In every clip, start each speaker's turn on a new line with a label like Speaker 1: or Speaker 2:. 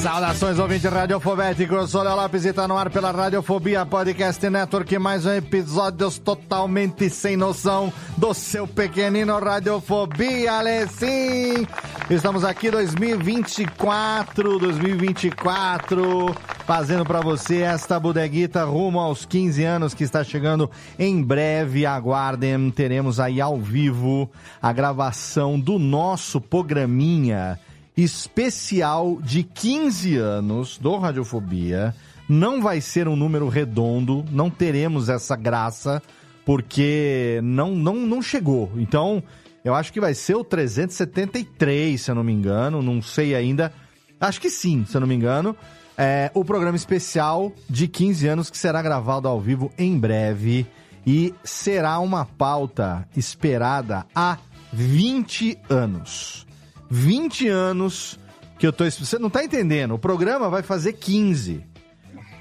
Speaker 1: Saudações, ouvintes radiofobéticos. Eu sou Léo Lopes e está no ar pela Radiofobia Podcast Network. Mais um episódio totalmente sem noção do seu pequenino Radiofobia, Alessim. Estamos aqui 2024, 2024, fazendo para você esta bodeguita rumo aos 15 anos que está chegando em breve. Aguardem, teremos aí ao vivo a gravação do nosso programinha especial de 15 anos do Radiofobia. Não vai ser um número redondo, não teremos essa graça, porque não, não, não chegou. Então, eu acho que vai ser o 373, se eu não me engano, não sei ainda. Acho que sim, se eu não me engano. É o programa especial de 15 anos que será gravado ao vivo em breve e será uma pauta esperada há 20 anos. 20 anos que eu tô. Você não tá entendendo? O programa vai fazer 15.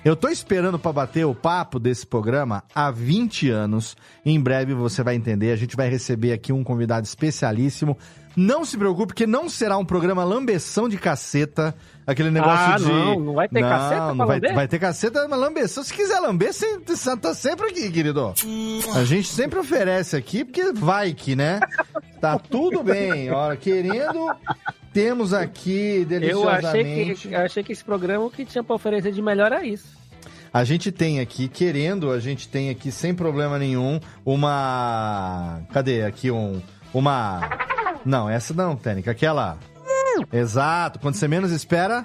Speaker 1: Eu tô esperando para bater o papo desse programa há 20 anos. Em breve você vai entender. A gente vai receber aqui um convidado especialíssimo. Não se preocupe, que não será um programa lambeção de caceta. Aquele negócio
Speaker 2: Ah,
Speaker 1: de.
Speaker 2: não, não vai ter caceta pra
Speaker 1: Não, vai,
Speaker 2: lamber?
Speaker 1: vai ter caceta, mas lambeção. Se quiser lamber, você você tá sempre aqui, querido. A gente sempre oferece aqui, porque vai que, né? Tá tudo bem. Olha, querendo, temos aqui
Speaker 2: Eu achei,
Speaker 1: deliciosamente.
Speaker 2: que, eu achei que esse programa o que tinha pra oferecer de melhor é isso.
Speaker 1: A gente tem aqui, querendo, a gente tem aqui sem problema nenhum uma. Cadê aqui um. Uma. Não, essa não, técnica. Aquela. Exato, quando você menos espera,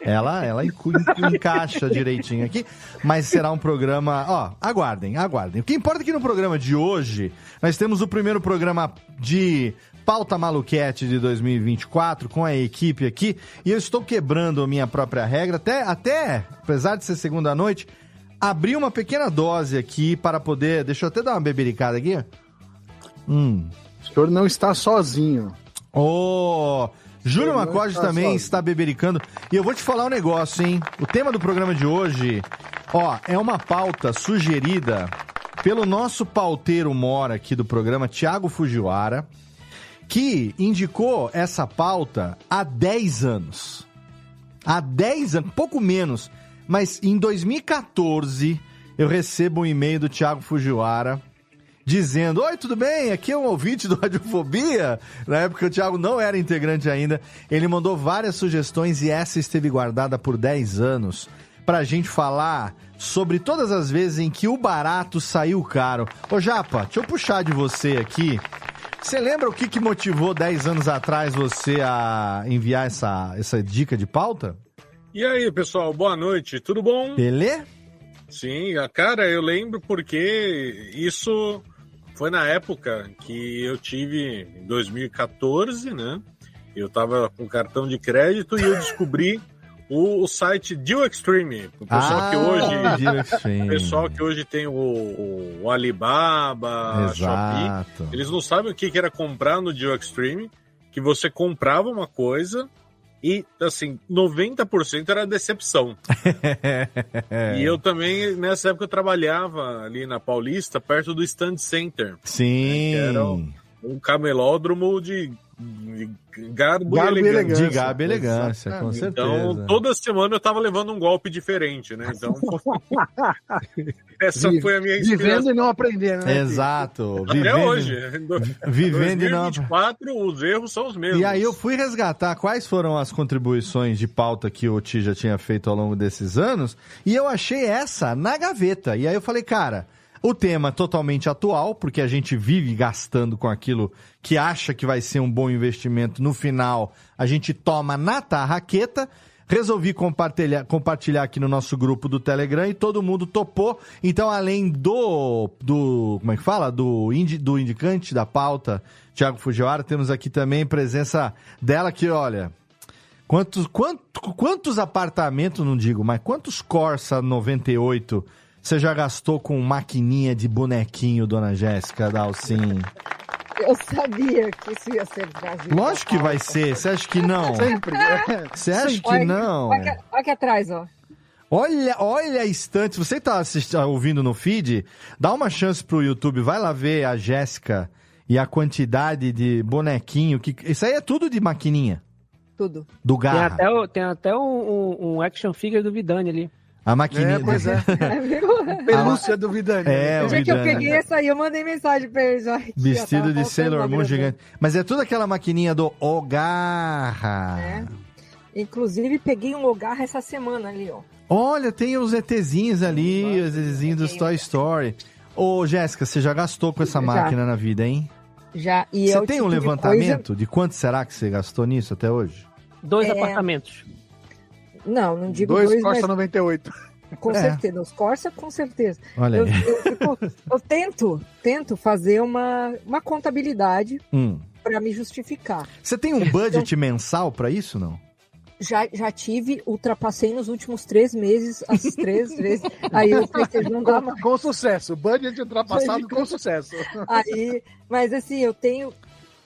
Speaker 1: ela, ela encaixa direitinho aqui. Mas será um programa. Ó, aguardem, aguardem. O que importa é que no programa de hoje, nós temos o primeiro programa de Pauta Maluquete de 2024 com a equipe aqui. E eu estou quebrando a minha própria regra, até, até apesar de ser segunda noite, abri uma pequena dose aqui para poder. Deixa eu até dar uma bebericada aqui. Hum.
Speaker 3: O senhor não está sozinho.
Speaker 1: Ô, Júlio Macode também
Speaker 3: sozinho.
Speaker 1: está bebericando. E eu vou te falar um negócio, hein? O tema do programa de hoje, ó, é uma pauta sugerida pelo nosso pauteiro mora aqui do programa, Thiago Fujiwara, que indicou essa pauta há 10 anos. Há 10 anos, pouco menos. Mas em 2014, eu recebo um e-mail do Thiago Fujiwara dizendo: Oi, tudo bem? Aqui é um ouvinte do Radiofobia. Na época o Thiago não era integrante ainda. Ele mandou várias sugestões e essa esteve guardada por 10 anos pra gente falar sobre todas as vezes em que o barato saiu caro. Ô Japa, deixa eu puxar de você aqui. Você lembra o que, que motivou 10 anos atrás você a enviar essa, essa dica de pauta?
Speaker 4: E aí, pessoal, boa noite, tudo bom?
Speaker 1: Belê?
Speaker 4: Sim, a cara, eu lembro porque isso foi na época que eu tive, em 2014, né? Eu tava com cartão de crédito e eu descobri o, o site Deal Extreme. O pessoal que hoje.
Speaker 1: Ah,
Speaker 4: O
Speaker 1: Extreme.
Speaker 4: pessoal que hoje tem o, o- o Alibaba, Shopee, eles não sabem o que que era comprar no Deal Extreme, que você comprava uma coisa E, assim, 90% era decepção. E eu também, nessa época, eu trabalhava ali na Paulista, perto do Stand Center.
Speaker 1: Sim.
Speaker 4: Era um, um camelódromo de garbo,
Speaker 3: Garbo
Speaker 4: e
Speaker 3: e
Speaker 4: elegância.
Speaker 3: elegância.
Speaker 1: De gabo e elegância, com certeza.
Speaker 4: Então, toda semana eu tava levando um golpe diferente, né? Então, essa foi a minha inspiração.
Speaker 3: Vivendo e não aprendendo, né?
Speaker 1: Exato.
Speaker 4: Até
Speaker 1: vivendo-
Speaker 4: hoje.
Speaker 1: Vivendo e não.
Speaker 4: 2024, os erros são os mesmos.
Speaker 1: E aí eu fui resgatar quais foram as contribuições de pauta que o Ti já tinha feito ao longo desses anos, e eu achei essa na gaveta. E aí eu falei, cara, o tema é totalmente atual, porque a gente vive gastando com aquilo que acha que vai ser um bom investimento, no final a gente toma na tarraqueta. Resolvi compartilhar, compartilhar aqui no nosso grupo do Telegram e todo mundo topou. Então, além do. do como é que fala? Do, indi, do indicante da pauta, Thiago Fujiwara, temos aqui também presença dela que, olha. Quantos, quanto, quantos apartamentos, não digo, mas quantos Corsa 98 você já gastou com maquininha de bonequinho, dona Jéssica Dalcin?
Speaker 5: Eu sabia que isso ia ser Brasil.
Speaker 1: Lógico que vai ser. Você acha que não?
Speaker 3: Sempre.
Speaker 1: Você acha que
Speaker 5: Olha,
Speaker 1: não?
Speaker 5: Olha, aqui- olha aqui atrás, ó.
Speaker 1: Olha, olha a estante. Se você tá assisti- ouvindo no feed, dá uma chance pro YouTube. Vai lá ver a Jéssica e a quantidade de bonequinho. que Isso aí é tudo de maquininha.
Speaker 5: Tudo.
Speaker 1: Do
Speaker 2: Tem
Speaker 1: Garra.
Speaker 2: até, o- tem até um, um- um action figure do Vidani ali.
Speaker 1: A maquininha.
Speaker 3: É, pois é.
Speaker 5: Viu?
Speaker 3: Pelúcia do Vidani.
Speaker 1: É,
Speaker 5: O
Speaker 1: o
Speaker 5: dia que eu peguei essa aí, eu mandei mensagem pra eles.
Speaker 1: Vestido de Sailor Moon gigante. Mas é tudo aquela maquininha do O Garra.
Speaker 5: É. Inclusive, peguei um lugar essa semana ali, ó.
Speaker 1: Olha, tem os ETzinhos ali, os ETzinhos dos Toy Story. Ô, Jéssica, você já gastou com essa
Speaker 5: Já.
Speaker 1: máquina na vida, hein?
Speaker 5: Já, e é
Speaker 1: Você
Speaker 5: o
Speaker 1: tem
Speaker 5: tipo
Speaker 1: um
Speaker 5: de
Speaker 1: levantamento de quanto será que você gastou nisso até hoje?
Speaker 2: Dois
Speaker 5: É.
Speaker 2: apartamentos.
Speaker 5: Não, não digo
Speaker 3: Dois,
Speaker 5: dois,
Speaker 3: Corsa
Speaker 5: mas
Speaker 3: 98.
Speaker 5: com
Speaker 1: É.
Speaker 5: certeza. Os Corsa, com certeza.
Speaker 1: Olha
Speaker 5: Eu,
Speaker 1: aí.
Speaker 5: eu, tipo, eu tento, tento fazer uma, uma contabilidade
Speaker 1: Hum.
Speaker 5: pra me justificar.
Speaker 1: Você tem um budget mensal pra isso, não?
Speaker 5: Já, já tive, ultrapassei nos últimos três meses, as três vezes. Aí eu pensei, não dá mais.
Speaker 3: Com sucesso. Budget ultrapassado com sucesso.
Speaker 5: Aí, mas assim, eu tenho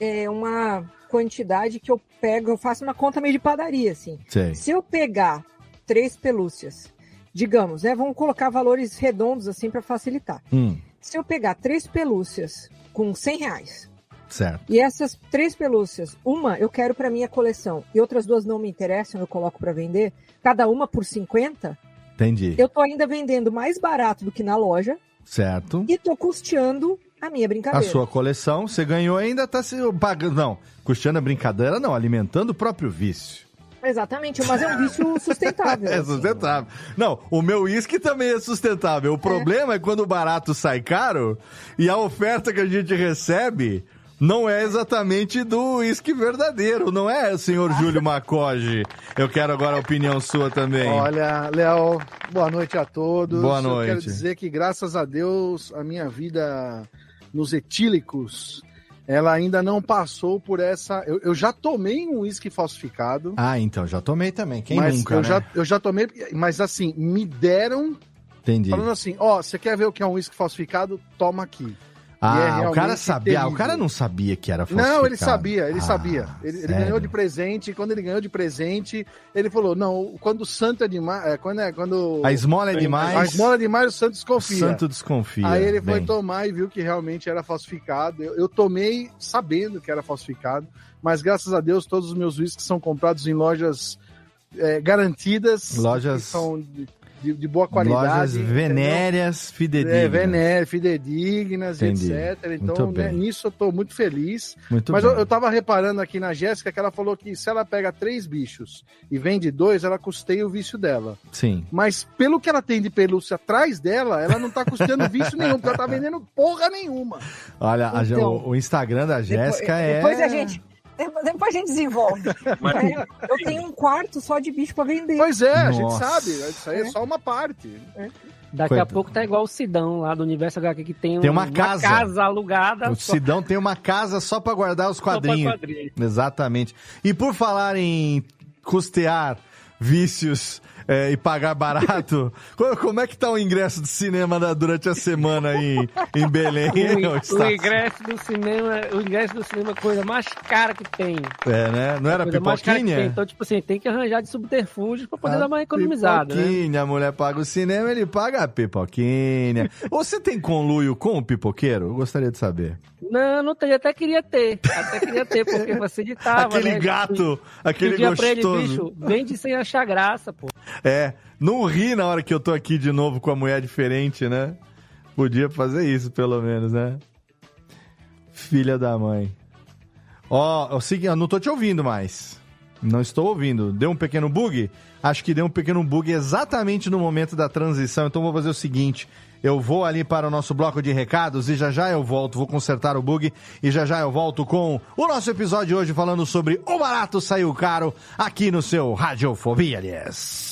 Speaker 5: é, uma quantidade que eu pego, eu faço uma conta meio de padaria, assim.
Speaker 1: Sei.
Speaker 5: Se eu pegar três pelúcias, digamos, né, vamos colocar valores redondos assim para facilitar.
Speaker 1: Hum,
Speaker 5: Se eu pegar três pelúcias com 100 reais
Speaker 1: certo.
Speaker 5: e essas três pelúcias, uma eu quero para minha coleção e outras duas não me interessam, eu coloco para vender, cada uma por 50,
Speaker 1: Entendi.
Speaker 5: eu tô ainda vendendo mais barato do que na loja
Speaker 1: Certo.
Speaker 5: e tô custeando a minha
Speaker 1: A
Speaker 5: brincadeira.
Speaker 1: sua coleção, você ganhou ainda tá se pagando. Não, custeando a brincadeira, não, alimentando o próprio vício.
Speaker 5: Exatamente, mas é um vício sustentável.
Speaker 1: É
Speaker 5: assim.
Speaker 1: sustentável. Não, o meu uísque também é sustentável. O problema é quando o barato sai caro e a oferta que a gente recebe não é exatamente do uísque verdadeiro, não é, senhor Júlio Macoge? Eu quero agora a opinião sua também.
Speaker 3: Olha, Léo, boa noite a todos.
Speaker 1: Boa
Speaker 3: Eu
Speaker 1: noite.
Speaker 3: quero dizer que, graças a Deus, a minha vida nos etílicos, ela ainda não passou por essa. Eu, eu já tomei um uísque falsificado.
Speaker 1: Ah, então, já tomei também. Quem nunca,
Speaker 3: eu,
Speaker 1: né?
Speaker 3: já, eu já tomei, mas assim, me deram
Speaker 1: Entendi.
Speaker 3: falando assim: ó, você quer ver o que é um uísque falsificado? Toma aqui. E é
Speaker 1: Ah, o cara sabia. Ah, o cara não sabia que era falsificado.
Speaker 3: Não, ele sabia, ele
Speaker 1: Ah,
Speaker 3: sabia. Ele, ele ganhou de presente. e Quando ele ganhou de presente, ele falou: não, quando o santo é demais. É, quando é, quando
Speaker 1: A esmola é
Speaker 3: a
Speaker 1: demais.
Speaker 3: esmola é demais, o santo
Speaker 1: O
Speaker 3: desconfia.
Speaker 1: santo desconfia.
Speaker 3: Aí ele foi
Speaker 1: Bem,
Speaker 3: tomar e viu que realmente era falsificado. Eu, eu tomei sabendo que era falsificado, mas graças a Deus todos os meus uísques são comprados em lojas é, garantidas,
Speaker 1: Lojas-
Speaker 3: que são de, de- de boa qualidade.
Speaker 1: Lojas venéreas
Speaker 3: É,
Speaker 1: fidedignas.
Speaker 3: vené, fidedignas,
Speaker 1: Entendi.
Speaker 3: etc.
Speaker 1: Muito
Speaker 3: Então, né, nisso eu tô muito feliz.
Speaker 1: Muito
Speaker 3: Mas
Speaker 1: bem.
Speaker 3: eu, eu tava reparando aqui na Jéssica que ela falou que se ela pega três bichos e vende dois, ela custeia o vício dela.
Speaker 1: Sim.
Speaker 3: Mas pelo que ela tem de pelúcia atrás dela, ela não tá custeando vício nenhum, porque ela tá vendendo porra nenhuma.
Speaker 1: Olha, a-
Speaker 5: Então,
Speaker 1: o, o Instagram da Jéssica é.
Speaker 5: Depois a gente. Depois a gente desenvolve.
Speaker 4: Mas-
Speaker 5: É, eu tenho um quarto só de bicho pra vender.
Speaker 3: Pois é, a gente
Speaker 1: Nossa.
Speaker 3: sabe. Isso aí é só uma parte.
Speaker 2: Daqui
Speaker 1: Coitado.
Speaker 2: a pouco tá igual o Sidão lá do Universo HQ que tem,
Speaker 1: Tem
Speaker 2: um-
Speaker 1: uma casa.
Speaker 2: alugada
Speaker 1: O
Speaker 2: só
Speaker 1: Sidão tem uma casa só pra guardar os quadrinhos.
Speaker 2: quadrinho.
Speaker 1: Exatamente. E por falar em custear vícios é, e pagar barato. como, é que tá o ingresso do cinema da- durante a semana aí em Belém?
Speaker 2: O, o ingresso do cinema, o ingresso do cinema é a coisa mais cara que tem.
Speaker 1: É, né? Não era
Speaker 2: que tem.
Speaker 1: pipoquinha?
Speaker 2: Então, tipo assim, tem que arranjar de subterfúgios pra poder
Speaker 1: Ah,
Speaker 2: dar uma economizada, né?
Speaker 1: Pipoquinha, a mulher paga o cinema, ele paga a pipoquinha. Você tem conluio com o pipoqueiro? Eu gostaria de saber.
Speaker 2: Não, não tem, até queria ter. Até queria ter, porque facilitava,
Speaker 1: aquele
Speaker 2: né?
Speaker 1: gato, aquele
Speaker 2: Pedia pra ele,
Speaker 1: gostoso.
Speaker 2: bicho, vende sem achar graça, pô.
Speaker 1: É, não ri na hora que eu tô aqui de novo com a mulher diferente, né? Podia fazer isso, pelo menos, né? Filha da mãe. Ó, é o seguinte, não tô te ouvindo mais. Não estou ouvindo. Deu um pequeno bug? Acho que deu um pequeno bug exatamente no momento da transição. Então vou fazer o seguinte: eu vou ali para o nosso bloco de recados e já já eu volto. Vou consertar o bug e já já eu volto com o nosso episódio hoje falando sobre o barato saiu caro aqui no seu Radiofobia, yes.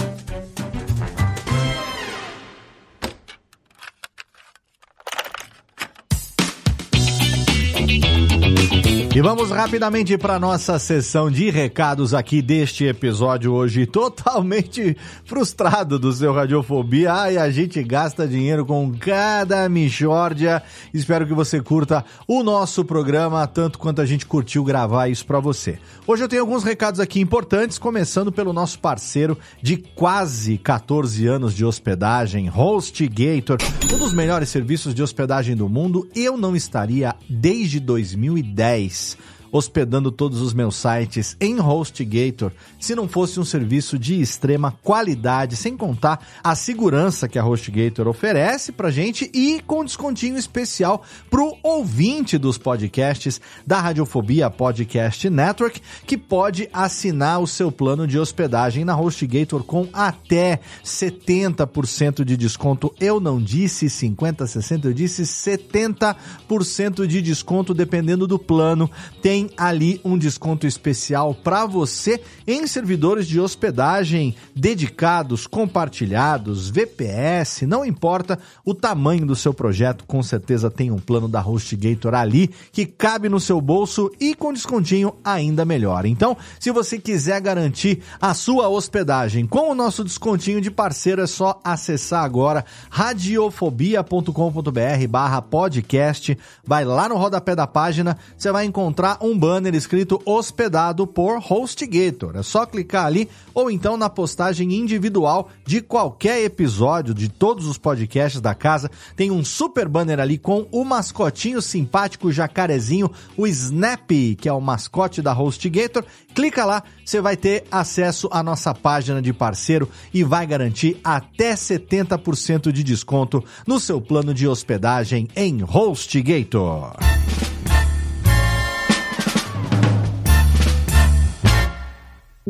Speaker 1: E vamos rapidamente para nossa sessão de recados aqui deste episódio hoje, totalmente frustrado do seu Radiofobia. Ai, a gente gasta dinheiro com cada michórdia. Espero que você curta o nosso programa, tanto quanto a gente curtiu gravar isso para você. Hoje eu tenho alguns recados aqui importantes, começando pelo nosso parceiro de quase 14 anos de hospedagem, HostGator, um dos melhores serviços de hospedagem do mundo. Eu não estaria desde 2010 Phoenix hospedando todos os meus sites em HostGator se não fosse um serviço de extrema qualidade, sem contar a segurança que a HostGator oferece pra gente e com descontinho especial pro ouvinte dos podcasts da Radiofobia Podcast Network, que pode assinar o seu plano de hospedagem na HostGator com até 70% de desconto. Eu não disse 50, 60, eu disse 70% de desconto dependendo do plano. Tem ali um desconto especial para você em servidores de hospedagem dedicados, compartilhados, VPS, não importa o tamanho do seu projeto, com certeza tem um plano da HostGator ali que cabe no seu bolso e com descontinho ainda melhor. Então, se você quiser garantir a sua hospedagem com o nosso descontinho de parceiro, é só acessar agora radiofobia.com.br barra podcast, vai lá no rodapé da página, você vai encontrar um banner escrito hospedado por HostGator. É só clicar ali ou então na postagem individual de qualquer episódio de todos os podcasts da casa. Tem um super banner ali com o mascotinho simpático jacarezinho, o Snap, que é o mascote da HostGator. Clica lá, você vai ter acesso à nossa página de parceiro e vai garantir até 70% de desconto no seu plano de hospedagem em HostGator.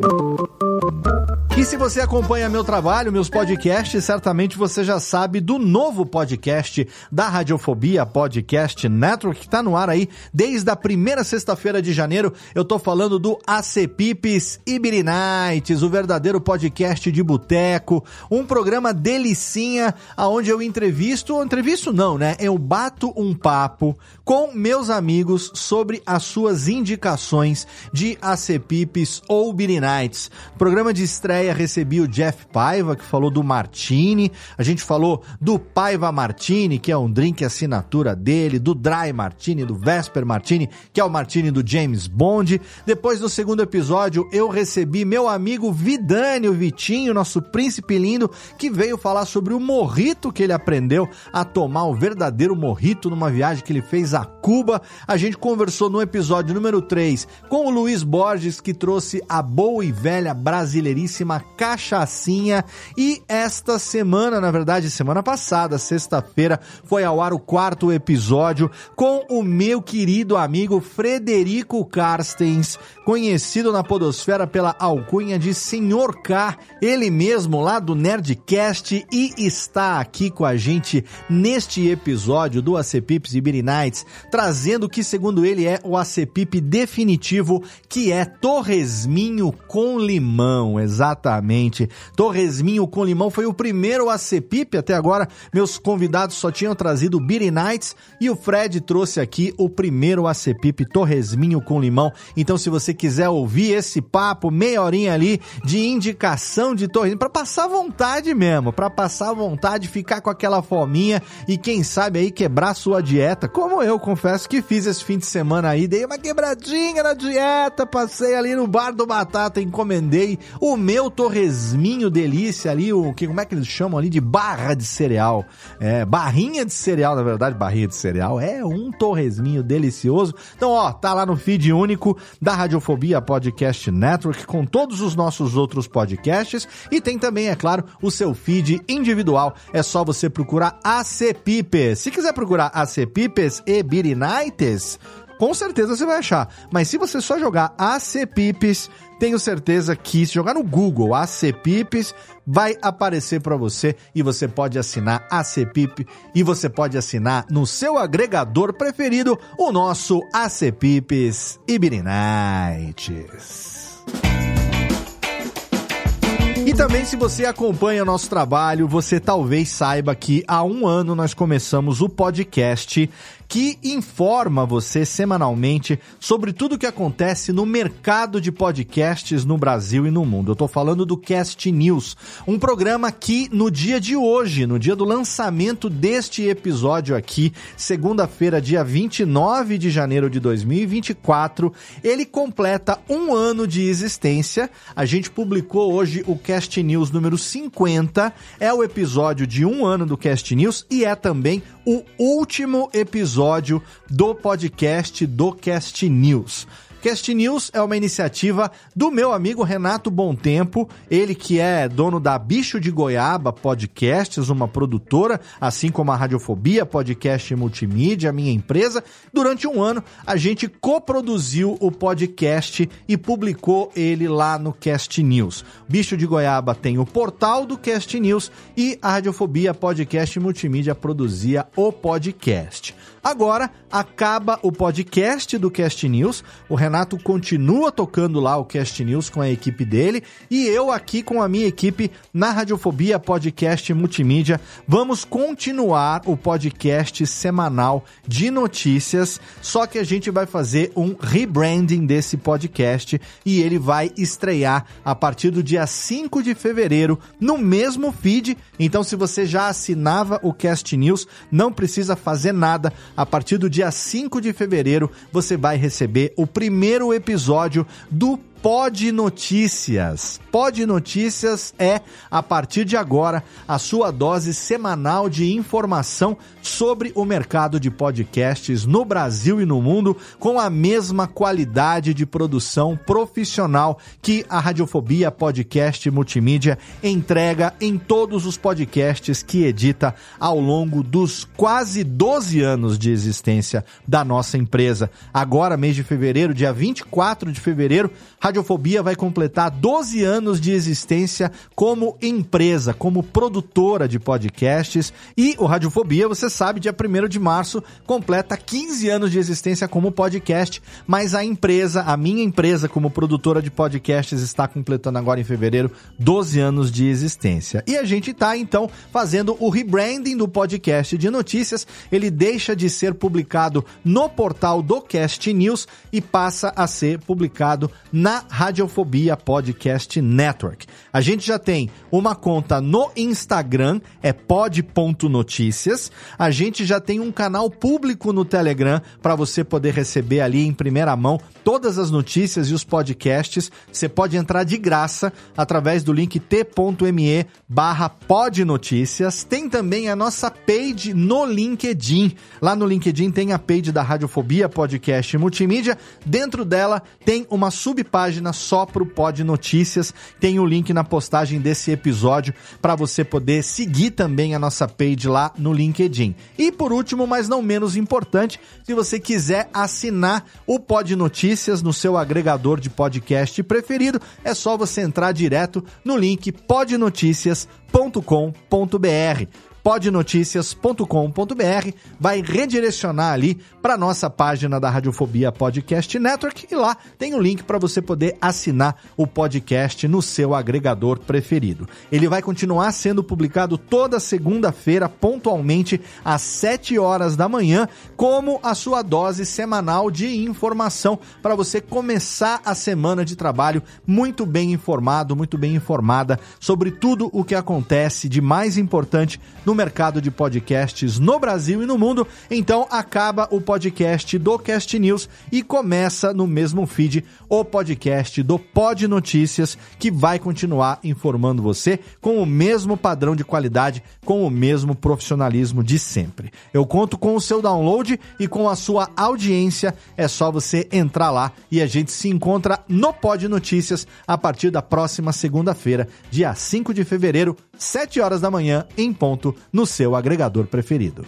Speaker 1: Música e se você acompanha meu trabalho, meus podcasts, certamente você já sabe do novo podcast da Radiofobia Podcast Network, que está no ar aí desde a primeira sexta-feira de janeiro. Eu tô falando do AC Pipes Ibiri Nights, o verdadeiro podcast de boteco, um programa delicinha, aonde eu entrevisto, entrevisto não, né? Eu bato um papo com meus amigos sobre as suas indicações de AC Pipes ou Nights. Programa de estreia estreia recebi o Jeff Paiva, que falou do Martini. A gente falou do Paiva Martini, que é um drink assinatura dele, do Dry Martini, do Vesper Martini, que é o Martini do James Bond. Depois, no segundo episódio, eu recebi meu amigo Vidani, o Vitinho, nosso príncipe lindo, que veio falar sobre o morrito que ele aprendeu a tomar, o verdadeiro morrito numa viagem que ele fez a Cuba. A gente conversou no episódio número 3 com o Luiz Borges, que trouxe a boa e velha brasileiríssima cachaçinha. E esta semana, na verdade, semana passada, sexta-feira, foi ao ar o quarto episódio com o meu querido amigo Frederico Carstens, conhecido na podosfera pela alcunha de Senhor K, ele mesmo lá do Nerdcast e está aqui com a gente neste episódio do ACPips e Beer Nights, trazendo o que segundo ele é o ACPip definitivo, que é torresminho com limão, exatamente. Torresminho com limão foi o primeiro ACPip até agora. Meus convidados só tinham trazido Beer Nights e o Fred trouxe aqui o primeiro ACPip torresminho com limão. Então se você quiser ouvir esse papo, meia horinha ali de indicação de torresminho para passar vontade mesmo, para passar vontade, ficar com aquela fominha e quem sabe aí quebrar sua dieta, como eu confesso que fiz esse fim de semana aí, dei uma quebradinha na dieta, passei ali no bar do Batata, encomendei o meu torresminho delícia ali, o que como é que eles chamam ali de barra de cereal. É, barrinha de cereal, na verdade, barrinha de cereal é um torresminho delicioso. Então, ó, tá lá no feed único da Radiofobia Podcast Network com todos os nossos outros podcasts e tem também, é claro, o seu feed individual. É só você procurar AC Pipes. Se quiser procurar AC Pipes e Birinites, com certeza você vai achar. Mas se você só jogar AC Pipes, tenho certeza que se jogar no Google AC Pipes, vai aparecer para você e você pode assinar AC Pip e você pode assinar no seu agregador preferido o nosso AC Pipes e Birinites. E também, se você acompanha nosso trabalho, você talvez saiba que há um ano nós começamos o podcast que informa você semanalmente sobre tudo o que acontece no mercado de podcasts no Brasil e no mundo. Eu tô falando do Cast News, um programa que no dia de hoje, no dia do lançamento deste episódio aqui, segunda-feira, dia 29 de janeiro de 2024, ele completa um ano de existência. A gente publicou hoje o Cast News número 50, é o episódio de um ano do Cast News e é também o último episódio do podcast do Cast News. Cast News é uma iniciativa do meu amigo Renato Tempo, ele que é dono da Bicho de Goiaba Podcasts, uma produtora, assim como a Radiofobia Podcast Multimídia, minha empresa. Durante um ano, a gente coproduziu o podcast e publicou ele lá no Cast News. Bicho de Goiaba tem o portal do Cast News e a Radiofobia Podcast Multimídia produzia o podcast. Agora acaba o podcast do Cast News. O Renato continua tocando lá o Cast News com a equipe dele. E eu aqui com a minha equipe na Radiofobia Podcast Multimídia. Vamos continuar o podcast semanal de notícias, só que a gente vai fazer um rebranding desse podcast. E ele vai estrear a partir do dia 5 de fevereiro no mesmo feed. Então se você já assinava o Cast News, não precisa fazer nada a partir do dia 5 de fevereiro, você vai receber o primeiro episódio do Pod Notícias. Pod Notícias é, a partir de agora, a sua dose semanal de informação sobre o mercado de podcasts no Brasil e no mundo, com a mesma qualidade de produção profissional que a Radiofobia Podcast Multimídia entrega em todos os podcasts que edita ao longo dos quase 12 anos de existência da nossa empresa. Agora, mês de fevereiro, dia 24 de fevereiro, Radiofobia vai completar 12 anos de existência como empresa, como produtora de podcasts. E o Radiofobia, você sabe, dia 1 de março completa 15 anos de existência como podcast. Mas a empresa, a minha empresa como produtora de podcasts, está completando agora em fevereiro 12 anos de existência. E a gente está então fazendo o rebranding do podcast de notícias. Ele deixa de ser publicado no portal do Cast News e passa a ser publicado na Radiofobia Podcast Network. A gente já tem uma conta no Instagram, é pod.notícias. A gente já tem um canal público no Telegram para você poder receber ali em primeira mão todas as notícias e os podcasts. Você pode entrar de graça através do link t.me barra podnotícias. Tem também a nossa page no LinkedIn. Lá no LinkedIn tem a page da Radiofobia Podcast Multimídia. Dentro dela tem uma subpágina só para o Pod Notícias. Tem o link na postagem desse episódio para você poder seguir também a nossa page lá no LinkedIn. E por último, mas não menos importante, se você quiser assinar o Pod Notícias no seu agregador de podcast preferido, é só você entrar direto no link podnoticias.com.br podnoticias.com.br, vai redirecionar ali para nossa página da Radiofobia Podcast Network e lá tem o um link para você poder assinar o podcast no seu agregador preferido. Ele vai continuar sendo publicado toda segunda-feira, pontualmente às 7 horas da manhã, como a sua dose semanal de informação para você começar a semana de trabalho muito bem informado, muito bem informada sobre tudo o que acontece de mais importante no mercado de podcasts no Brasil e no mundo. Então acaba o podcast do Cast News e começa no mesmo feed o podcast do Pod Notícias, que vai continuar informando você com o mesmo padrão de qualidade, com o mesmo profissionalismo de sempre. Eu conto com o seu download e com a sua audiência. É só você entrar lá e a gente se encontra no Pod Notícias a partir da próxima segunda-feira, dia 5 de fevereiro, 7 horas da manhã, em ponto, no seu agregador preferido.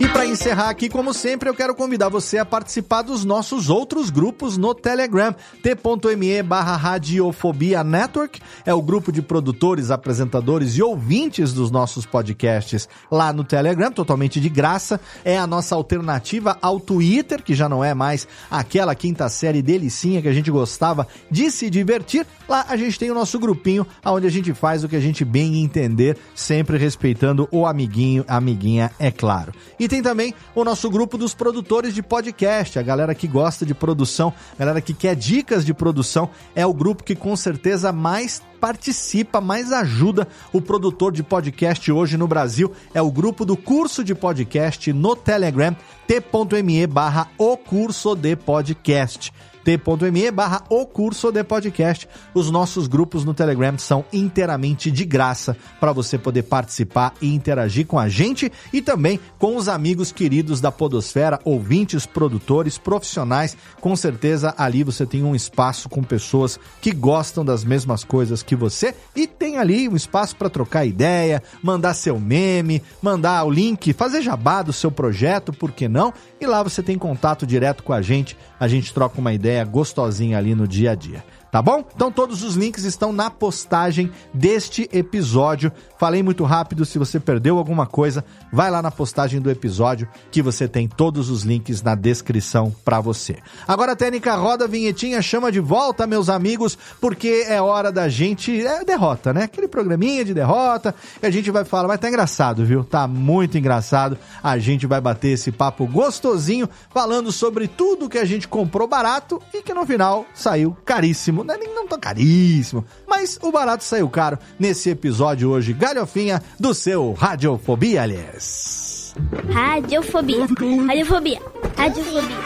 Speaker 1: E para encerrar aqui, como sempre, eu quero convidar você a participar dos nossos outros grupos no Telegram. t.me barra Radiofobia Network é o grupo de produtores, apresentadores e ouvintes dos nossos podcasts lá no Telegram, totalmente de graça. É a nossa alternativa ao Twitter, que já não é mais aquela quinta série delicinha que a gente gostava de se divertir. Lá a gente tem o nosso grupinho, onde a gente faz o que a gente bem entender, sempre respeitando o amiguinho, amiguinha, é claro. E tem também o nosso grupo dos produtores de podcast, a galera que gosta de produção, a galera que quer dicas de produção, é o grupo que com certeza mais participa, mais ajuda o produtor de podcast hoje no Brasil. É o grupo do curso de podcast no Telegram, t.me barra o curso de podcast t.me barra o curso de podcast. Os nossos grupos no Telegram são inteiramente de graça para você poder participar e interagir com a gente e também com os amigos queridos da Podosfera, ouvintes, produtores, profissionais. Com certeza ali você tem um espaço com pessoas que gostam das mesmas coisas que você e tem ali um espaço para trocar ideia, mandar seu meme, mandar o link, fazer jabá do seu projeto, por que não? E lá você tem contato direto com a gente, a gente troca uma ideia gostosinha ali no dia a dia. Tá bom? Então todos os links estão na postagem deste episódio. Falei muito rápido, se você perdeu alguma coisa, vai lá na postagem do episódio que você tem todos os links na descrição para você. Agora técnica roda a vinhetinha, chama de volta, meus amigos, porque é hora da gente é derrota, né? Aquele programinha de derrota, e a gente vai falar, mas tá engraçado, viu? Tá muito engraçado. A gente vai bater esse papo gostosinho falando sobre tudo que a gente comprou barato e que no final saiu caríssimo não é nem não tão caríssimo, mas o barato saiu caro nesse episódio hoje, galhofinha do seu Radiofobia, aliás.
Speaker 6: Radiofobia, radiofobia, radiofobia,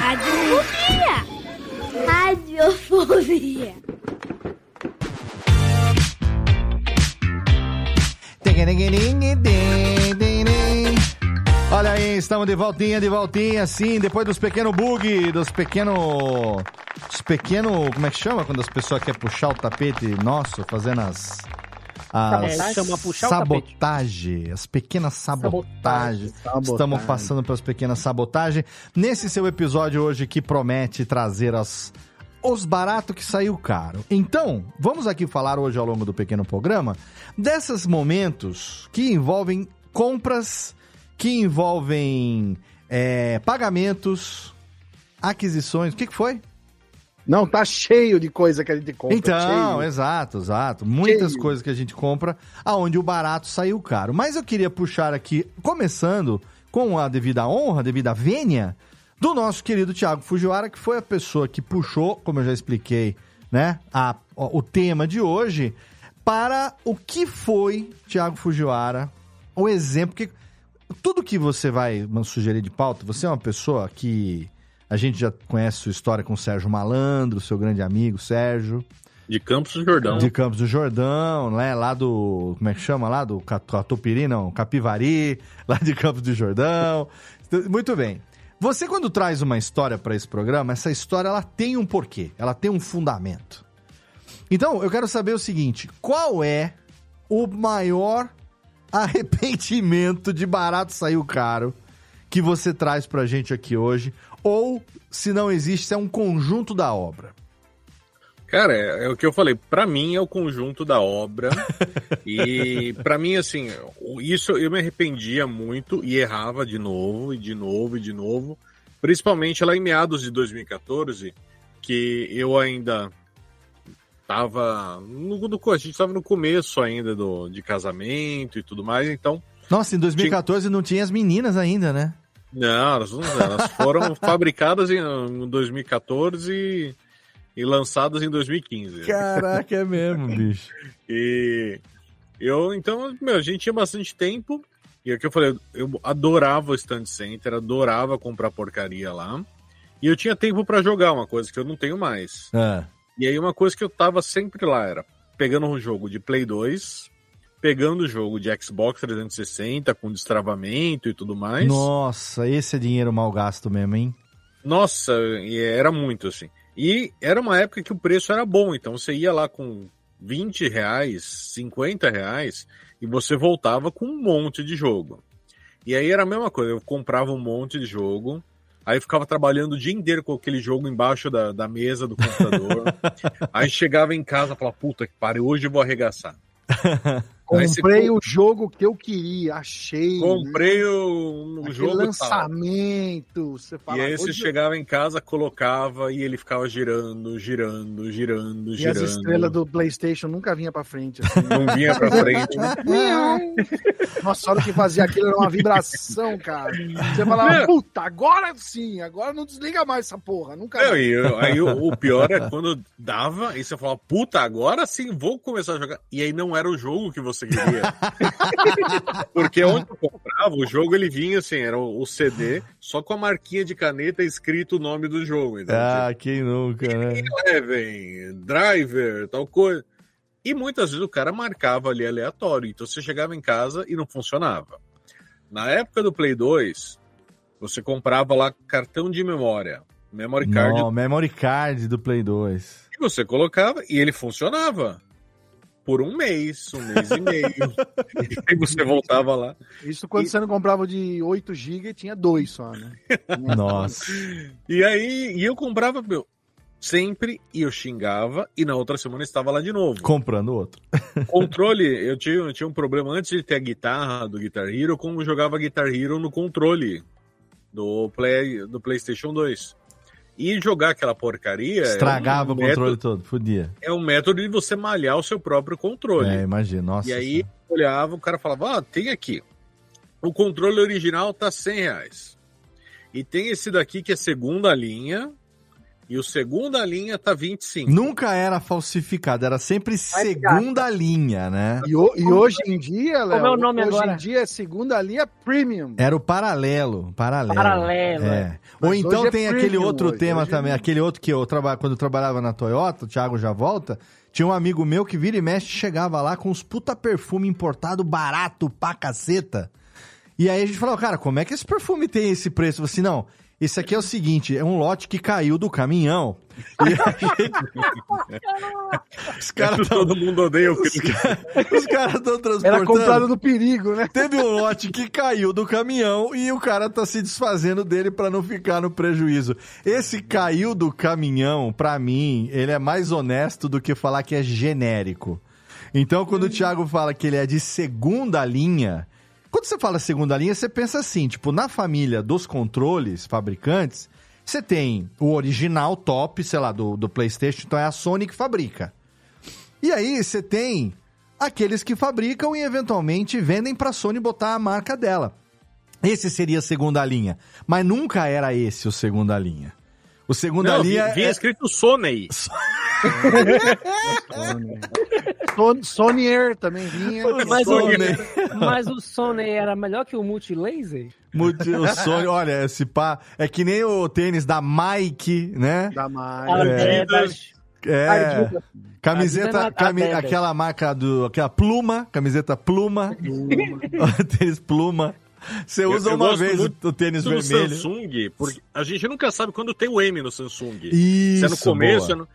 Speaker 6: radiofobia, radiofobia.
Speaker 1: Olha aí, estamos de voltinha, de voltinha, sim, depois dos pequenos bug, dos pequenos. Os pequenos. Como é que chama quando as pessoas querem puxar o tapete nosso, fazendo as. As
Speaker 2: É, chama puxar o
Speaker 1: sabotagem, as pequenas sabotagens.
Speaker 3: Sabotagem.
Speaker 1: Estamos passando pelas pequenas sabotagens. Nesse seu episódio hoje que promete trazer as, os baratos que saiu caro. Então, vamos aqui falar hoje ao longo do pequeno programa desses momentos que envolvem compras, que envolvem é, pagamentos, aquisições. O que, que foi?
Speaker 3: Não, tá cheio de coisa que a gente compra.
Speaker 1: Então,
Speaker 3: cheio.
Speaker 1: exato, exato. Muitas
Speaker 3: Cheio.
Speaker 1: coisas que a gente compra, aonde o barato saiu caro. Mas eu queria puxar aqui, começando com a devida honra, a devida vênia, do nosso querido Thiago Fujiwara, que foi a pessoa que puxou, como eu já expliquei, né, a, o tema de hoje, para o que foi Thiago Fujiwara, o exemplo que tudo que você vai sugerir de pauta, você é uma pessoa que a gente já conhece sua história com o Sérgio Malandro, seu grande amigo Sérgio.
Speaker 4: De Campos do Jordão.
Speaker 1: De Campos do Jordão, né? Lá do. Como é que chama? Lá do Catupiri, não? Capivari, lá de Campos do Jordão. Muito bem. Você, quando traz uma história para esse programa, essa história ela tem um porquê, ela tem um fundamento. Então, eu quero saber o seguinte: qual é o maior arrependimento de barato saiu caro que você traz pra gente aqui hoje? Ou, se não existe, é um conjunto da obra?
Speaker 4: Cara, é, é, o que eu falei. Para mim é o conjunto da obra. e para mim, assim, isso eu me arrependia muito e errava de novo, e de novo, e de novo. Principalmente lá em meados de 2014, que eu ainda tava. No, no, a gente estava no começo ainda do, de casamento e tudo mais, então.
Speaker 1: Nossa, em 2014 tinha... não tinha as meninas ainda, né?
Speaker 4: Não, elas, elas foram fabricadas em 2014 e, e lançadas em 2015.
Speaker 1: Caraca, é mesmo, bicho.
Speaker 4: e eu, então, meu, a gente tinha bastante tempo. E é o que eu falei, eu adorava o Stand Center, adorava comprar porcaria lá. E eu tinha tempo para jogar, uma coisa que eu não tenho mais.
Speaker 1: É.
Speaker 4: E aí uma coisa que eu tava sempre lá era pegando um jogo de Play 2, pegando o jogo de Xbox 360 com destravamento e tudo mais.
Speaker 1: Nossa, esse é dinheiro mal gasto mesmo, hein?
Speaker 4: Nossa, era muito assim. E era uma época que o preço era bom, então você ia lá com 20 reais, 50 reais, e você voltava com um monte de jogo. E aí era a mesma coisa, eu comprava um monte de jogo, Aí ficava trabalhando o dia inteiro com aquele jogo embaixo da, da mesa do computador. aí chegava em casa e falava, puta que pariu, hoje eu vou arregaçar.
Speaker 3: Comprei o jogo que eu queria, achei.
Speaker 4: Comprei né? o, o jogo.
Speaker 3: lançamento. Você
Speaker 4: fala, e aí você chegava em casa, colocava e ele ficava girando, girando, girando,
Speaker 3: e
Speaker 4: girando.
Speaker 3: E as estrelas do PlayStation nunca vinha pra frente. Assim.
Speaker 4: Não vinha pra frente.
Speaker 3: Nossa, a hora que fazia aquilo era uma vibração, cara. Você falava, puta, agora sim, agora não desliga mais essa porra. Nunca.
Speaker 4: Não, e eu, aí o, o pior é quando dava e você falava, puta, agora sim vou começar a jogar. E aí não era o jogo que você queria. Porque onde eu comprava, o jogo ele vinha assim, era o CD, só com a marquinha de caneta escrito o nome do jogo.
Speaker 1: Então, ah, tipo, quem nunca, né?
Speaker 4: Eleven, Driver, tal coisa. E muitas vezes o cara marcava ali aleatório, então você chegava em casa e não funcionava. Na época do Play 2, você comprava lá cartão de memória, memory card. Não,
Speaker 1: memory card do Play 2.
Speaker 4: E você colocava e ele funcionava por um mês, um mês e meio. e aí você voltava lá.
Speaker 3: Isso quando e... você não comprava de 8 GB e tinha dois só, né?
Speaker 1: Nossa.
Speaker 4: E aí, e eu comprava, meu, sempre e eu xingava e na outra semana estava lá de novo.
Speaker 1: Comprando outro.
Speaker 4: Controle, eu tinha, eu tinha um problema antes de ter a guitarra do Guitar Hero, como eu jogava Guitar Hero no controle do, play, do PlayStation 2. E jogar aquela porcaria.
Speaker 1: Estragava é um o controle método, todo, podia.
Speaker 4: É um método de você malhar o seu próprio controle.
Speaker 1: É, imagina, nossa.
Speaker 4: E aí olhava, o cara falava: Ó, tem aqui. O controle original tá 100 reais. E tem esse daqui que é segunda linha, e o segunda linha tá 25.
Speaker 1: Nunca era falsificado, era sempre segunda linha, né?
Speaker 3: E, o, e hoje em dia, Léo,
Speaker 2: Como é o nome
Speaker 3: hoje
Speaker 2: agora?
Speaker 3: em dia é segunda linha premium.
Speaker 1: Era o paralelo, paralelo.
Speaker 2: Paralelo.
Speaker 1: É. Ou então é tem aquele outro hoje, tema hoje também, é... aquele outro que eu trabalho quando eu trabalhava na Toyota, o Thiago já volta, tinha um amigo meu que vira e mexe chegava lá com uns puta perfume importado barato pra caceta. E aí a gente falou, cara, como é que esse perfume tem esse preço? Eu falei assim, não, esse aqui é o seguinte, é um lote que caiu do caminhão. E
Speaker 4: os caras todo mundo odeia o
Speaker 1: Os, os caras estão transportando.
Speaker 3: Era comprado no perigo, né?
Speaker 1: Teve um lote que caiu do caminhão e o cara tá se desfazendo dele para não ficar no prejuízo. Esse caiu do caminhão, para mim, ele é mais honesto do que falar que é genérico. Então, quando o Thiago fala que ele é de segunda linha, quando você fala segunda linha, você pensa assim, tipo, na família dos controles fabricantes, você tem o original top, sei lá, do, do PlayStation, então é a Sony que fabrica. E aí você tem aqueles que fabricam e eventualmente vendem para a Sony botar a marca dela. Esse seria a segunda linha. Mas nunca era esse o segunda linha. O segunda
Speaker 4: Não,
Speaker 1: linha.
Speaker 4: vinha
Speaker 1: é-
Speaker 4: escrito Sonei.
Speaker 3: Son- Sonier também vinha.
Speaker 2: Mas o,
Speaker 1: Sony.
Speaker 2: mas o Sony era melhor que o Multilaser?
Speaker 1: Multi- O sonho, olha, esse pá. É que nem o tênis da Mike, né?
Speaker 3: Da mais.
Speaker 1: É.
Speaker 2: das-
Speaker 1: É.
Speaker 2: Adidas.
Speaker 1: Camiseta, cami- aquela marca do. Aquela pluma, camiseta pluma. tênis pluma. Você
Speaker 4: Eu-
Speaker 1: usa
Speaker 4: eu
Speaker 1: uma
Speaker 4: gosto
Speaker 1: vez o, tênis vermelho.
Speaker 4: Samsung, porque a gente nunca sabe quando tem o M no Samsung.
Speaker 1: Isso,
Speaker 4: se é no começo, é no...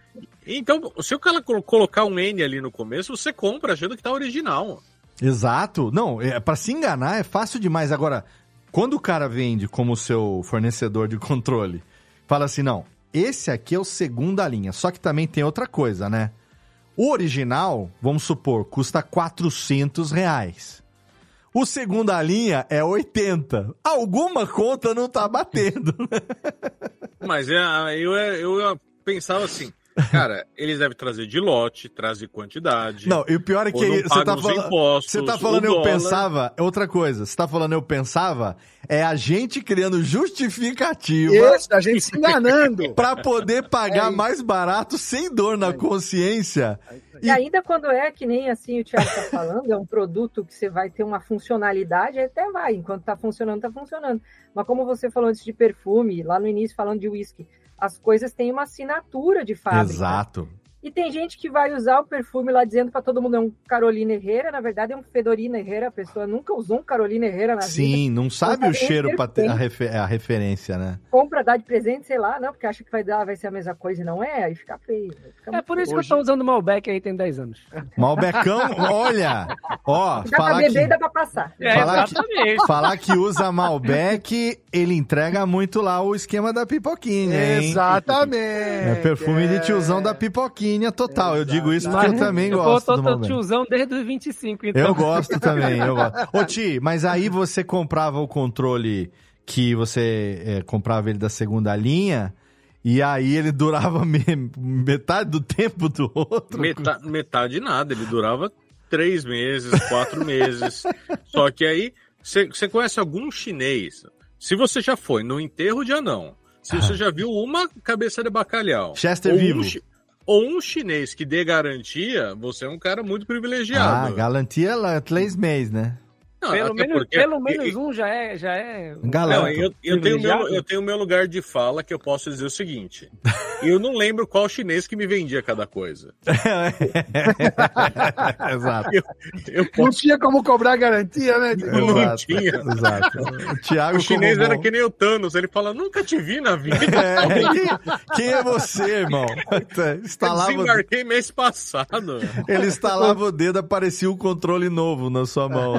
Speaker 4: Então, se o cara colo- colocar um N ali no começo, você compra achando que tá original.
Speaker 1: Exato. Não, é, para se enganar é fácil demais. Agora, quando o cara vende como seu fornecedor de controle, fala assim: não, esse aqui é o segunda linha. Só que também tem outra coisa, né? O original, vamos supor, custa 400 reais. O segunda linha é 80. Alguma conta não tá batendo.
Speaker 4: Mas é, eu, eu pensava assim, cara, eles devem trazer de lote, trazer quantidade.
Speaker 1: Não, e o pior é que
Speaker 4: não
Speaker 1: você tá falando.
Speaker 4: impostos,
Speaker 1: Você tá falando eu
Speaker 4: dólar.
Speaker 1: pensava, é outra coisa. Você tá falando eu pensava, é a gente criando justificativa.
Speaker 3: Esse, a gente se enganando.
Speaker 1: Pra poder pagar
Speaker 5: É isso.
Speaker 1: mais barato sem dor na consciência.
Speaker 5: E ainda quando é que nem assim o Thiago tá falando, é um produto que você vai ter uma funcionalidade, até vai, enquanto tá funcionando, tá funcionando. Mas como você falou antes de perfume, lá no início falando de whisky, as coisas têm uma assinatura de fábrica.
Speaker 1: Exato.
Speaker 5: E tem gente que vai usar o perfume lá dizendo para todo mundo é um Carolina Herrera, na verdade é um Fedorina Herrera, a pessoa nunca usou um Carolina Herrera na vida.
Speaker 1: Sim, não sabe o cheiro
Speaker 5: o
Speaker 1: pra ter a,
Speaker 5: perfume.
Speaker 1: refe- a referência, né?
Speaker 5: Compra, dá de presente, sei lá, não, porque acha que vai dar, vai ser a mesma coisa e não é, aí fica feio. Fica
Speaker 2: É por isso
Speaker 5: feio.
Speaker 2: que eu tô usando Malbec aí tem 10 anos.
Speaker 1: Malbecão, olha, ó,
Speaker 5: Dá pra
Speaker 1: falar
Speaker 5: beber
Speaker 1: que,
Speaker 5: e dá pra passar.
Speaker 2: É,
Speaker 1: Falar que-
Speaker 2: exatamente.
Speaker 1: falar que usa Malbec, ele entrega muito lá o esquema da pipoquinha, hein?
Speaker 3: Exatamente.
Speaker 1: É perfume de tiozão da pipoquinha total. Eu digo isso porque eu também
Speaker 2: eu
Speaker 1: gosto
Speaker 2: tô,
Speaker 1: do
Speaker 2: tô tiozão desde os 25, então.
Speaker 1: Eu gosto também, eu gosto. Ô Ti, mas aí você comprava o controle que você é, comprava ele da segunda linha e aí ele durava me- metade do tempo do outro.
Speaker 4: Meta- metade nada, ele durava três meses, quatro meses. Só que aí, você conhece algum chinês? Se você já foi no enterro de anão, se você já viu uma cabeça de bacalhau,
Speaker 1: Chester vivo.
Speaker 4: Um, chi- ou um chinês que dê garantia, você é um cara muito
Speaker 1: Ah,
Speaker 4: privilegiado.
Speaker 1: garantia lá, três meses, né?
Speaker 4: Não,
Speaker 2: Pelo menos,
Speaker 4: porque-
Speaker 2: pelo menos um já é. Já é.
Speaker 4: Não, eu, eu tenho meu, eu tenho meu lugar de fala que eu posso dizer o seguinte. Eu não lembro qual chinês que me vendia cada coisa.
Speaker 1: Exato.
Speaker 4: Eu, eu
Speaker 3: Não
Speaker 4: posso.
Speaker 3: tinha como cobrar garantia, né?
Speaker 4: Não
Speaker 1: Exato,
Speaker 4: tinha.
Speaker 1: Exato. O Thiago
Speaker 4: O chinês
Speaker 1: como
Speaker 4: era
Speaker 1: bom-
Speaker 4: que nem o Thanos, ele fala, nunca te vi na vida.
Speaker 1: É, quem, quem é você, irmão?
Speaker 4: Eu
Speaker 1: Instalava,
Speaker 4: desembarquei mês passado.
Speaker 1: ele instalava o dedo, aparecia um controle novo na sua mão.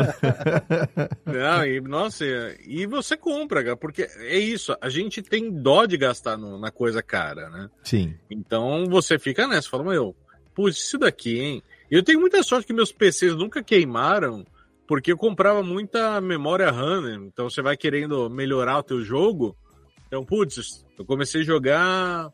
Speaker 4: Não, e, nossa, e você compra, cara, porque é isso, a gente tem dó de gastar no- na coisa cara, né?
Speaker 1: Sim.
Speaker 4: Então você fica nessa, fala, meu, putz, isso daqui, hein? Eu tenho muita sorte que meus PCs nunca queimaram, porque eu comprava muita memória RAM, né? Então você vai querendo melhorar o teu jogo. Então, putz, eu comecei a jogar.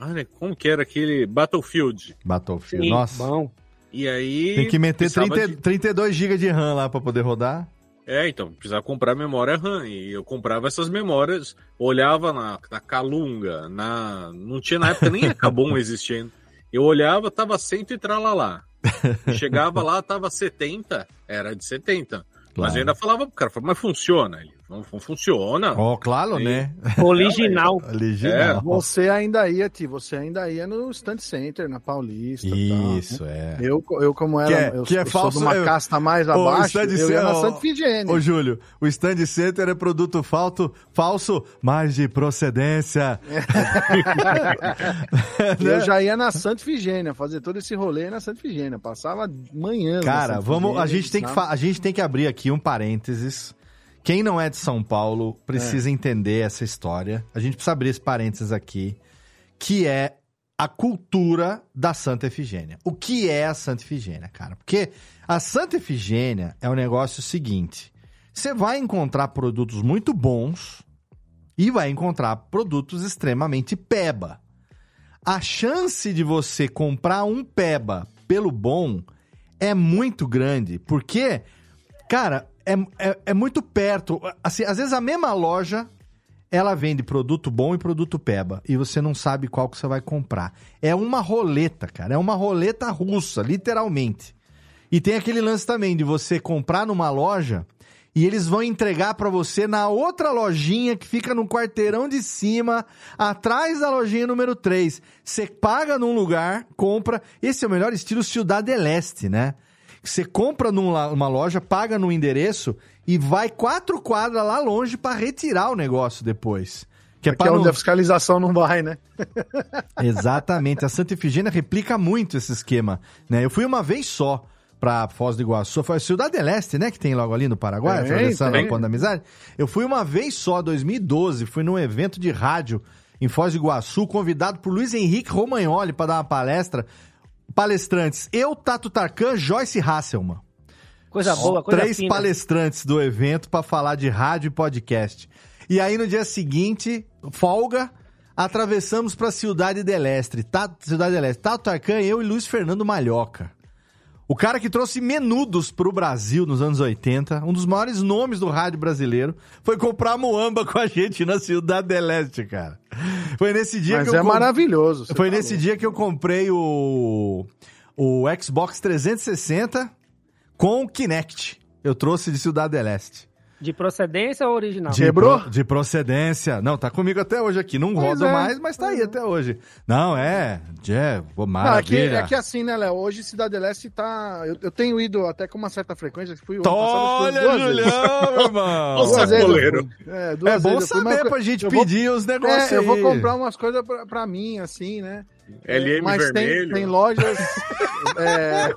Speaker 4: Olha, como que era aquele Battlefield?
Speaker 1: Battlefield.
Speaker 2: Sim,
Speaker 1: Nossa.
Speaker 2: bom.
Speaker 4: E aí.
Speaker 1: Tem que meter
Speaker 4: precisava
Speaker 1: 30,
Speaker 4: de-
Speaker 1: 32 GB de RAM lá pra poder rodar.
Speaker 4: É, então, precisava comprar memória RAM. E eu comprava essas memórias, olhava na, na Calunga, na. Não tinha na época nem a Kabum existindo. Eu olhava, tava 100 e tralalá. Chegava lá, tava 70, era de 70. Mas
Speaker 1: Claro.
Speaker 4: eu ainda falava pro cara, mas funciona? Ele, não, não funciona.
Speaker 1: Ó, claro,
Speaker 4: Sim.
Speaker 1: né?
Speaker 2: Original.
Speaker 1: Original.
Speaker 3: Você ainda ia, Ti, você ainda ia no Stand Center, na Paulista. e tal,
Speaker 1: Isso,
Speaker 3: né?
Speaker 1: é.
Speaker 3: Eu, eu como era,
Speaker 1: Que é-
Speaker 3: eu,
Speaker 1: que é
Speaker 3: eu
Speaker 1: falso,
Speaker 3: sou de uma
Speaker 1: eu-
Speaker 3: casta mais
Speaker 1: Ô,
Speaker 3: abaixo,
Speaker 1: stand
Speaker 3: eu ia
Speaker 1: center-
Speaker 3: na
Speaker 1: ô,
Speaker 3: Santa Figênia.
Speaker 1: Ô, Júlio, o stand center é produto falso, falso mas de procedência.
Speaker 3: Eu já ia na Santa Figênia, fazer todo esse rolê na Santa Figênia. Passava manhã. na
Speaker 1: Cara,
Speaker 3: Santa
Speaker 1: vamos, a
Speaker 3: Ifigênia,
Speaker 1: gente tem que
Speaker 3: sabe?
Speaker 1: a gente tem que abrir aqui um parênteses. Quem não é de São Paulo precisa entender essa história. A gente precisa abrir esse parênteses aqui, que é a cultura da Santa Efigênia. O que é a Santa Efigênia, cara? Porque a Santa Efigênia é o negócio seguinte: você vai encontrar produtos muito bons e vai encontrar produtos extremamente peba. A chance de você comprar um peba pelo bom é muito grande, porque, cara, é, é, é muito perto. Assim, às vezes a mesma loja ela vende produto bom e produto peba. E você não sabe qual que você vai comprar. É uma roleta, cara. É uma roleta russa, literalmente. E tem aquele lance também de você comprar numa loja e eles vão entregar para você na outra lojinha que fica no quarteirão de cima, atrás da lojinha número 3. Você paga num lugar, compra. Esse é o melhor estilo Cidade Leste, né? Você compra numa loja, paga no endereço e vai quatro quadras lá longe para retirar o negócio depois.
Speaker 3: Que é, para onde não... a fiscalização não vai, né?
Speaker 1: Exatamente. A Santa Efigênia replica muito esse esquema. Né? Eu fui uma vez só para Foz do Iguaçu. Foi a Cidade Leste, né? Que tem logo ali no Paraguai, atravessando tem. a Ponta da Amizade. Eu fui uma vez só, 2012. Fui num evento de rádio em Foz do Iguaçu, convidado por Luiz Henrique Romagnoli para dar uma palestra. Palestrantes, eu, Tato Tarkan, Joyce Hasselman.
Speaker 2: Coisa boa, coisa
Speaker 1: Três
Speaker 2: fina.
Speaker 1: palestrantes do evento para falar de rádio e podcast. E aí no dia seguinte, folga, atravessamos para Cidade del. Tato, Cidade del Este. Tato Tarkan, eu e Luiz Fernando Malhoca. O cara que trouxe menudos pro Brasil nos anos 80, um dos maiores nomes do rádio brasileiro, foi comprar Moamba com a gente na Cidade del Este, cara. Foi nesse dia
Speaker 3: Mas
Speaker 1: que eu
Speaker 3: é maravilhoso.
Speaker 1: Foi falou. nesse dia que eu comprei o o Xbox 360 com o Kinect. Eu trouxe de Cidade del Este.
Speaker 2: De procedência ou original?
Speaker 1: De, pro, de procedência. Não, tá comigo até hoje aqui. Não rodo é, mais, mas tá aí é. até hoje. Não, é. É, maravilha.
Speaker 3: Não, é, que, é que assim, né, Léo? Hoje Cidade Leste tá. Eu, eu, tenho ido até com uma certa frequência. Fui
Speaker 1: Olha, Julião, meu irmão.
Speaker 4: Nossa, goleiro.
Speaker 1: É, é bom saber fui, pra gente pedir vou, os negócios. É,
Speaker 3: eu vou comprar umas coisas pra, pra mim, assim, né?
Speaker 4: LM
Speaker 3: Mas
Speaker 4: vermelho.
Speaker 3: Tem, tem lojas é,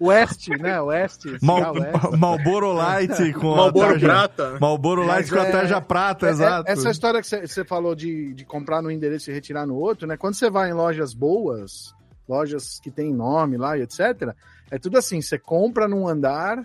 Speaker 3: West, né? West.
Speaker 1: Mal, Malboro Light com
Speaker 4: Malboro
Speaker 1: a tarja,
Speaker 4: Prata.
Speaker 1: Malboro Light com a tarja é, prata, é, exato.
Speaker 3: Essa história que você falou de, de comprar no endereço e retirar no outro, né? Quando você vai em lojas boas, lojas que tem nome lá e etc., é tudo assim, você compra num andar,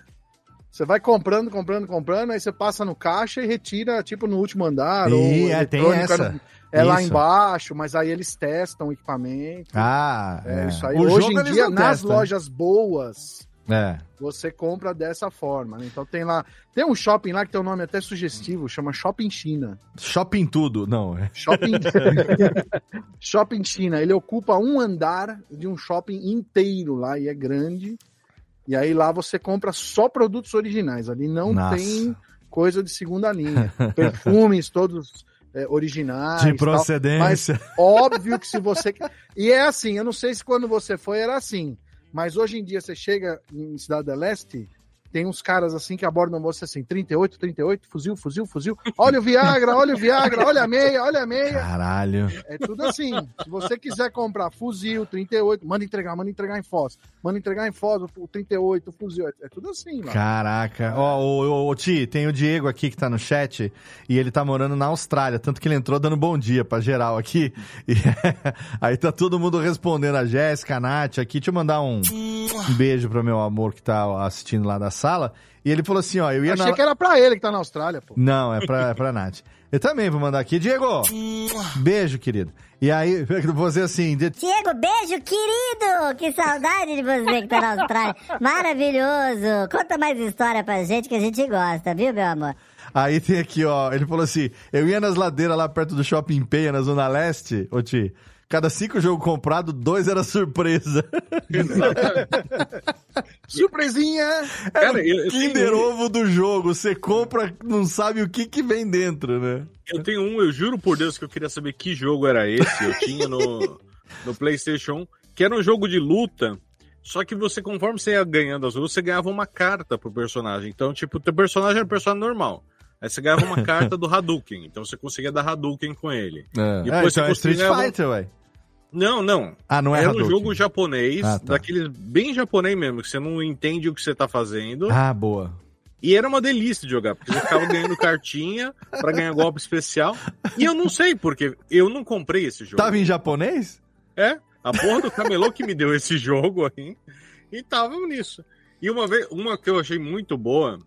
Speaker 3: você vai comprando, comprando, comprando, aí você passa no caixa e retira, tipo, no último andar.
Speaker 1: E, ou é, tem essa.
Speaker 3: No, é isso. lá embaixo, mas aí eles testam o equipamento.
Speaker 1: Ah,
Speaker 3: é, é. isso aí. O Hoje em dia, nas testam. lojas boas,
Speaker 1: é.
Speaker 3: você compra dessa forma. Né? Então tem lá. Tem um shopping lá que tem um nome até sugestivo, chama Shopping China.
Speaker 1: Shopping tudo, não. É.
Speaker 3: Shopping, shopping China. Ele ocupa um andar de um shopping inteiro lá e é grande. E aí lá você compra só produtos originais. Ali não Nossa. tem coisa de segunda linha. Perfumes, todos é, originais.
Speaker 1: De procedência.
Speaker 3: Tal, mas óbvio que se você. E é assim, eu não sei se quando você foi era assim, mas hoje em dia você chega em Cidade da Leste, tem uns caras assim que abordam você assim, 38, 38, fuzil, fuzil, fuzil. Olha o Viagra, olha o Viagra, olha a meia, olha a meia.
Speaker 1: Caralho.
Speaker 3: É tudo assim. Se você quiser comprar fuzil, 38, manda entregar, manda entregar em Foz. Manda entregar em Foz o 38, o fuzil. É, é tudo assim, mano.
Speaker 1: Caraca. Ó, oh, o Ti, tem o Diego aqui que tá no chat e ele tá morando na Austrália, tanto que ele entrou dando bom dia pra geral aqui. E aí tá todo mundo respondendo a Jéssica, a Nath aqui. Deixa eu mandar um, um beijo pro meu amor que tá assistindo lá da sala. E ele falou assim, ó, eu ia
Speaker 3: Achei na... que era pra ele que tá na Austrália, pô.
Speaker 1: Não, é pra, é pra Nath. Eu também vou mandar aqui. Diego, beijo, querido. E aí, você assim... De...
Speaker 7: Diego, beijo, querido! Que saudade de você que tá na Austrália. Maravilhoso! Conta mais história pra gente que a gente gosta, viu, meu amor?
Speaker 1: Aí tem aqui, ó, ele falou assim, eu ia nas ladeiras lá perto do Shopping Penha, na Zona Leste, ô Ti, cada cinco jogos comprados, dois era surpresa.
Speaker 3: Surpresinha!
Speaker 1: É Cara, o eu, Kinder tenho... Ovo do jogo. Você compra, não sabe o que, que vem dentro, né?
Speaker 4: Eu tenho um, eu juro por Deus que eu queria saber que jogo era esse. Eu tinha no, no PlayStation, que era um jogo de luta. Só que você, conforme você ia ganhando as lutas, você ganhava uma carta pro personagem. Então, tipo, o teu personagem era um personagem normal. Aí você ganhava uma carta do Hadouken. Então você conseguia dar Hadouken com ele.
Speaker 1: É, Depois é, então você é Street Fighter, ué.
Speaker 4: Não, não.
Speaker 1: Ah, não é
Speaker 4: Era um jogo japonês, ah, tá. daquele bem japonês mesmo, que você não entende o que você tá fazendo.
Speaker 1: Ah, boa.
Speaker 4: E era uma delícia de jogar, porque você ficava ganhando cartinha para ganhar golpe especial. E eu não sei, porque eu não comprei esse jogo.
Speaker 1: Tava em japonês?
Speaker 4: É, a porra do camelô que me deu esse jogo aí. E tava nisso. E uma vez, uma que eu achei muito boa,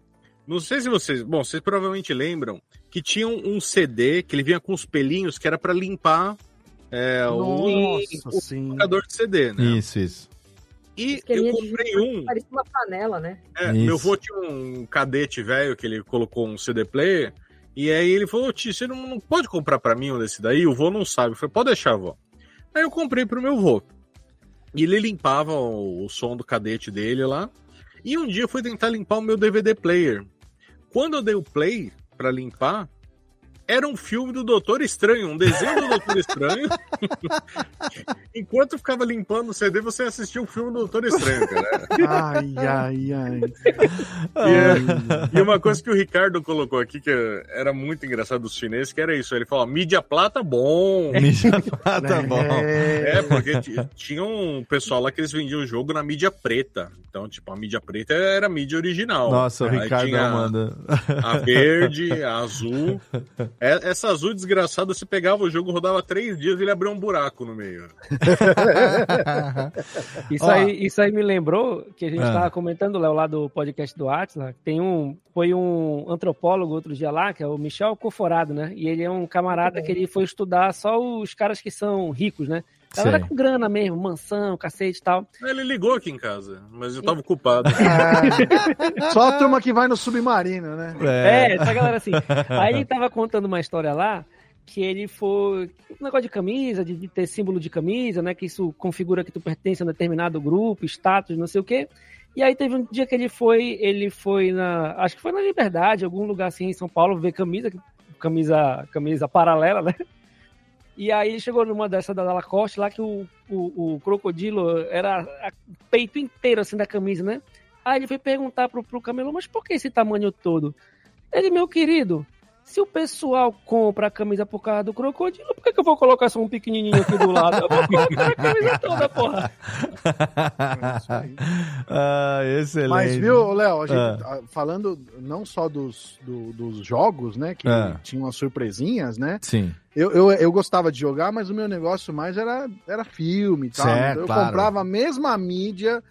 Speaker 4: não sei se vocês, bom, vocês provavelmente lembram que tinha um CD que ele vinha com os pelinhos que era para limpar é,
Speaker 3: Nossa,
Speaker 4: o, o tocador de CD, né?
Speaker 1: Isso, isso.
Speaker 4: E eu
Speaker 5: de
Speaker 4: comprei um.
Speaker 5: Parecia uma panela, né?
Speaker 4: É, meu avô tinha um cadete velho que ele colocou um CD player. E aí ele falou, tio, você não, não pode comprar pra mim um desse daí? O vô não sabe. Eu falei, pode deixar, vô. Aí eu comprei pro meu vô. E ele limpava o, o som do cadete dele lá. E um dia eu fui tentar limpar o meu DVD player. Quando eu dei o play pra limpar, era um filme do Doutor Estranho, um desenho do Doutor Estranho. Enquanto eu ficava limpando o CD, você assistia o filme do Doutor Estranho, cara.
Speaker 3: Ai, ai, ai.
Speaker 4: E, e uma coisa que o Ricardo colocou aqui, que era muito engraçado dos chineses, que era isso. Ele falou, mídia plata bom.
Speaker 1: Mídia plata bom.
Speaker 4: É, porque tinha um pessoal lá que eles vendiam o jogo na mídia preta. Então, tipo, a mídia preta era a mídia original.
Speaker 1: Nossa, o Ricardo
Speaker 4: tinha
Speaker 1: manda.
Speaker 4: A verde, a azul. É- Essa azul desgraçada, você pegava o jogo, rodava três dias e ele abria um buraco no meio.
Speaker 2: Isso,
Speaker 1: Ó.
Speaker 2: aí, isso aí me lembrou que a gente
Speaker 1: Ah.
Speaker 2: estava comentando, Léo, lá do podcast do Atlas. Tem um. Foi um antropólogo outro dia lá, que é o Michel Coforado, né? E ele é um camarada que ele foi estudar só os caras que são ricos, né? Galera com grana mesmo, mansão, cacete e tal.
Speaker 4: Ele ligou aqui em casa, mas eu tava ocupado.
Speaker 3: Só a turma que vai no submarino, né?
Speaker 2: É, essa galera assim. Aí ele tava contando uma história lá que ele foi. Um negócio de camisa, de, de ter símbolo de camisa, né? Que isso configura que tu pertence a um determinado grupo, status, não sei o quê. E aí teve um dia que ele foi, ele foi na. Acho que foi na Liberdade, algum lugar assim em São Paulo, ver camisa, camisa, camisa paralela, né? E aí ele chegou numa dessa da Lacoste lá que o, o, o crocodilo era a- peito inteiro assim da camisa, né? Aí ele foi perguntar pro, pro camelô, mas por que esse tamanho todo? Ele, meu querido, se o pessoal compra a camisa por causa do crocodilo, por que, que eu vou colocar só um pequenininho aqui do lado? Eu vou comprar a camisa toda, porra.
Speaker 1: ah, excelente.
Speaker 3: Mas viu, Léo, a gente,
Speaker 1: Ah.
Speaker 3: ah, falando não só dos, do- dos jogos, né? Que
Speaker 1: Ah.
Speaker 3: tinham umas surpresinhas, né?
Speaker 1: Sim.
Speaker 3: Eu, eu, eu gostava de jogar, mas o meu negócio mais era, era filme e tal.
Speaker 1: Certo,
Speaker 3: eu
Speaker 1: claro.
Speaker 3: comprava a mesma mídia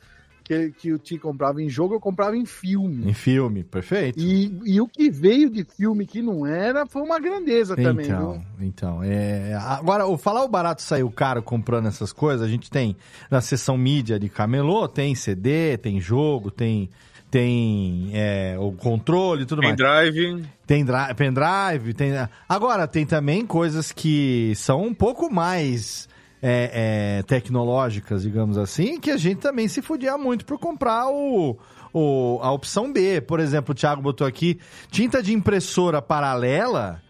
Speaker 3: que, que o Ti comprava em jogo, eu comprava em filme.
Speaker 1: Em filme, perfeito.
Speaker 3: E, e o que veio de filme que não era foi uma grandeza também,
Speaker 1: Então,
Speaker 3: viu?
Speaker 1: então, é... agora, o falar o barato saiu caro comprando essas coisas, a gente tem na seção mídia de camelô, tem CD, tem jogo, tem, tem é, o controle e tudo mais.
Speaker 4: Pendrive.
Speaker 1: Tem dri- pendrive, tem... Agora, tem também coisas que são um pouco mais é, é, tecnológicas, digamos assim, que a gente também se fudia muito por comprar o, o- a opção B. Por exemplo, o Thiago botou aqui, tinta de impressora paralela...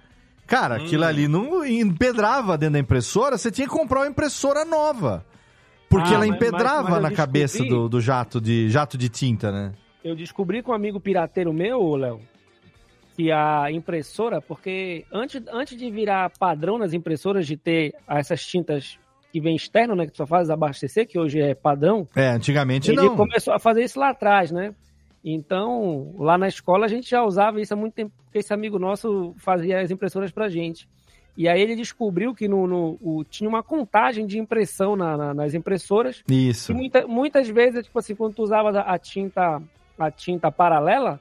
Speaker 1: Cara, aquilo ali não empedrava dentro da impressora, você tinha que comprar uma impressora nova. Porque
Speaker 2: Ah,
Speaker 1: ela empedrava
Speaker 2: mas- mas
Speaker 1: na cabeça do, do jato de jato de tinta, né?
Speaker 2: Eu descobri com um amigo pirateiro meu, Léo, que a impressora, porque antes, antes de virar padrão nas impressoras de ter essas tintas que vem externo, né, que só faz abastecer, que hoje é padrão,
Speaker 1: É, antigamente
Speaker 2: ele
Speaker 1: não.
Speaker 2: começou a fazer isso lá atrás, né? Então, lá na escola a gente já usava isso há muito tempo, porque esse amigo nosso fazia as impressoras pra gente. E aí ele descobriu que no, no- o- tinha uma contagem de impressão na- na- nas impressoras.
Speaker 1: Isso.
Speaker 2: E muita- muitas vezes, tipo assim, quando tu usava a tinta, a tinta paralela,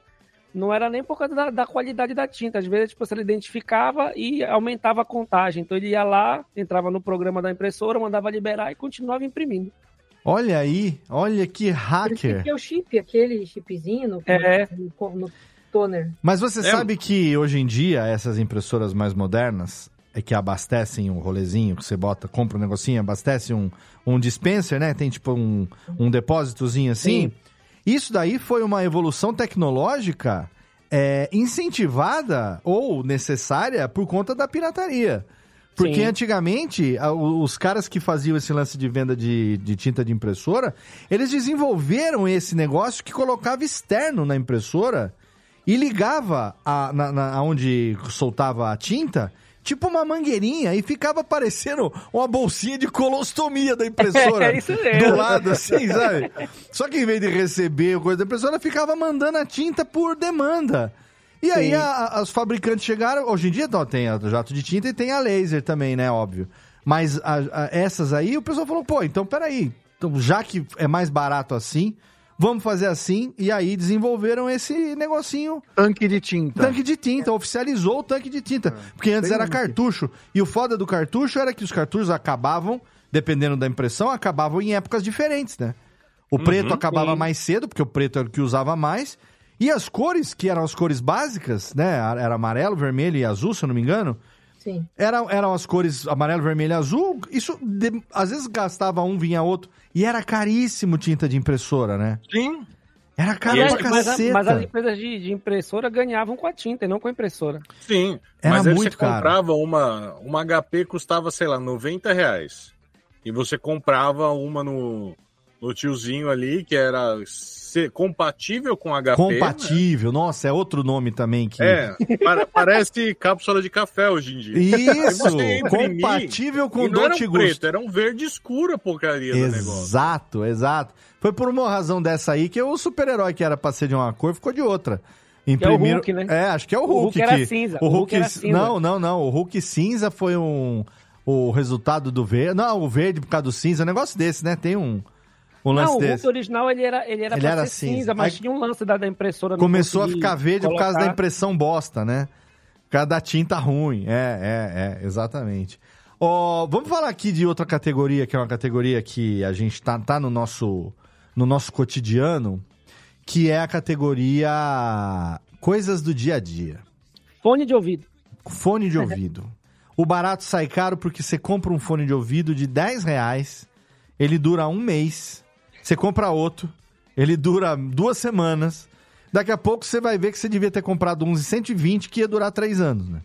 Speaker 2: não era nem por causa da, da qualidade da tinta. Às vezes, tipo, ele identificava e aumentava a contagem. Então ele ia lá, entrava no programa da impressora, mandava liberar e continuava imprimindo.
Speaker 1: Olha aí, olha que hacker.
Speaker 5: Que é o chip, aquele chipzinho no,
Speaker 2: É.
Speaker 5: no, no toner.
Speaker 1: Mas você
Speaker 5: É.
Speaker 1: sabe que hoje em dia essas impressoras mais modernas é que abastecem um rolezinho que você bota, compra um negocinho, abastece um, um dispenser, né? Tem tipo um, um depósitozinho assim. Isso daí foi uma evolução tecnológica é, incentivada ou necessária por conta da pirataria. Porque
Speaker 2: Sim.
Speaker 1: antigamente, os caras que faziam esse lance de venda de, de tinta de impressora, eles desenvolveram esse negócio que colocava externo na impressora e ligava a, na, na- aonde soltava a tinta, tipo uma mangueirinha, e ficava parecendo uma bolsinha de colostomia da impressora.
Speaker 2: É isso mesmo.
Speaker 1: Do lado, assim, sabe? Só que em vez de receber coisa da impressora, ficava mandando a tinta por demanda. E aí
Speaker 2: Sim.
Speaker 1: os fabricantes chegaram. Hoje em dia então, tem a jato de tinta e tem a laser também, né? Óbvio. Mas a- a- essas aí, o pessoal falou, pô, então peraí. Então, já que é mais barato assim, vamos fazer assim. E aí desenvolveram esse negocinho.
Speaker 3: Tanque de tinta.
Speaker 1: Tanque de tinta, oficializou o tanque de tinta. Porque antes era cartucho. E o foda do cartucho era que os cartuchos acabavam, dependendo da impressão, acabavam em épocas diferentes, né? O preto
Speaker 4: Uhum,
Speaker 1: acabava
Speaker 4: sim.
Speaker 1: mais cedo, porque o preto era o que usava mais. E as cores, que eram as cores básicas, né? Era amarelo, vermelho e azul, se eu não me engano.
Speaker 5: Sim.
Speaker 1: Eram, eram as cores amarelo, vermelho e azul. Isso de- às vezes gastava um, vinha outro. E era caríssimo tinta de impressora, né?
Speaker 4: Sim.
Speaker 1: Era caro
Speaker 2: Mas,
Speaker 1: pra
Speaker 2: mas, a-
Speaker 1: caceta.
Speaker 2: mas as empresas de, de impressora ganhavam com a tinta e não com a impressora.
Speaker 4: Sim,
Speaker 1: Era
Speaker 4: mas aí
Speaker 1: muito
Speaker 4: você
Speaker 1: caro.
Speaker 4: comprava uma, uma HP custava, sei lá, 90 reais. E você comprava uma no, no tiozinho ali, que era ser compatível com HP.
Speaker 1: Compatível. Nossa, é outro nome também que.
Speaker 4: né? É, para- parece cápsula de café hoje em dia.
Speaker 1: Isso!
Speaker 4: você imprimia,
Speaker 1: compatível com
Speaker 4: e não era
Speaker 1: Dolce
Speaker 4: um
Speaker 1: Gusto.
Speaker 4: preto, era um verde escuro a porcaria do negócio.
Speaker 1: Exato, exato. Foi por uma razão dessa aí que o super-herói que era pra ser de uma cor ficou de outra.
Speaker 2: é o
Speaker 1: Imprimiram...
Speaker 2: Hulk, né?
Speaker 1: É, acho que é o
Speaker 2: O
Speaker 1: Hulk.
Speaker 2: Hulk era
Speaker 1: que...
Speaker 2: cinza,
Speaker 1: O
Speaker 2: o
Speaker 1: Hulk,
Speaker 2: Hulk era cinza.
Speaker 1: Não, não, não. O Hulk cinza foi um... o resultado do verde. Não, o verde por causa do cinza. Um negócio desse, né? Tem um, um lance
Speaker 2: não, o
Speaker 1: desse.
Speaker 2: Hulk original ele era, ele era
Speaker 1: Ele era cinza.
Speaker 2: cinza, mas
Speaker 1: Aí
Speaker 2: tinha um lance da, da impressora.
Speaker 1: Começou a ficar verde por causa da
Speaker 2: colocar.
Speaker 1: impressão bosta, né? Por causa da tinta ruim. É, é, é, exatamente. Ó, vamos falar aqui de outra categoria, que é uma categoria que a gente tá, tá no, nosso, no nosso cotidiano, que é a categoria Coisas do Dia a Dia.
Speaker 2: Fone de ouvido.
Speaker 1: Fone de ouvido. O barato sai caro porque você compra um fone de ouvido de 10 reais, ele dura um mês, você compra outro, ele dura duas semanas, daqui a pouco você vai ver que você devia ter comprado uns de 120 que ia durar três anos, né?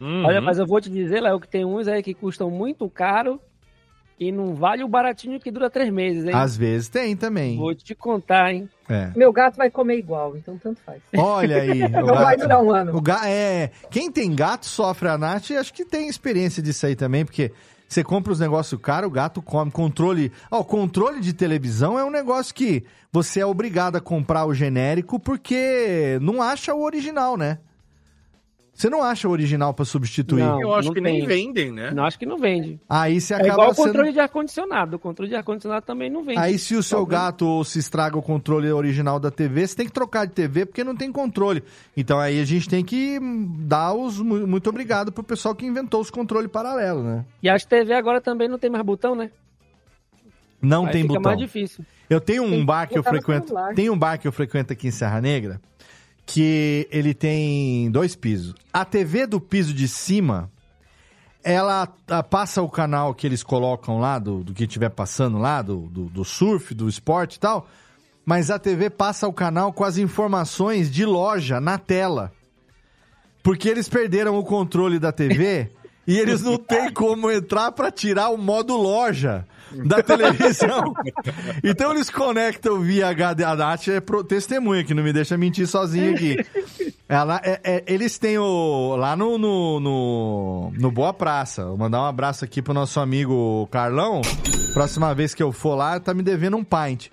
Speaker 2: Olha, mas eu vou te dizer, Léo, que tem uns aí que custam muito caro e não vale o baratinho que dura três meses, hein?
Speaker 1: Às vezes tem também.
Speaker 2: Vou te contar, hein?
Speaker 1: É.
Speaker 5: Meu gato vai comer igual, então tanto faz.
Speaker 1: Olha aí. o
Speaker 5: Não vai
Speaker 1: gato-
Speaker 5: durar um ano.
Speaker 1: O ga... é, quem tem gato sofre a Nath, e acho que tem experiência disso aí também, porque você compra os negócios caros, o gato come. Controle. Ó, controle de televisão é um negócio que você é obrigado a comprar o genérico porque não acha o original, né? Você não acha o original pra substituir.
Speaker 2: Não,
Speaker 4: Eu acho
Speaker 2: não
Speaker 4: que nem vendem, né?
Speaker 2: Não, acho que não vende.
Speaker 1: Aí você
Speaker 2: É
Speaker 1: acaba
Speaker 2: igual o
Speaker 1: sendo-
Speaker 2: controle de ar-condicionado. O controle de ar-condicionado também não vende.
Speaker 1: Aí se o seu
Speaker 2: Talvez-
Speaker 1: gato ou se estraga o controle original da TV, você tem que trocar de TV porque não tem controle. Então aí a gente tem que dar os mu- muito obrigado pro pessoal que inventou os controles paralelos, né?
Speaker 2: E as TV agora também não tem mais botão, né?
Speaker 1: Não
Speaker 2: Aí
Speaker 1: tem
Speaker 2: fica
Speaker 1: botão.
Speaker 2: mais difícil.
Speaker 1: Eu tenho um
Speaker 2: Tem
Speaker 1: bar que eu frequento,
Speaker 2: celular.
Speaker 1: tem um bar que eu frequento aqui em Serra Negra que ele tem dois pisos. A TV do piso de cima, ela ah, passa o canal que eles colocam lá, do, do que estiver passando lá, do, do, do surf, do esporte e tal, mas a TV passa o canal com as informações de loja na tela. Porque eles perderam o controle da TV e eles não têm como entrar para tirar o modo loja da televisão. Então eles conectam via HD. A Nath é pro- testemunha que não me deixa mentir sozinho aqui. Ela, é- é- eles têm o. Lá no, no, no, no Boa Praça. Vou mandar um abraço aqui pro nosso amigo Carlão. Próxima vez que eu for lá, tá me devendo um pint.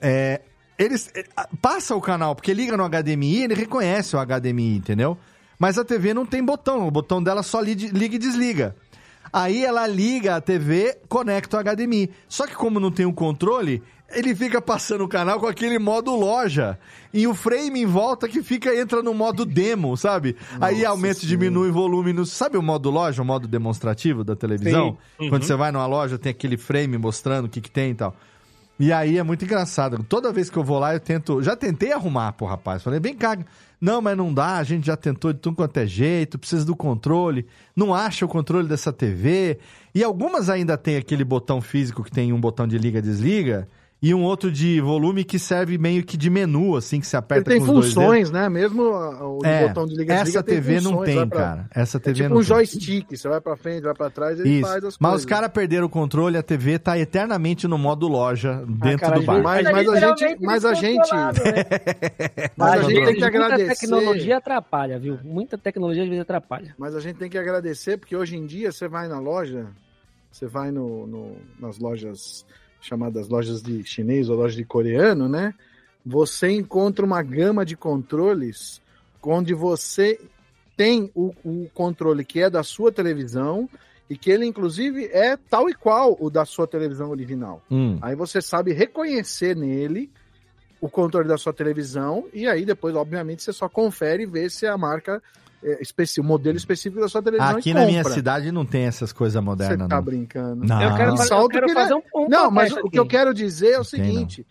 Speaker 1: É, eles. é, Passa o canal, porque liga no HDMI, ele reconhece o HDMI, entendeu? Mas a TV não tem botão. O botão dela só li- liga e desliga. Aí ela liga a TV, conecta o HDMI. Só que como não tem o controle, ele fica passando o canal com aquele modo loja. E o frame em volta que fica entra no modo demo, sabe? Aí aumenta e diminui o volume. No... Sabe o modo loja, o modo demonstrativo da televisão?
Speaker 4: Sim.
Speaker 1: Quando
Speaker 4: Uhum.
Speaker 1: você vai numa loja, tem aquele frame mostrando o que, que tem e tal. E aí é muito engraçado. Toda vez que eu vou lá, eu tento. Já tentei arrumar pro rapaz. Falei, vem cá. Não, mas não dá. A gente já tentou de tudo quanto é jeito. Precisa do controle. Não acha o controle dessa TV. E algumas ainda tem aquele botão físico que tem um botão de liga-desliga. E um outro de volume que serve meio que de menu, assim, que se
Speaker 3: Ele
Speaker 1: aperta
Speaker 3: tem
Speaker 1: com os dois dedos.
Speaker 3: funções, né? Mesmo a- o
Speaker 1: É,
Speaker 3: botão de liga
Speaker 1: essa TV não tem, cara. Essa TV
Speaker 3: é tipo
Speaker 1: não
Speaker 3: um
Speaker 1: tem.
Speaker 3: joystick, você vai pra frente, vai pra trás, ele
Speaker 1: Isso.
Speaker 3: faz as
Speaker 1: Mas
Speaker 3: coisas.
Speaker 1: os caras perderam o controle, a TV tá eternamente no modo loja dentro
Speaker 3: cara,
Speaker 1: do bar.
Speaker 3: Mas, mas a gente, mas a gente, mas a gente tem que
Speaker 2: Muita
Speaker 3: agradecer.
Speaker 2: tecnologia atrapalha, viu? Muita tecnologia às vezes atrapalha.
Speaker 3: Mas a gente tem que agradecer, porque hoje em dia você vai na loja, você vai no, no- nas lojas chamadas lojas de chinês ou lojas de coreano, né? Você encontra uma gama de controles onde você tem o, o controle que é da sua televisão e que ele, inclusive, é tal e qual o da sua televisão original.
Speaker 1: Hum.
Speaker 3: Aí você sabe reconhecer nele o controle da sua televisão e aí depois, obviamente, você só confere e vê se a marca é, especi- o modelo específico da sua televisão
Speaker 1: Aqui
Speaker 3: e
Speaker 1: na minha cidade não tem essas coisas
Speaker 3: Você
Speaker 1: modernas,
Speaker 3: tá
Speaker 1: não.
Speaker 3: brincando.
Speaker 1: Não. Eu quero
Speaker 2: eu quero
Speaker 3: que
Speaker 2: fazer um- um
Speaker 3: Não, mas
Speaker 2: protesto
Speaker 3: o que eu
Speaker 2: aqui.
Speaker 3: quero dizer é o
Speaker 1: Não
Speaker 3: seguinte: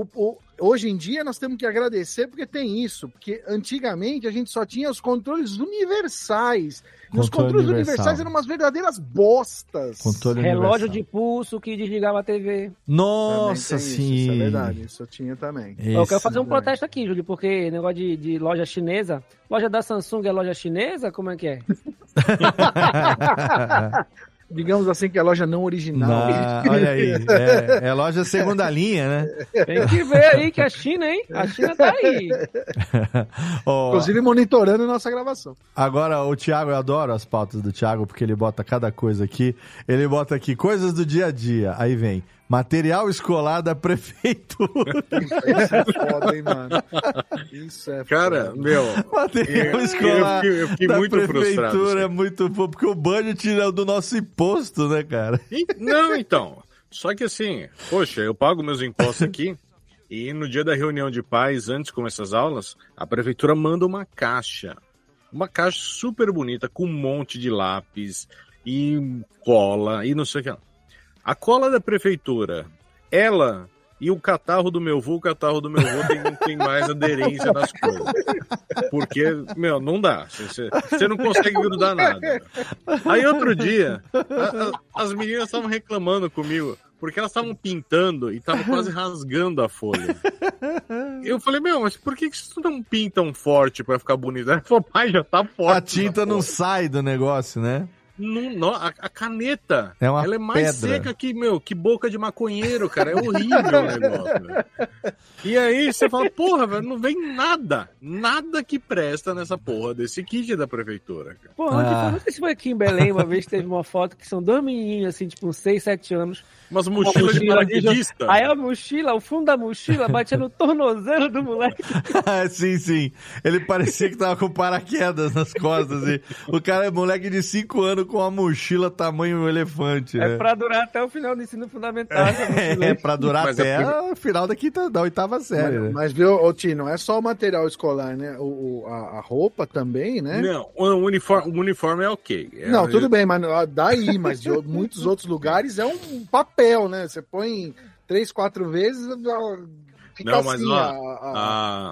Speaker 3: o- o- hoje em dia nós temos que agradecer porque tem isso. Porque antigamente a gente só tinha os controles universais. E os
Speaker 1: Controle
Speaker 3: controles
Speaker 1: universal.
Speaker 3: universais eram umas verdadeiras bostas.
Speaker 1: Controle
Speaker 2: Relógio
Speaker 1: universal.
Speaker 2: de pulso que desligava a TV.
Speaker 1: Nossa, sim.
Speaker 3: Isso, isso é verdade, isso eu tinha também.
Speaker 2: Eu quero fazer um protesto aqui, Júlio, porque negócio de, de loja chinesa. Loja da Samsung é loja chinesa? Como é que é?
Speaker 3: Digamos assim que é a loja não original.
Speaker 1: Na- olha aí, é, é loja segunda linha, né?
Speaker 2: Tem que ver aí que a China, hein? A China tá aí.
Speaker 1: Ó,
Speaker 3: Inclusive monitorando a nossa gravação.
Speaker 1: Agora, o Thiago, eu adoro as pautas do Thiago, porque ele bota cada coisa aqui. Ele bota aqui coisas do dia a dia. Aí vem material escolar da prefeitura.
Speaker 3: Isso é foda, hein, mano? Isso é
Speaker 4: Cara,
Speaker 3: foda.
Speaker 4: meu.
Speaker 1: Material
Speaker 4: eu-
Speaker 1: escolar
Speaker 4: eu fiquei- eu fiquei
Speaker 1: da
Speaker 4: muito frustrado,
Speaker 1: prefeitura é
Speaker 4: assim.
Speaker 1: muito bom, porque o budget é do nosso imposto, né, cara?
Speaker 4: Não, então. Só que assim, poxa, eu pago meus impostos aqui e no dia da reunião de pais, antes de começar as aulas, a prefeitura manda uma caixa. Uma caixa super bonita, com um monte de lápis e cola e não sei o que. lá. A cola da prefeitura, ela e o catarro do meu avô, o catarro do meu avô tem, tem mais aderência nas coisas. Porque, meu, não dá. Você, você não consegue grudar nada. Aí outro dia, a- a- as meninas estavam reclamando comigo, porque elas estavam pintando e estavam quase rasgando a folha. Eu falei, meu, mas por que que vocês não pintam forte pra ficar bonito? Ela falou, pai, já tá forte.
Speaker 1: A tinta não
Speaker 4: porra."
Speaker 1: sai do negócio, né?
Speaker 4: Não, não, a, a caneta,
Speaker 1: É uma
Speaker 4: ela é mais
Speaker 1: pedra.
Speaker 4: seca que, meu, que boca de maconheiro, cara. É horrível o negócio. E aí você fala, porra, velho, não vem nada. Nada que presta nessa porra desse kit da prefeitura, cara.
Speaker 2: Pô, onde
Speaker 1: Ah.
Speaker 2: foi? Não sei se foi aqui em Belém, uma vez teve uma foto que são dois menininhos, assim, tipo, uns 6, 7 anos.
Speaker 4: Umas
Speaker 2: Uma
Speaker 4: mochilas de paraquedista.
Speaker 2: Aí a mochila, o fundo da mochila batia no tornozelo do moleque.
Speaker 1: sim, sim. Ele parecia que tava com paraquedas nas costas. E o cara é moleque de 5 anos com uma mochila tamanho elefante.
Speaker 2: É
Speaker 1: né?
Speaker 2: pra durar até o final do ensino fundamental.
Speaker 1: É,
Speaker 2: aí.
Speaker 1: pra durar
Speaker 4: Mas é
Speaker 1: até
Speaker 4: porque-
Speaker 1: o final da, quinta, da oitava série, né?
Speaker 3: Mas, mas viu, ô, Tino, não é só o material escolar, né? O, o- a, a roupa também, né?
Speaker 4: Não, o uniforme, o uniforme é ok. É-
Speaker 3: Não, tudo bem, mas daí, mas de muitos outros lugares é um papel, né? Você põe três, quatro vezes, fica
Speaker 4: Não, mas
Speaker 3: assim.
Speaker 4: ó,
Speaker 3: a- a-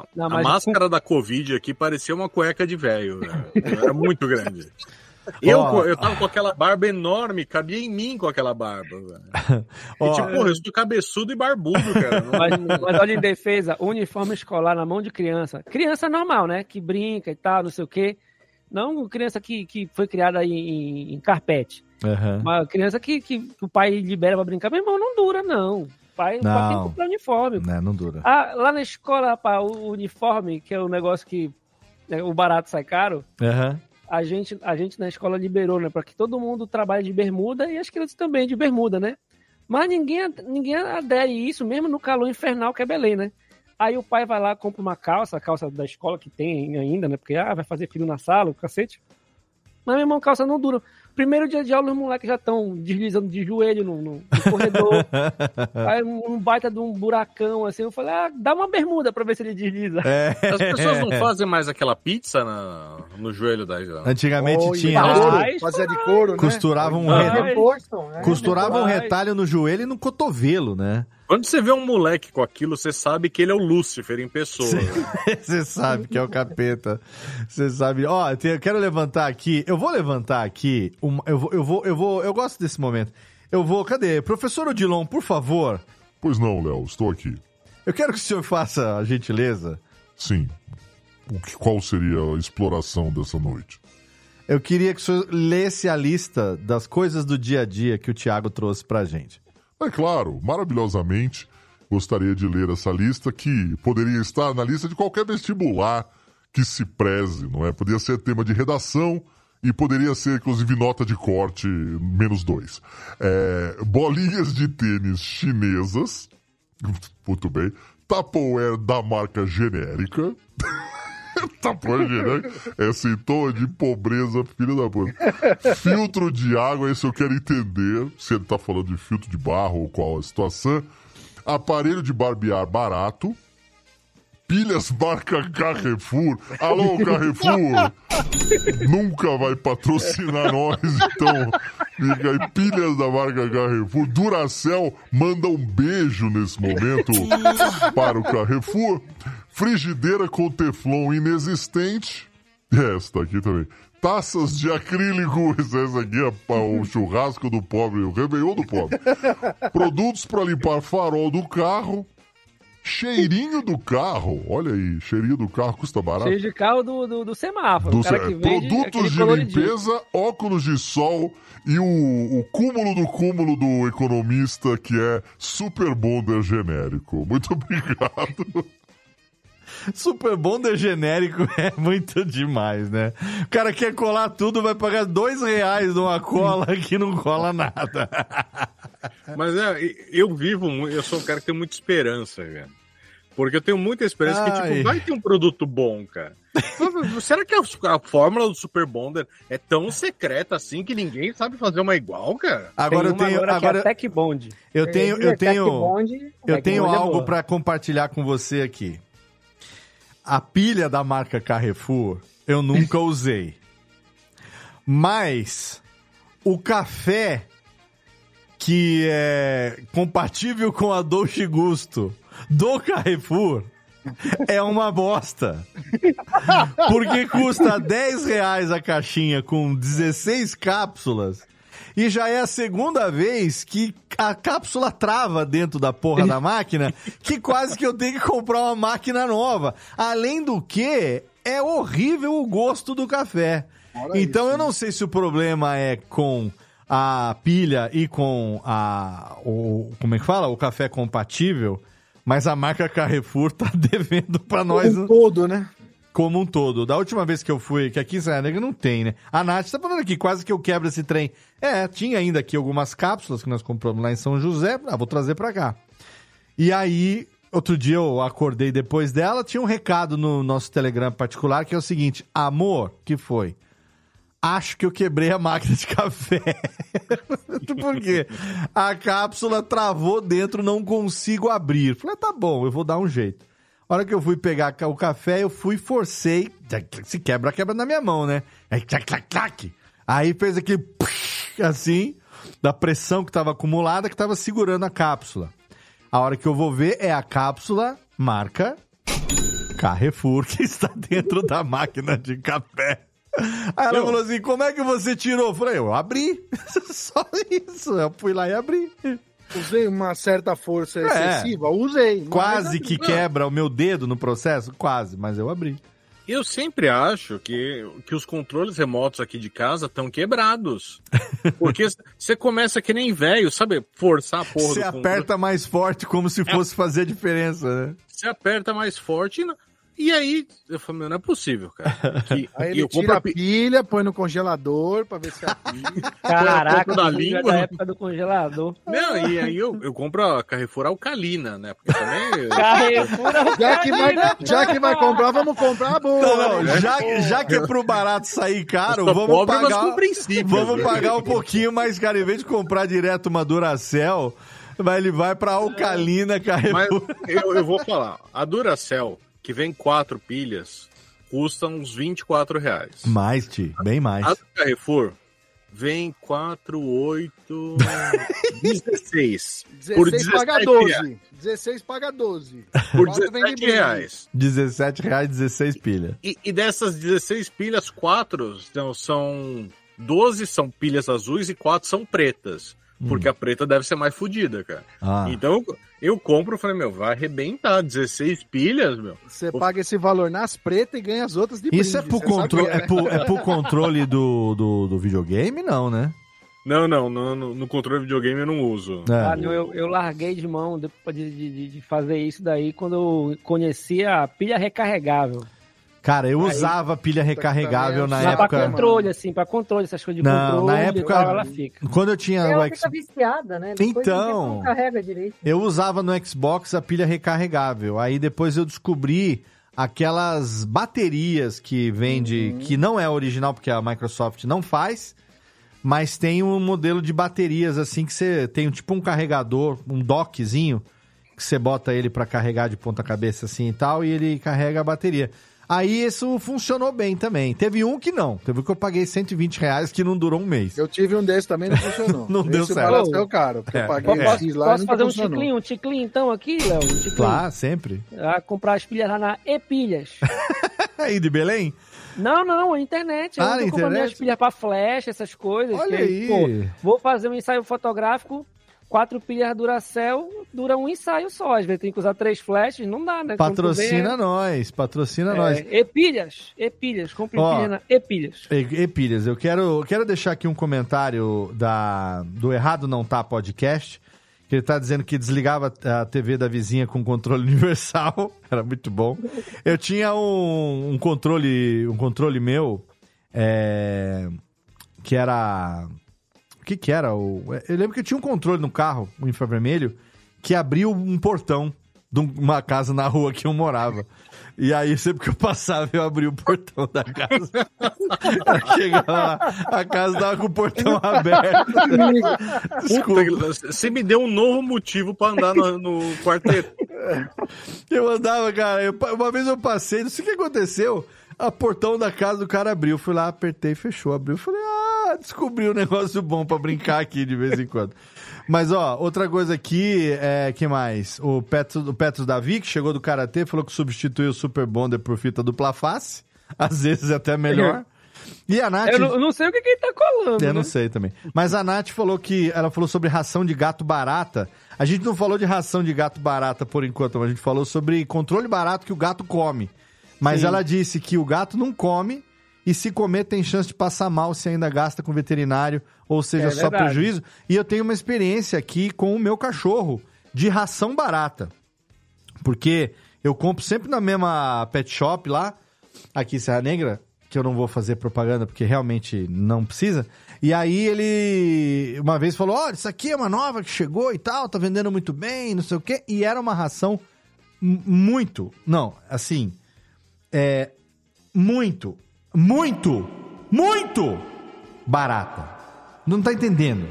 Speaker 4: a,
Speaker 2: Não,
Speaker 4: a
Speaker 2: mas-
Speaker 4: máscara da Covid aqui parecia uma cueca de velho. né? Era muito grande. Eu,
Speaker 1: Ó.
Speaker 4: eu tava com aquela barba enorme, cabia em mim com aquela barba. velho. E tipo, porra, eu sou cabeçudo e barbudo, cara. Não-
Speaker 2: Mas, mas olha em defesa, uniforme escolar na mão de criança. Criança normal, né? Que brinca e tal, não sei o quê. Não criança que, que foi criada em, em- carpete.
Speaker 1: Aham.
Speaker 2: Uma criança que, que, que o pai libera pra brincar. Meu irmão, não dura, não. O pai, o pai tem que
Speaker 1: Não.
Speaker 2: comprar uniforme.
Speaker 1: Né, não dura.
Speaker 2: Ah, lá na escola, rapaz, o uniforme, que é o negócio que né, o barato sai caro,
Speaker 1: Aham.
Speaker 2: A gente, a gente na escola liberou, né? Pra que todo mundo trabalhe de bermuda e as crianças também de bermuda, né? Mas ninguém, ninguém adere isso, mesmo no calor infernal que é Belém, né? Aí o pai vai lá, compra uma calça, a calça da escola que tem ainda, né? Porque ah, vai fazer frio na sala, o cacete. Mas, meu irmão, calça não dura. Primeiro dia de aula, os moleques já estão deslizando de joelho no, no- no corredor. Aí um, um baita de um buracão, assim. Eu falei, ah, dá uma bermuda pra ver se ele desliza.
Speaker 1: É.
Speaker 4: As pessoas não fazem mais aquela pizza na- no joelho da.
Speaker 1: Antigamente
Speaker 3: Oi,
Speaker 1: tinha, né?
Speaker 3: Fazia de couro, né?
Speaker 1: Costurava um, re-
Speaker 5: né?
Speaker 1: costurava um retalho no joelho e no cotovelo, né?
Speaker 4: Quando você vê um moleque com aquilo, você sabe que ele é o Lúcifer em pessoa.
Speaker 1: Você sabe que é o capeta. Você sabe. Ó, eu quero levantar aqui. Eu vou levantar aqui. uma- eu, vou, eu vou, eu vou. Eu gosto desse momento. Eu vou. Cadê? Professor Odilon, por favor.
Speaker 8: Pois não, Léo, estou aqui.
Speaker 1: Eu quero que o senhor faça a gentileza.
Speaker 8: Sim. O que, qual seria a exploração dessa noite?
Speaker 1: Eu queria que o senhor lesse a lista das coisas do dia a dia que o Thiago trouxe pra gente.
Speaker 8: É claro, maravilhosamente, gostaria de ler essa lista que poderia estar na lista de qualquer vestibular que se preze, não é? Poderia ser tema de redação e poderia ser, inclusive, nota de corte menos dois. É, bolinhas de tênis chinesas, muito bem, Tupperware da marca genérica, Tupperware genérica, é sintoma de pobreza, filho da puta. Filtro de água, esse eu quero entender se ele tá falando de filtro de barro ou qual a situação. Aparelho de barbear barato. pilhas marca Carrefour. Alô, Carrefour! Nunca vai patrocinar nós, então fica aí, pilhas da marca Carrefour. Duracell manda um beijo nesse momento para o Carrefour. Frigideira com teflon inexistente. Esta aqui também. Taças de acrílico, essa aqui é o churrasco do pobre, o Réveillon do pobre. Produtos para limpar farol do carro. Cheirinho do carro, olha aí, cheirinho do carro custa barato.
Speaker 2: Cheio de carro do, do, do semáforo.
Speaker 8: Do
Speaker 2: cara que vende
Speaker 8: produtos de limpeza, óculos de sol e o, o cúmulo do cúmulo do economista que é Super Bonder genérico. Muito obrigado.
Speaker 1: Super Bonder genérico é muito demais, né? O cara quer colar tudo, vai pagar dois reais numa cola que não cola nada.
Speaker 4: Mas é, eu vivo, eu sou um cara que tem muita esperança, velho. Porque eu tenho muita esperança que,
Speaker 1: Ai.
Speaker 4: tipo, vai ter um produto bom, cara. Será que a, a fórmula do Super Bonder é tão secreta assim que ninguém sabe fazer uma igual, cara?
Speaker 1: Agora eu
Speaker 2: Tem uma
Speaker 1: tenho,
Speaker 2: agora que é Tech Bond.
Speaker 1: eu tenho, eu
Speaker 5: Tech
Speaker 1: tenho,
Speaker 5: Bond,
Speaker 1: eu tenho
Speaker 5: Bond é
Speaker 1: algo
Speaker 5: boa.
Speaker 1: pra compartilhar com você aqui. A pilha da marca Carrefour eu nunca usei, mas o café que é compatível com a Dolce Gusto do Carrefour é uma bosta. Porque custa 10 reais a caixinha com 16 cápsulas. E já é a segunda vez que a cápsula trava dentro da porra da máquina, que quase que eu tenho que comprar uma máquina nova. Além do que, é horrível o gosto do café. então eu não sei se o problema é com a pilha e com a o como é que fala? O café compatível, mas a marca Carrefour tá devendo pra nós
Speaker 3: Um todo, né?
Speaker 1: Como um todo. Da última vez que eu fui, que aqui em Serra Negra não tem, né? A Nath tá falando aqui, quase que eu quebro esse trem. É, tinha ainda aqui algumas cápsulas que nós compramos lá em São José. Ah, vou trazer pra cá. E aí, outro dia eu acordei depois dela, tinha um recado no nosso Telegram particular que é o seguinte: Amor, que foi? Acho que eu quebrei a máquina de café. Por quê? A cápsula travou dentro, não consigo abrir. Falei, tá bom, eu vou dar um jeito. A hora que eu fui pegar o café, eu fui, forcei. Se quebra, quebra na minha mão, né? Aí, clac, clac, clac. Aí fez aquele assim, da pressão que estava acumulada, que estava segurando a cápsula. A hora que eu vou ver é a cápsula marca Carrefour, que está dentro da máquina de café. Aí ela
Speaker 3: Eu-
Speaker 1: falou assim: como é que você tirou? Eu falei, eu abri. Só isso. Eu fui lá e abri.
Speaker 3: Usei uma certa força
Speaker 1: É.
Speaker 3: excessiva? Usei.
Speaker 1: Quase que quebra o meu dedo no processo? Quase, mas eu abri.
Speaker 4: Eu sempre acho que, que os controles remotos aqui de casa estão quebrados. Porque você começa que nem velho, sabe? Forçar a porra
Speaker 1: Você aperta mais forte como se fosse fazer a diferença, né?
Speaker 4: Você aperta mais forte e, não- e aí eu falei, meu, não é possível, cara. Que-
Speaker 3: Aí ele
Speaker 4: eu
Speaker 3: tira
Speaker 4: a
Speaker 3: a pilha, põe no congelador pra ver se a pilha...
Speaker 2: Caraca,
Speaker 4: da
Speaker 2: é
Speaker 4: língua.
Speaker 2: da época do congelador.
Speaker 4: Não, e aí eu, eu compro a Carrefour Alcalina, né? Porque também.
Speaker 2: Carrefour
Speaker 3: Já que, vai, já que vai comprar, vamos comprar a boa.
Speaker 1: Não, não,
Speaker 3: né?
Speaker 1: já, já que é pro barato sair caro, vamos
Speaker 4: pobre, mas
Speaker 1: pagar,
Speaker 4: com princípios,
Speaker 1: vamos
Speaker 4: né?
Speaker 1: pagar um pouquinho mais caro. Em vez de comprar direto uma Duracell, vai, ele vai pra Alcalina
Speaker 4: Mas
Speaker 1: Carrefour.
Speaker 4: eu, eu vou falar, a Duracell, que vem quatro pilhas, custa uns 24 reais.
Speaker 1: Mais, Ti, bem mais.
Speaker 4: A do Carrefour vem 4, 8, 16.
Speaker 3: 16
Speaker 4: por 17
Speaker 3: paga
Speaker 4: reais.
Speaker 3: 12. 16 paga 12.
Speaker 4: Por
Speaker 3: Quatro vem de
Speaker 4: 17
Speaker 3: brinde.
Speaker 4: reais.
Speaker 1: R$17,00, 16 pilha.
Speaker 4: E, e dessas 16 pilhas, 4 não, são 12 são pilhas azuis e 4 são pretas. Porque a preta deve ser mais fodida, cara.
Speaker 1: Hum. Ah.
Speaker 4: Então eu, eu compro e falei, meu, vai arrebentar. 16 pilhas, meu.
Speaker 3: Você paga esse valor nas pretas e ganha as outras de
Speaker 1: Isso é
Speaker 3: brinde,
Speaker 1: pro,
Speaker 3: você sabe
Speaker 1: contro
Speaker 3: que é,
Speaker 1: é
Speaker 3: né?
Speaker 1: pro, é pro controle do, do, do videogame? Não, né?
Speaker 4: Não, não, no, no, no controle de videogame eu não uso.
Speaker 1: É.
Speaker 2: Ah, não, eu, eu larguei de mão depois de, de, de fazer isso daí quando eu conheci a pilha recarregável.
Speaker 1: Cara, eu
Speaker 2: Aí-
Speaker 1: usava pilha recarregável na
Speaker 2: Mas pra
Speaker 1: época.
Speaker 2: controle, assim, pra controle, essas coisas de
Speaker 1: Não,
Speaker 2: controle.
Speaker 1: na época-
Speaker 2: ela fica.
Speaker 1: Quando eu tinha
Speaker 5: Ela
Speaker 1: o X...
Speaker 5: fica viciada, né? Depois
Speaker 1: Então.
Speaker 5: carrega direito.
Speaker 1: Eu usava no Xbox a pilha recarregável. Aí depois eu descobri aquelas baterias que vende,
Speaker 5: Uhum.
Speaker 1: que não é original porque a Microsoft não faz, mas tem um modelo de baterias assim que você tem tipo um carregador, um dockzinho que você bota ele pra carregar de ponta cabeça assim e tal, e ele carrega a bateria. Aí isso funcionou bem também. Teve um que não. Teve um que eu paguei 120 reais que não durou um mês.
Speaker 3: Eu tive um desses também, não funcionou.
Speaker 1: Não deu
Speaker 3: Esse
Speaker 1: certo.
Speaker 3: barato é caro, porque
Speaker 1: É.
Speaker 3: eu paguei
Speaker 1: É.
Speaker 3: esses lá
Speaker 2: Posso fazer um
Speaker 3: funcionou.
Speaker 2: ticlinho, um ticlinho então aqui, Léo? Um.
Speaker 1: Claro, sempre.
Speaker 2: Ah, comprar as pilhas lá na E-Pilhas.
Speaker 1: Aí de Belém?
Speaker 2: Não, não, a internet. Eu
Speaker 1: Ah,
Speaker 2: comprando
Speaker 1: internet?
Speaker 2: minhas pilhas pra flash, essas coisas.
Speaker 1: Olha
Speaker 2: que
Speaker 1: aí.
Speaker 2: pô, vou fazer um ensaio fotográfico, quatro pilhas Duracell, dura um ensaio só. Às vezes tem que usar três flashes, não dá, né?
Speaker 1: Patrocina
Speaker 2: vê,
Speaker 1: nós, patrocina
Speaker 2: é,
Speaker 1: nós.
Speaker 2: é, E-Pilhas, E-Pilhas, compre
Speaker 1: Ó,
Speaker 2: pilha na E-Pilhas.
Speaker 1: E, e Pilhas, eu quero, quero deixar aqui um comentário da, do Errado Não Tá Podcast, que ele tá dizendo que desligava a TV da vizinha com controle universal. Era muito bom. Eu tinha um, um controle, um controle meu, é, que era... O que que era? O, eu lembro que eu tinha um controle no carro, um infravermelho, que abriu um portão de uma casa na rua que eu morava. E aí, sempre que eu passava, eu abria o portão da casa. Eu Chegava lá, a casa tava com o portão aberto.
Speaker 4: Puta, você me deu um novo motivo pra andar no, no quarteto.
Speaker 1: Eu andava, cara, eu- uma vez eu passei, não sei o que aconteceu, a portão da casa do cara abriu. Fui lá, apertei, fechou, abriu. Falei, ah, descobri um negócio bom pra brincar aqui de vez em quando. Mas, ó, outra coisa aqui, é, que mais? O Petros, o Petros Davi, que chegou do Karatê, falou que substituiu o Super Bonder por fita dupla face. Às vezes até melhor. E a Nath...
Speaker 2: Eu não, eu não sei o que, que ele tá colando.
Speaker 1: Eu
Speaker 2: né?
Speaker 1: não sei também. Mas a Nath falou que. Ela falou sobre ração de gato barata. A gente não falou de ração de gato barata por enquanto, mas a gente falou sobre controle barato que o gato come. Mas
Speaker 2: Sim.
Speaker 1: ela disse que o gato não come e se comer tem chance de passar mal se ainda gasta com veterinário, ou seja,
Speaker 2: É
Speaker 1: só
Speaker 2: verdade.
Speaker 1: prejuízo. E eu tenho uma experiência aqui com o meu cachorro de ração barata. Porque eu compro sempre na mesma pet shop lá, aqui em Serra Negra, que eu não vou fazer propaganda porque realmente não precisa. E aí ele uma vez falou: Olha, isso aqui é uma nova que chegou e tal, tá vendendo muito bem, não sei o quê. E era uma ração muito, não, assim, é muito, muito, muito barata. Não tá entendendo.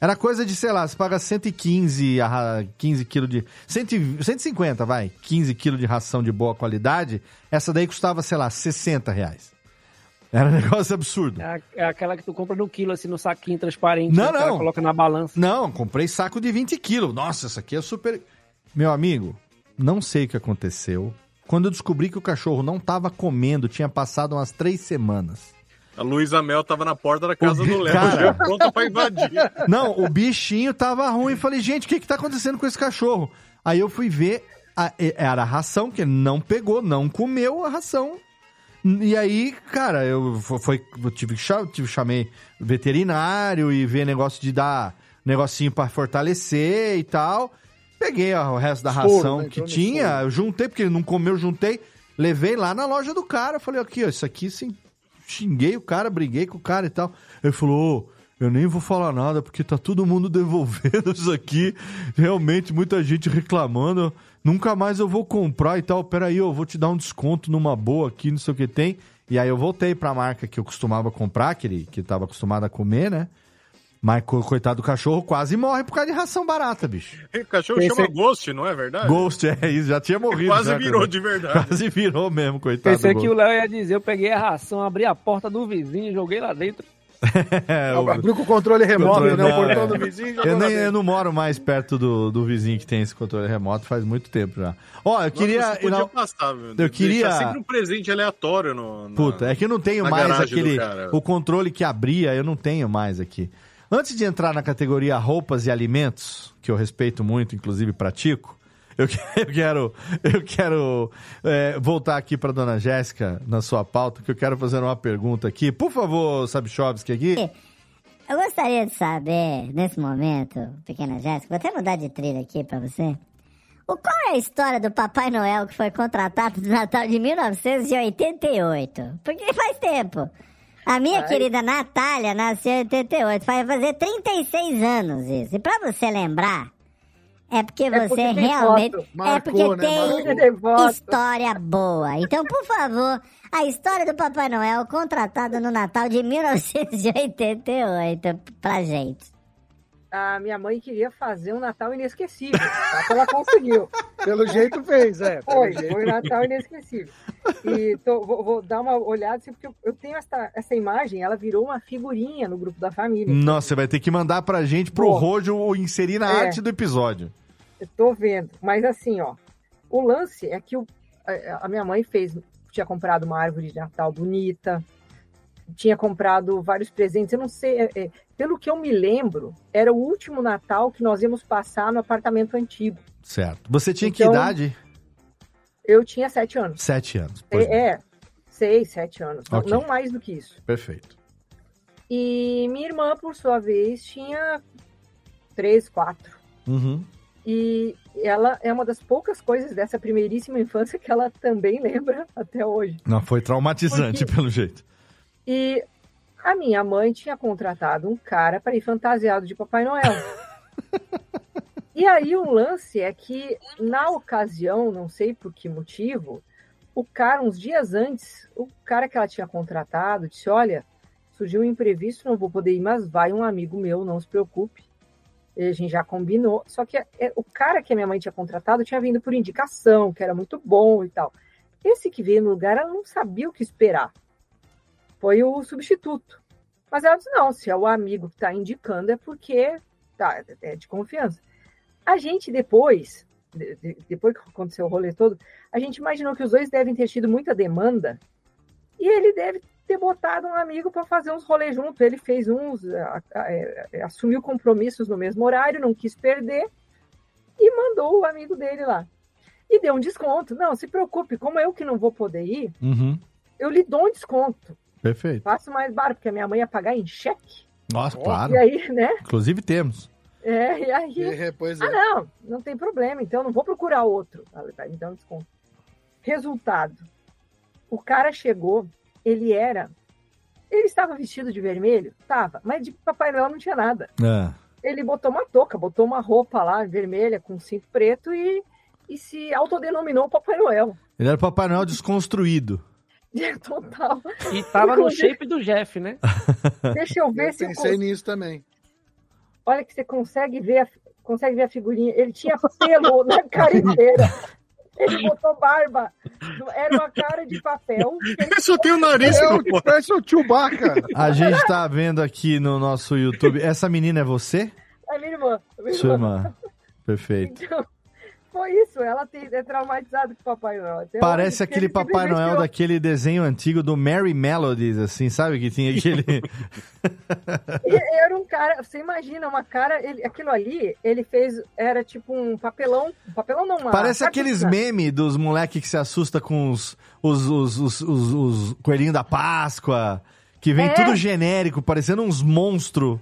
Speaker 1: Era coisa de, sei lá, você paga 115, a ra- 15 quilos de... 100, 150, vai, 15 quilos de ração de boa qualidade. Essa daí custava, sei lá, 60 reais. Era um negócio absurdo.
Speaker 2: É, é aquela que tu compra no quilo, assim, no saquinho transparente.
Speaker 1: Não,
Speaker 2: né?
Speaker 1: Não.
Speaker 2: Coloca na balança.
Speaker 1: Não, comprei saco de 20 quilos. Nossa, essa aqui é super... Meu amigo, não sei o que aconteceu. Quando eu descobri que o cachorro não tava comendo, tinha passado umas três semanas.
Speaker 4: A Luísa Mel tava na porta da casa do Léo,
Speaker 1: cara.
Speaker 4: já pronta pra invadir.
Speaker 1: Não, o bichinho tava ruim. Falei, gente, o que que tá acontecendo com esse cachorro? Aí eu fui ver, a- era a ração, que ele não pegou, não comeu a ração. E aí, cara, eu, fo- foi, eu tive tive, chamei veterinário e ver negócio de dar negocinho pra fortalecer e tal. Peguei ó, o resto da
Speaker 3: Soro,
Speaker 1: ração
Speaker 3: né?
Speaker 1: que tinha, eu juntei, porque ele não comeu, juntei. Levei lá na loja do cara. Falei, aqui, ó, isso aqui sim. Xinguei o cara, briguei com o cara e tal. Ele falou, ô, eu nem vou falar nada, porque tá todo mundo devolvendo isso aqui. Realmente, muita gente reclamando. Nunca mais eu vou comprar e tal. Peraí, eu vou te dar um desconto numa boa aqui, não sei o que tem. E aí eu voltei pra marca que eu costumava comprar, que ele que tava acostumado a comer, né? Mas co- coitado do cachorro quase morre por causa de ração barata, bicho.
Speaker 4: O cachorro
Speaker 1: Esse-
Speaker 4: chama Ghost, não é verdade?
Speaker 1: Ghost, é isso, já tinha morrido.
Speaker 4: Quase
Speaker 1: já,
Speaker 4: virou de verdade.
Speaker 1: Quase virou mesmo, coitado.
Speaker 2: Pensei
Speaker 1: do
Speaker 2: que o. Léo ia dizer, eu peguei a ração, abri a porta do vizinho, joguei lá dentro.
Speaker 1: É, o-
Speaker 3: Abriu com o controle remoto,
Speaker 1: Controle-
Speaker 3: né? O
Speaker 1: não,
Speaker 3: portão
Speaker 1: é.
Speaker 3: do vizinho e
Speaker 1: Eu, nem, eu não moro mais perto do, do vizinho que tem esse controle remoto faz muito tempo já. Ó, eu queria.
Speaker 4: Você podia
Speaker 1: eu-
Speaker 4: passar, viu?
Speaker 1: eu queria-
Speaker 4: sempre um presente aleatório no. na-
Speaker 1: Puta, é que eu não tenho mais aquele. O controle que abria, eu não tenho mais aqui. Antes de entrar na categoria roupas e alimentos, que eu respeito muito, inclusive pratico, eu que- eu quero, eu quero é, voltar aqui para dona Jéssica na sua pauta, que eu quero fazer uma pergunta aqui. Por favor, Sabichovski aqui.
Speaker 7: Eu gostaria de saber, nesse momento, pequena Jéssica, vou até mudar de trilha aqui pra você. O, qual é a história do Papai Noel que foi contratado no Natal de 1988? Porque faz tempo. A minha
Speaker 5: Ai.
Speaker 7: querida Natália nasceu em 88, vai fazer 36 anos isso. E pra você lembrar, é porque
Speaker 5: É
Speaker 7: você
Speaker 5: porque tem
Speaker 7: realmente.
Speaker 5: foto.
Speaker 7: é
Speaker 3: Marcou,
Speaker 7: porque
Speaker 3: né?
Speaker 7: tem história boa. Então, por favor, a história do Papai Noel contratado no Natal de 1988 pra gente.
Speaker 5: a minha mãe queria fazer um Natal inesquecível. Só que ela conseguiu.
Speaker 3: Pelo jeito fez, é.
Speaker 5: Foi,
Speaker 3: jeito.
Speaker 5: foi um Natal inesquecível. E tô- vou, vou dar uma olhada, assim, porque eu, eu tenho essa, essa imagem, ela virou uma figurinha no grupo da família.
Speaker 1: Nossa, você vai ter que mandar pra gente pro
Speaker 5: Boa.
Speaker 1: Rojo ou inserir na
Speaker 5: É.
Speaker 1: arte do episódio.
Speaker 5: Eu tô vendo. Mas assim, ó, o lance é que o- a, a minha mãe fez, tinha comprado uma árvore de Natal bonita, tinha comprado vários presentes. Eu não sei, é, é, pelo que eu me lembro, era o último Natal que nós íamos passar no apartamento antigo.
Speaker 1: Certo. Você tinha que
Speaker 5: Então-
Speaker 1: idade?
Speaker 5: Eu tinha sete anos.
Speaker 1: Sete anos.
Speaker 5: É, é, seis, sete anos. Não-
Speaker 1: Ok.
Speaker 5: Não mais do que isso.
Speaker 1: Perfeito.
Speaker 5: E minha irmã, por sua vez, tinha três, quatro.
Speaker 1: Uhum.
Speaker 5: E ela é uma das poucas coisas dessa primeiríssima infância que ela também lembra até hoje.
Speaker 1: Não, foi traumatizante, pelo jeito.
Speaker 5: E a minha mãe tinha contratado um cara para ir fantasiado de Papai Noel. e aí o lance é que, na ocasião, não sei por que motivo, o cara, uns dias antes, o cara que ela tinha contratado disse: Olha, surgiu um imprevisto, não vou poder ir, mas vai um amigo meu, não se preocupe. E a gente já combinou. Só que é, o cara que a minha mãe tinha contratado tinha vindo por indicação, que era muito bom e tal. Esse que veio no lugar, ela não sabia o que esperar. Foi o substituto. Mas ela disse: não, se é o amigo que está indicando, é porque tá, é de confiança. A gente depois, de- de- depois que aconteceu o rolê todo, a gente imaginou que os dois devem ter tido muita demanda e ele deve ter botado um amigo para fazer uns rolês junto. Ele fez uns, a- a- é, assumiu compromissos no mesmo horário, não quis perder e mandou o amigo dele lá. E deu um desconto. Não, se preocupe, como eu que não vou poder ir,
Speaker 1: Uhum.
Speaker 5: eu lhe dou um desconto.
Speaker 1: Perfeito.
Speaker 5: Faço mais barato, porque a minha mãe ia pagar em cheque.
Speaker 1: Nossa, claro.
Speaker 5: E aí, né?
Speaker 1: Inclusive temos.
Speaker 5: É, e aí.
Speaker 3: pois
Speaker 5: Ah, não, não tem problema, então eu não vou procurar outro. Um desconto. Resultado: o cara chegou, ele era. Ele estava vestido de vermelho? Tava, mas de Papai Noel não tinha nada.
Speaker 1: É.
Speaker 5: Ele botou uma touca, botou uma roupa lá vermelha com cinto preto e, e se autodenominou Papai Noel.
Speaker 1: Ele era Papai Noel desconstruído.
Speaker 5: Total.
Speaker 2: E tava no shape do Jeff, né?
Speaker 5: Deixa eu ver
Speaker 3: Eu
Speaker 5: se eu
Speaker 3: pensei
Speaker 5: cons-
Speaker 3: nisso também.
Speaker 5: Olha que você consegue ver a, consegue ver a figurinha. Ele tinha pelo na cara inteira. Ele botou barba. Era uma cara de papel.
Speaker 4: Eu só tenho o nariz,
Speaker 3: É, parece o Chewbacca.
Speaker 1: A gente tá vendo aqui no nosso YouTube. Essa menina é você?
Speaker 5: É minha irmã. Minha
Speaker 1: Sua irmã. Perfeito.
Speaker 5: Então, foi isso. Ela tem, é traumatizada com o Papai Noel.
Speaker 1: Parece aquele
Speaker 5: ele
Speaker 1: Papai Noel
Speaker 5: virou-
Speaker 1: daquele desenho antigo do Merry Melodies, assim, sabe? Que tinha aquele.
Speaker 5: Era um cara, você imagina, uma cara, ele- aquilo ali, ele fez, era tipo um papelão, um papelão não, uma
Speaker 1: Parece aqueles memes dos moleques que se assusta com os, os, os, os, os- os coelhinhos da Páscoa, que vem
Speaker 5: É.
Speaker 1: tudo genérico, parecendo uns monstros.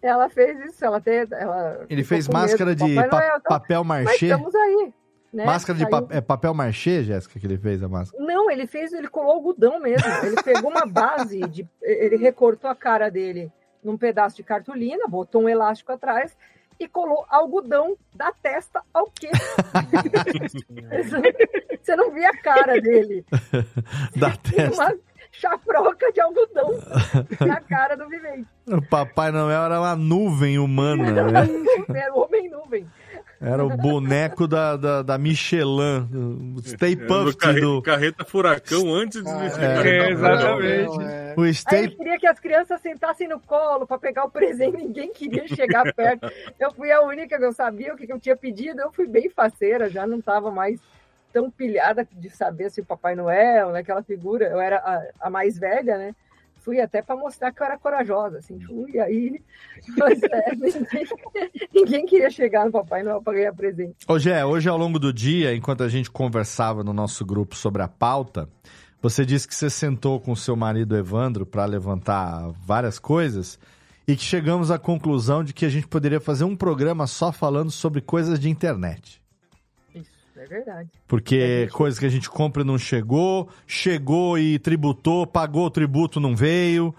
Speaker 5: Ela fez isso, ela tem, ela
Speaker 1: Ele fez máscara de pa-
Speaker 5: Noel, então-
Speaker 1: papel
Speaker 5: Mas
Speaker 1: marchê.
Speaker 5: estamos aí, né?
Speaker 1: Máscara de
Speaker 5: Saiu-
Speaker 1: pa- é papel marchê, Jéssica, que ele fez a máscara.
Speaker 5: Não, ele fez, ele colou algodão mesmo. Ele pegou uma base, de, ele recortou a cara dele num pedaço de cartolina, botou um elástico atrás e colou algodão da testa ao queixo. Você não via a cara dele.
Speaker 1: da testa.
Speaker 5: uma chafroca de algodão na cara do vivente.
Speaker 1: O Papai Noel era uma nuvem humana, né?
Speaker 5: Era o homem nuvem.
Speaker 1: Era o boneco da, da, da Michelin, o Stay Puft
Speaker 4: carre-
Speaker 1: do...
Speaker 4: Carreta Furacão antes de
Speaker 3: Ah,
Speaker 1: é,
Speaker 4: carreta
Speaker 1: exatamente.
Speaker 4: Furacão.
Speaker 1: O
Speaker 5: Aí
Speaker 1: Stay
Speaker 5: ele queria que as crianças sentassem no colo para pegar o presente, ninguém queria chegar perto. Eu fui a única que eu sabia o que que eu tinha pedido, eu fui bem faceira, já não estava mais tão pilhada de saber se o Papai Noel, né, aquela figura, eu era a, a mais velha, né? Fui até para mostrar que eu era corajosa, assim, fui aí. Mas é, ninguém, ninguém queria chegar no Papai Noel para ganhar presente.
Speaker 1: Hoje é, hoje ao longo do dia, enquanto a gente conversava no nosso grupo sobre a pauta, você disse que você sentou com seu marido Evandro para levantar várias coisas e que chegamos à conclusão de que a gente poderia fazer um programa só falando sobre coisas de internet.
Speaker 5: É verdade.
Speaker 1: Porque coisas que a gente compra não chegou, chegou e tributou, pagou o tributo, não veio,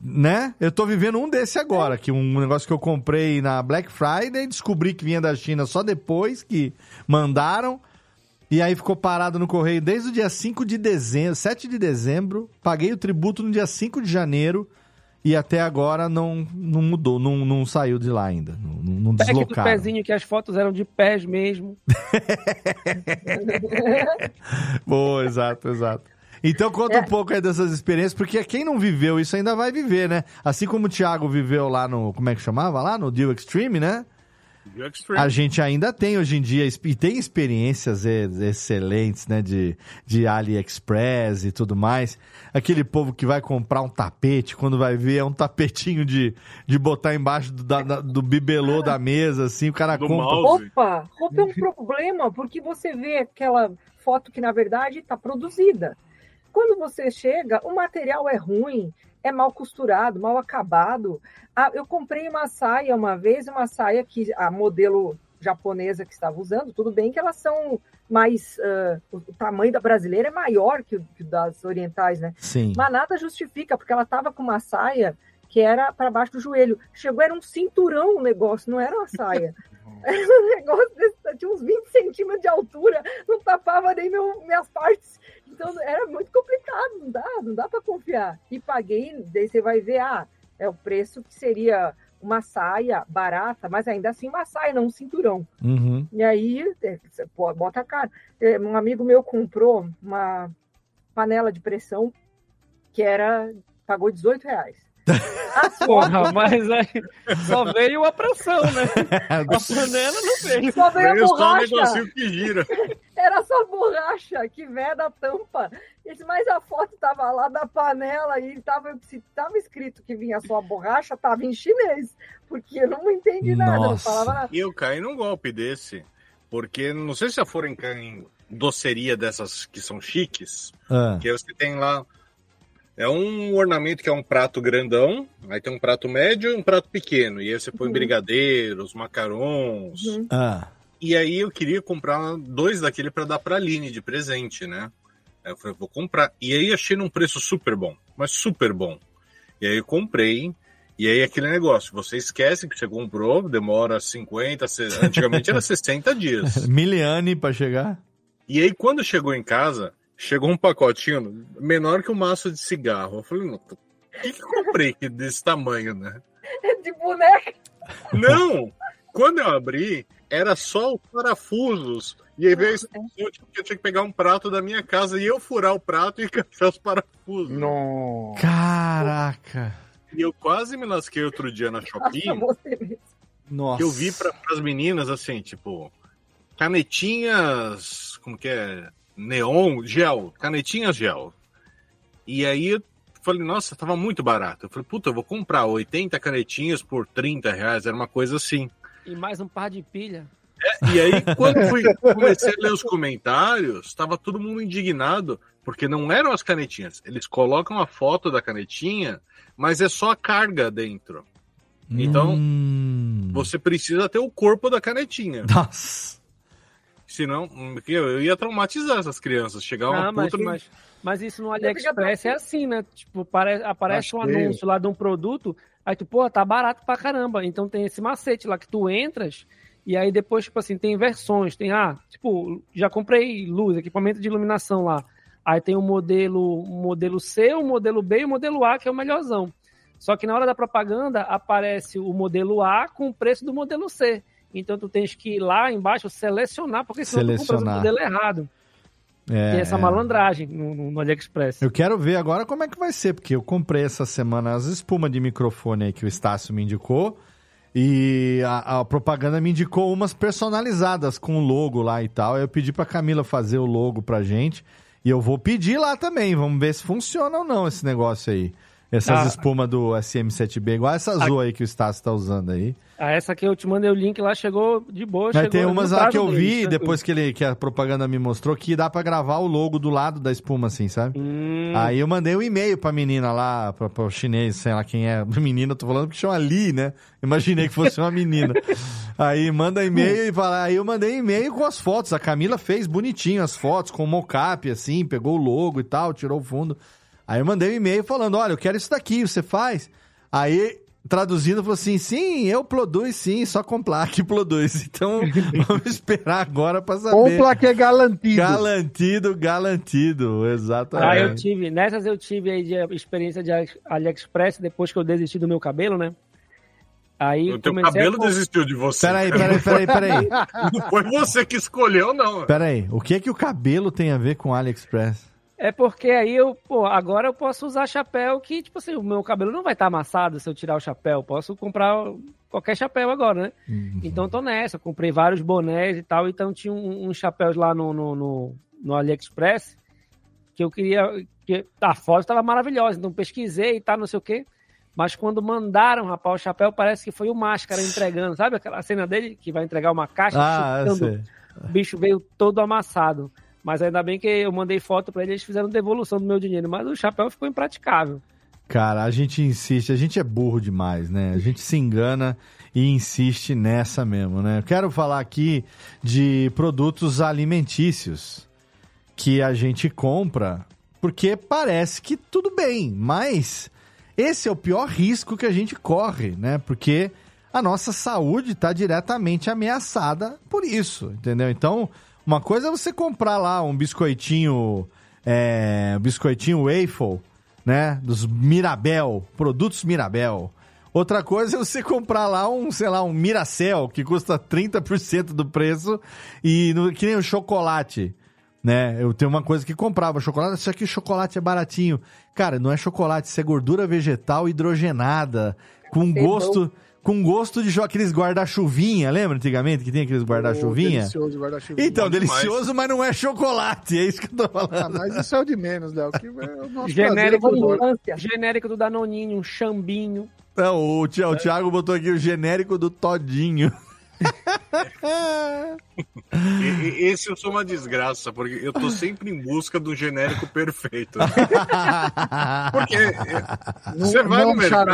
Speaker 1: né? Eu tô vivendo um desse agora, que um negócio que eu comprei na Black Friday, descobri que vinha da China só depois que mandaram, e aí ficou parado no correio desde o dia 5 de dezembro, 7 de dezembro, paguei o tributo no dia 5 de janeiro, e até agora não, não mudou, não, não saiu de lá ainda, não, não
Speaker 2: do
Speaker 1: deslocaram.
Speaker 2: pezinho, que as fotos eram de pés mesmo.
Speaker 1: Boa, exato, exato. Então conta
Speaker 5: É.
Speaker 1: um pouco aí dessas experiências, porque quem não viveu isso ainda vai viver, né? Assim como o Thiago viveu lá no, como é que chamava lá? No Deal Extreme, né? A gente ainda tem hoje em dia, e tem experiências excelentes, né? De, de AliExpress e tudo mais. Aquele povo que vai comprar um tapete, quando vai ver é um tapetinho de, de botar embaixo do, da- do bibelô da mesa, assim, o cara compra.
Speaker 5: Roupa, roupa é um problema, porque você vê aquela foto que na verdade está produzida. Quando você chega, o material é ruim, é mal costurado, mal acabado. Ah, eu comprei uma saia uma vez, uma saia que a modelo japonesa que estava usando, tudo bem que elas são mais. ah, o tamanho da brasileira é maior que o que o das orientais, né?
Speaker 1: Sim.
Speaker 5: Mas nada justifica, porque ela estava com uma saia que era para baixo do joelho. Chegou, era um cinturão o negócio, não era uma saia. Era um negócio desse, tinha uns 20 centímetros de altura, não tapava nem meu, minhas partes. Então era muito complicado, não dá, não dá para confiar. E paguei, daí você vai ver, ah, é o preço que seria uma saia barata, mas ainda assim uma saia, não um cinturão.
Speaker 1: Uhum.
Speaker 5: E aí, é, você pô, bota caro. É, Um amigo meu comprou uma panela de pressão que era pagou 18 reais. As
Speaker 2: Porra, mas aí só veio a pressão, né? A panela não veio.
Speaker 5: Só veio a
Speaker 4: Veio só um
Speaker 5: borracha.
Speaker 4: negocinho que gira.
Speaker 5: Era só borracha que veda a tampa. Esse, mas a foto tava lá da panela e tava, se tava escrito que vinha só a borracha, tava em chinês. Porque eu não entendi nada, não
Speaker 1: Nossa.
Speaker 5: falava nada.
Speaker 4: Eu caí num golpe desse. Porque não sei se já foram em, em doceria dessas que são chiques.
Speaker 1: Ah.
Speaker 4: Que você tem lá. É um ornamento que é um prato grandão, aí tem um prato médio e um prato pequeno. E aí você põe
Speaker 5: Uhum.
Speaker 4: brigadeiros, macarons.
Speaker 1: Ah.
Speaker 4: E aí eu queria comprar dois daquele para dar pra Aline de presente, né? Aí eu falei, vou comprar. E aí achei num preço super bom, mas super bom. E aí eu comprei. E aí aquele negócio, você esquece que você comprou, demora 50, se- antigamente era 60 dias.
Speaker 1: Miliane pra chegar.
Speaker 4: E aí quando chegou em casa, chegou um pacotinho menor que um maço de cigarro. Eu falei, não, o que, que eu comprei que desse tamanho, né?
Speaker 5: É de boneca.
Speaker 4: Não! Quando eu abri, era só os parafusos. E aí veio a instrução de que eu tinha que pegar um prato da minha casa e eu furar o prato e encaixar os parafusos.
Speaker 3: Não.
Speaker 1: Caraca.
Speaker 4: E eu quase me lasquei outro dia na Shopee,
Speaker 5: Nossa.
Speaker 1: Nossa.
Speaker 4: eu vi para as meninas assim, tipo, canetinhas, como que é? Neon, gel, canetinhas gel. E aí eu falei, nossa, tava muito barato. Eu falei, puta, eu vou comprar 80 canetinhas por 30 reais, era uma coisa assim.
Speaker 2: E mais um par de pilha.
Speaker 4: E aí, quando fui, comecei a ler os comentários, estava todo mundo indignado, porque não eram as canetinhas. Eles colocam a foto da canetinha, mas é só a carga dentro. Então,
Speaker 1: Hum.
Speaker 4: você precisa ter o corpo da canetinha.
Speaker 1: Nossa.
Speaker 4: Senão, hum, eu eu ia traumatizar essas crianças. Chegar uma
Speaker 2: Ah, mas,
Speaker 4: puta.
Speaker 2: mas, mas isso no AliExpress é assim, né? Tipo, pare- aparece um anúncio lá de um produto, aí tu, pô, tá barato pra caramba. Então tem esse macete lá que tu entras, e aí depois, tipo assim, tem versões. Tem, ah, tipo, já comprei luz, equipamento de iluminação lá. Aí tem o modelo, o modelo C, o modelo B e o modelo A, que é o melhorzão. Só que na hora da propaganda aparece o modelo A com o preço do modelo C. Então tu tens que ir lá embaixo selecionar, porque senão tu compra o
Speaker 1: Selecionar.
Speaker 2: modelo errado.
Speaker 1: É,
Speaker 2: Tem essa
Speaker 1: é.
Speaker 2: malandragem no, no, no AliExpress.
Speaker 1: Eu quero ver agora como é que vai ser, porque eu comprei essa semana as espumas de microfone aí que o Estácio me indicou. E a, a propaganda me indicou umas personalizadas com o logo lá e tal. Eu pedi pra Camila fazer o logo pra gente. E eu vou pedir lá também. Vamos ver se funciona ou não esse negócio aí. Essas
Speaker 2: Ah.
Speaker 1: espumas do SM7B, igual essa azul aí que o Estácio tá usando aí.
Speaker 2: Ah, essa aqui eu te mandei o link lá, chegou de boa.
Speaker 1: Mas tem umas lá que eu vi,
Speaker 2: tranquilo.
Speaker 1: depois que, ele, que a propaganda me mostrou, que dá pra gravar o logo do lado da espuma, assim, sabe?
Speaker 2: Hum,
Speaker 1: Aí eu mandei um e-mail pra menina lá, pra, pra chinês, sei lá quem é. Menina, eu tô falando que chama Li, né? Imaginei que fosse uma menina. aí manda e-mail e fala. Aí eu mandei e-mail com as fotos. A Camila fez bonitinho as fotos, com mocap, assim, pegou o logo e tal, tirou o fundo. Aí eu mandei um e-mail falando: olha, eu quero isso daqui, você faz? Aí traduzindo, falou assim: sim, eu produzo sim, só comprar que produz. Então, vamos esperar agora pra saber.
Speaker 3: Compra que é garantido.
Speaker 1: Galantido, galantido, exatamente.
Speaker 2: Ah, eu tive, nessas eu tive aí de experiência de AliExpress depois que eu desisti do meu cabelo, né? Aí
Speaker 4: O teu
Speaker 2: a
Speaker 4: cabelo
Speaker 2: com-
Speaker 4: desistiu de você.
Speaker 1: Peraí, peraí, peraí, peraí.
Speaker 4: Não foi você que escolheu, não.
Speaker 1: Peraí, o que é que o cabelo tem a ver com AliExpress?
Speaker 2: É porque aí eu, pô, agora eu posso usar chapéu que, tipo assim, o meu cabelo não vai estar amassado se eu tirar o chapéu. Posso comprar qualquer chapéu agora, né?
Speaker 1: Uhum.
Speaker 2: Então tô nessa. Eu comprei vários bonés e tal. Então tinha um- uns chapéus lá no, no, no, no AliExpress que eu queria. Que, a foto estava maravilhosa. Então pesquisei e tal, não sei o quê. Mas quando mandaram, rapaz, o chapéu parece que foi o máscara entregando. Sabe aquela cena dele que vai entregar uma caixa?
Speaker 1: Ah,
Speaker 2: chutando? O bicho veio todo amassado. Mas ainda bem que eu mandei foto pra eles, eles fizeram devolução do meu dinheiro. Mas o chapéu ficou impraticável.
Speaker 1: Cara, a gente insiste, a gente é burro demais, né? A gente se engana e insiste nessa mesmo, né? Eu quero falar aqui de produtos alimentícios que a gente compra porque parece que tudo bem, mas esse é o pior risco que a gente corre, né? Porque a nossa saúde está diretamente ameaçada por isso, entendeu? Então, uma coisa é você comprar lá um biscoitinho, é, biscoitinho waffle, né? Dos Mirabel, produtos Mirabel. Outra coisa é você comprar lá um, sei lá, um Miracel, que custa 30% do preço, e no- que nem o chocolate, né? Eu tenho uma coisa que comprava chocolate, só que o chocolate é baratinho. Cara, não é chocolate, isso é gordura vegetal hidrogenada, com
Speaker 3: É
Speaker 1: gosto... Com gosto de aqueles guarda-chuvinha, lembra antigamente que tinha aqueles guarda-chuvinha?
Speaker 3: Delicioso, guarda-chuvinha.
Speaker 1: Então,
Speaker 3: Bom demais.
Speaker 1: delicioso, mas não é chocolate, é isso que eu tô falando.
Speaker 3: Ah, mas isso é o de menos, Léo. Que é o nosso
Speaker 2: Genérico
Speaker 3: é
Speaker 2: do, genérico do Danoninho, um chambinho.
Speaker 1: Não, o, Thi- o Thiago botou aqui o genérico do Todinho.
Speaker 4: Esse eu sou uma desgraça, porque eu tô sempre em busca do genérico perfeito. Porque é, você vai
Speaker 3: não
Speaker 4: no mercado.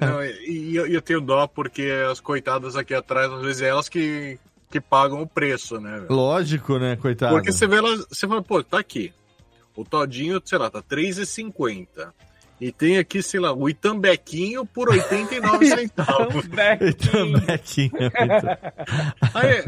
Speaker 4: Não, e eu, eu tenho dó porque as coitadas aqui atrás, às vezes é elas que, que pagam o preço, né? velho?
Speaker 1: Lógico, né, coitado?
Speaker 4: Porque você vê elas, você fala, pô, tá aqui. O Todinho, sei lá, tá R$3,50. E tem aqui, sei lá, o Itambequinho por 89 centavos.
Speaker 1: Itambequinho.
Speaker 4: Aí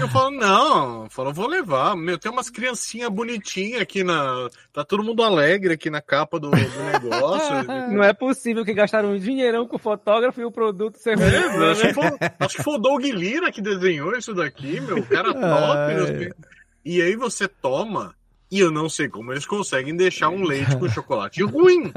Speaker 4: eu falo, não, eu falo, vou levar. Meu, tem umas criancinhas bonitinhas aqui na. Tá todo mundo alegre aqui na capa do, do negócio.
Speaker 2: Não é possível que gastaram um dinheirão com o fotógrafo e o produto ser ruim.
Speaker 4: É, acho, que foi, acho que foi o Doug Lira que desenhou isso daqui, meu. O cara top.
Speaker 1: Ai.
Speaker 4: não sei. E aí você toma, e eu não sei como eles conseguem deixar um leite com chocolate ruim.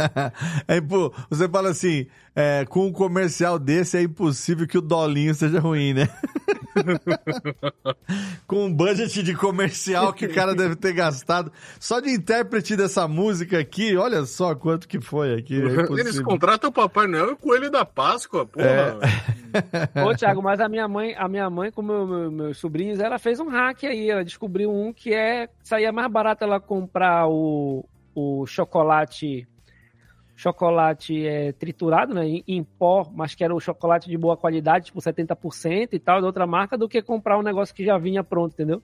Speaker 1: É, pô, você fala assim, é, com um comercial desse é impossível que o dolinho seja ruim, né? com um budget de comercial que o cara deve ter gastado. Só de intérprete dessa música aqui, olha só quanto que foi aqui. É
Speaker 4: Eles contratam o Papai Noel e o Coelho da Páscoa, porra.
Speaker 1: É.
Speaker 2: Ô, Thiago, mas a minha mãe, a minha mãe com meu, meu- meus sobrinhos, ela fez um hack aí. Ela descobriu um que é. Saía mais barato ela comprar o, o chocolate. Chocolate é, triturado, né? Em, em pó, mas que era o chocolate de boa qualidade, tipo 70% e tal, de outra marca, do que comprar um negócio que já vinha pronto, entendeu?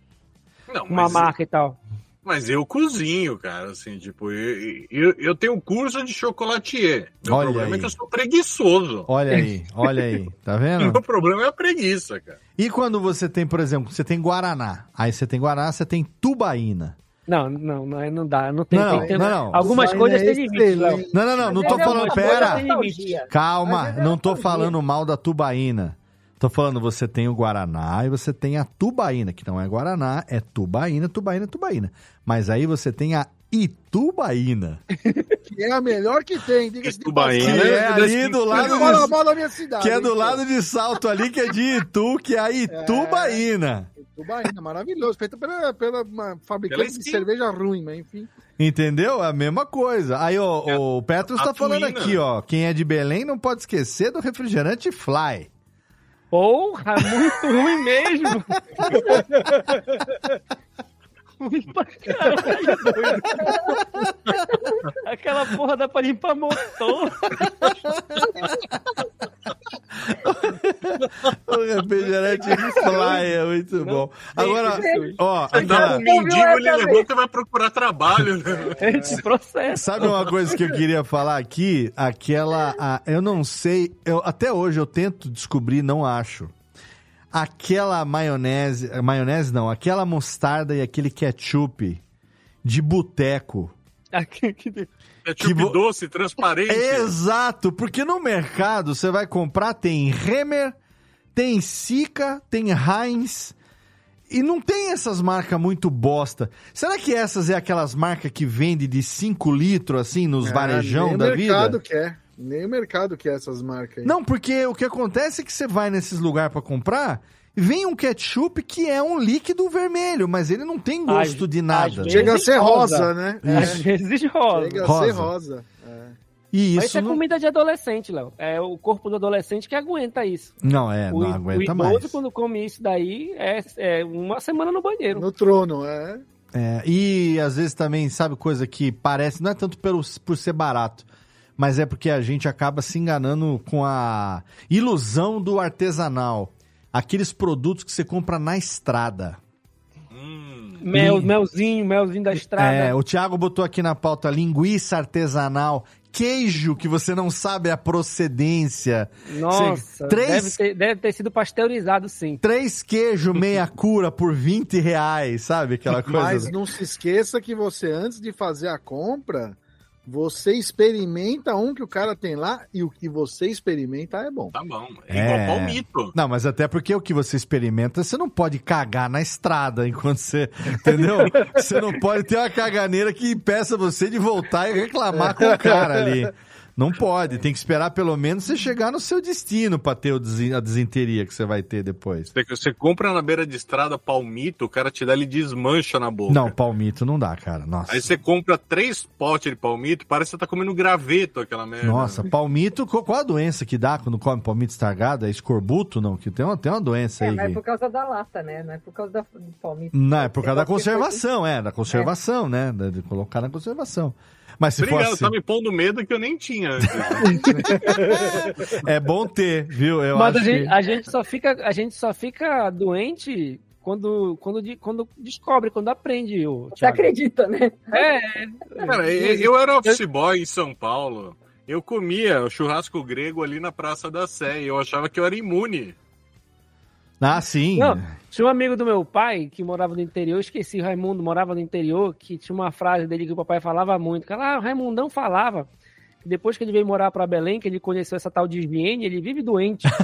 Speaker 4: Não,
Speaker 2: Uma marca e tal.
Speaker 4: Mas eu cozinho, cara, assim, tipo, eu, eu, eu tenho curso de chocolatier. Meu
Speaker 1: Olha
Speaker 4: problema
Speaker 1: aí.
Speaker 4: é que eu sou preguiçoso.
Speaker 1: Olha aí, olha aí, tá vendo?
Speaker 4: Meu problema é a preguiça, cara.
Speaker 1: E quando você tem, por exemplo, você tem Guaraná, aí você tem Guaraná, você tem Tubaína.
Speaker 2: Não, não, não, não dá. Não tem,
Speaker 1: Não,
Speaker 2: tem ter-
Speaker 1: não.
Speaker 2: Algumas
Speaker 1: Isso
Speaker 2: coisas
Speaker 1: é
Speaker 2: têm limite.
Speaker 1: Não, não, não, não tô
Speaker 2: é
Speaker 1: falando, pera.
Speaker 2: tem.
Speaker 1: Calma, não tô falando mal da tubaína. Tô falando, você tem o Guaraná e você tem a tubaína, que não é Guaraná, é tubaína, tubaína, tubaína. Mas aí você tem a Itubaína.
Speaker 3: Que é a melhor que tem, diga-se
Speaker 4: Itubaína
Speaker 1: Que é ali do lado de,
Speaker 3: mal da minha cidade.
Speaker 1: que é do
Speaker 3: hein,
Speaker 1: lado de Salto ali, que é de Itu, que é a Itubaína.
Speaker 3: Tubaína, maravilhoso. Feita pela, pela uma fabricante
Speaker 4: Pela
Speaker 3: de cerveja ruim, mas enfim.
Speaker 1: Entendeu? É a mesma coisa. Aí, ó, o Petros
Speaker 4: a
Speaker 1: tá falando
Speaker 4: tuína.
Speaker 1: aqui, ó. Quem é de Belém não pode esquecer do refrigerante Fly.
Speaker 2: Porra, muito ruim mesmo. ruim pra caralho, doido. Aquela porra dá pra limpar motor.
Speaker 1: refrigerante fly, é muito bom. Agora, ó,
Speaker 4: um mendigo, ele levanta e vai procurar trabalho. Né?
Speaker 2: Esse processo.
Speaker 1: Sabe uma coisa que eu queria falar aqui? Aquela. a- eu não sei. Eu, até hoje eu tento descobrir, não acho. Aquela maionese. Maionese não, aquela mostarda e aquele ketchup de boteco. Vo-
Speaker 4: doce, transparente.
Speaker 1: Exato, porque no mercado você vai comprar, tem Remer, tem Sica, tem Heinz. E não tem essas marcas muito bosta. Será que essas é aquelas marcas que vende de 5 litros, assim, nos
Speaker 3: É,
Speaker 1: varejão da
Speaker 3: o mercado
Speaker 1: vida?
Speaker 3: quer. Nem o mercado quer essas marcas aí.
Speaker 1: Não, porque o que acontece é que você vai nesses lugares pra comprar e vem um ketchup que é um líquido vermelho, mas ele não tem gosto
Speaker 2: Às-
Speaker 1: de nada.
Speaker 2: vezes
Speaker 3: Chega a ser
Speaker 2: rosa.
Speaker 3: rosa, né?
Speaker 2: Às vezes rosa.
Speaker 3: Chega a
Speaker 1: Rosa.
Speaker 3: ser rosa. É.
Speaker 1: E
Speaker 2: Mas
Speaker 1: isso
Speaker 2: é
Speaker 1: não...
Speaker 2: comida de adolescente, Léo. É o corpo do adolescente que aguenta isso.
Speaker 1: Não, é,
Speaker 2: o,
Speaker 1: não aguenta
Speaker 2: o idoso,
Speaker 1: mais.
Speaker 2: quando come isso daí, é, é uma semana no banheiro.
Speaker 3: No trono, é.
Speaker 1: É, e às vezes também, sabe, coisa que parece, não é tanto pelo, por ser barato, mas é porque a gente acaba se enganando com a ilusão do artesanal. Aqueles produtos que você compra na estrada.
Speaker 2: Mel,
Speaker 1: Ih.
Speaker 2: melzinho, melzinho da estrada.
Speaker 1: É, o Thiago botou aqui na pauta linguiça artesanal, queijo que você não sabe a procedência.
Speaker 2: Nossa,
Speaker 1: Você- três,
Speaker 2: deve, ter, deve ter sido pasteurizado, sim.
Speaker 1: três queijo meia cura por 20 reais, sabe? Aquela coisa.
Speaker 3: Mas não se esqueça que você, antes de fazer a compra, você experimenta um que o cara tem lá e o que você experimenta é bom.
Speaker 4: Tá bom. É, igual palmito.
Speaker 1: Não, mas até porque o que você experimenta, você não pode cagar na estrada enquanto você. Entendeu? você não pode ter uma caganeira que impeça você de voltar e reclamar com o cara ali. Não pode, tem que esperar pelo menos você chegar no seu destino pra ter a desenteria que você vai ter depois.
Speaker 4: Você, você compra na beira de estrada palmito, o cara te dá, ele desmancha na boca.
Speaker 1: Não, palmito não dá, cara. Nossa.
Speaker 4: Aí você compra três potes de palmito, parece que você tá comendo graveto aquela merda.
Speaker 1: Nossa, palmito, qual a doença que dá quando come palmito estragado? É escorbuto, não? Que tem uma, tem uma doença
Speaker 5: É,
Speaker 1: aí.
Speaker 5: mas é por causa da lata, né? Não é por causa da, do palmito.
Speaker 1: Não, é por causa da conservação, é, da conservação, né? De de colocar na conservação. Mas se
Speaker 4: Obrigado,
Speaker 1: for assim,
Speaker 4: tá me pondo medo que eu nem tinha. Antes.
Speaker 1: é bom ter, viu? Eu
Speaker 2: Mas
Speaker 1: acho
Speaker 2: a gente,
Speaker 1: que...
Speaker 2: a gente só fica, a gente só fica doente quando, quando, de- quando descobre, quando aprende. O
Speaker 5: Você acredita, né?
Speaker 2: É.
Speaker 4: Cara, eu, era office boy em São Paulo. Eu comia o churrasco grego ali na Praça da Sé e eu achava que eu era imune.
Speaker 1: Ah, sim.
Speaker 2: Não, tinha um amigo do meu pai que morava no interior, esqueci, o Raimundo morava no interior, que tinha uma frase dele que o papai falava muito. Que ela, ah, o Raimundão falava depois que ele veio morar para Belém, que ele conheceu essa tal de higiene, ele vive doente.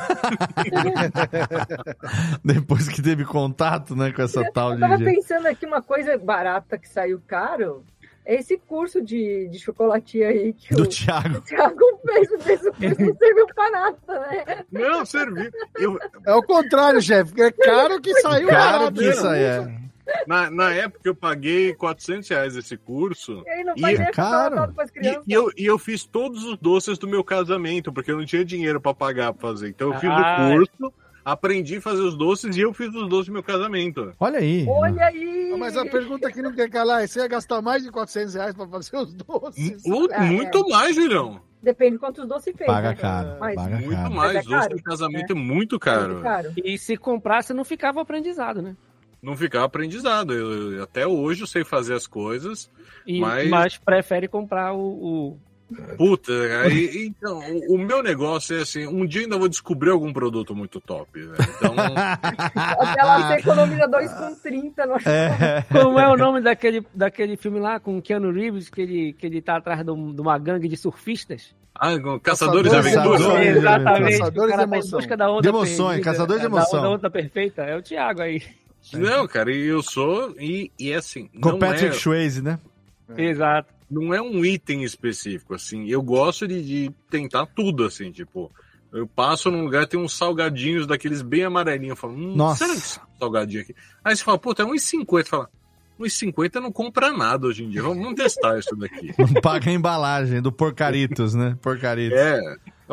Speaker 1: Depois que teve contato, né, com essa tal
Speaker 5: Eu
Speaker 1: de...
Speaker 5: tava pensando aqui uma coisa barata que saiu caro. É esse curso de, de chocolatia aí que
Speaker 1: Do
Speaker 5: o,
Speaker 1: Thiago.
Speaker 5: o Thiago fez, fez o curso não serviu pra nada, né?
Speaker 4: Não, serviu. Eu,
Speaker 3: É o contrário, chefe. É caro que saiu
Speaker 1: Caro que isso aí é.
Speaker 4: Na, na época eu paguei 400 reais esse curso.
Speaker 5: E aí não
Speaker 4: E-
Speaker 5: faz
Speaker 1: Caro.
Speaker 5: pras
Speaker 4: E, e eu, e eu fiz todos os doces do meu casamento, porque eu não tinha dinheiro pra pagar pra fazer. Então eu fiz
Speaker 2: Ah.
Speaker 4: o curso, aprendi a fazer os doces e eu fiz os doces do meu casamento.
Speaker 1: Olha aí.
Speaker 5: Olha aí!
Speaker 3: Mas a pergunta que não quer calar é: você ia gastar mais de 400 reais pra fazer os doces?
Speaker 4: Mu-
Speaker 5: É,
Speaker 4: muito mais, Julião.
Speaker 5: Depende de quantos doces fez.
Speaker 1: Paga
Speaker 5: né?
Speaker 1: caro,
Speaker 5: Mas
Speaker 1: paga
Speaker 4: Muito
Speaker 1: caro.
Speaker 4: mais.
Speaker 5: Mas é
Speaker 4: Doce
Speaker 5: caro,
Speaker 4: de casamento é, muito
Speaker 5: é
Speaker 4: caro.
Speaker 5: caro.
Speaker 2: E se comprasse, não ficava aprendizado, né?
Speaker 4: Não ficar aprendizado. Eu, eu- até hoje eu sei fazer as coisas.
Speaker 2: E,
Speaker 4: Mas-
Speaker 2: mas... prefere comprar o, o-
Speaker 4: Puta, aí, então, o, o meu negócio é assim, um dia ainda vou descobrir algum produto muito top, velho. Então,
Speaker 5: Até lá você economiza 2,30 no
Speaker 1: É.
Speaker 2: Como é o nome daquele, daquele filme lá com o Keanu Reeves, que ele, que ele tá atrás de, um- de uma gangue de surfistas?
Speaker 4: ah, Caçadores de
Speaker 3: Caçadores-
Speaker 4: Aventura.
Speaker 1: Caçadores-
Speaker 2: Exatamente.
Speaker 3: Caçadores
Speaker 2: o cara
Speaker 3: de
Speaker 2: tá em
Speaker 3: emoção.
Speaker 2: busca da onda
Speaker 1: De emoções,
Speaker 2: perdida,
Speaker 1: caçador de
Speaker 2: da
Speaker 1: emoção.
Speaker 2: onda, onda perfeita. É o Thiago aí.
Speaker 4: Não, cara, e eu sou, e, e é assim,
Speaker 1: Com
Speaker 4: não
Speaker 1: Patrick
Speaker 4: é,
Speaker 1: Swayze, né?
Speaker 2: Exato.
Speaker 4: não é um item específico, assim, eu gosto de, de tentar tudo, assim, tipo, eu passo num lugar, tem uns salgadinhos daqueles bem amarelinhos, eu falo, hum,
Speaker 1: Nossa.
Speaker 4: será que esse salgadinho aqui? Aí você fala, puta, é 1,50, fala, 1,50 não compra nada hoje em dia, vamos, vamos testar isso daqui.
Speaker 1: Não paga a embalagem do Porcaritos, né? Porcaritos.
Speaker 4: É,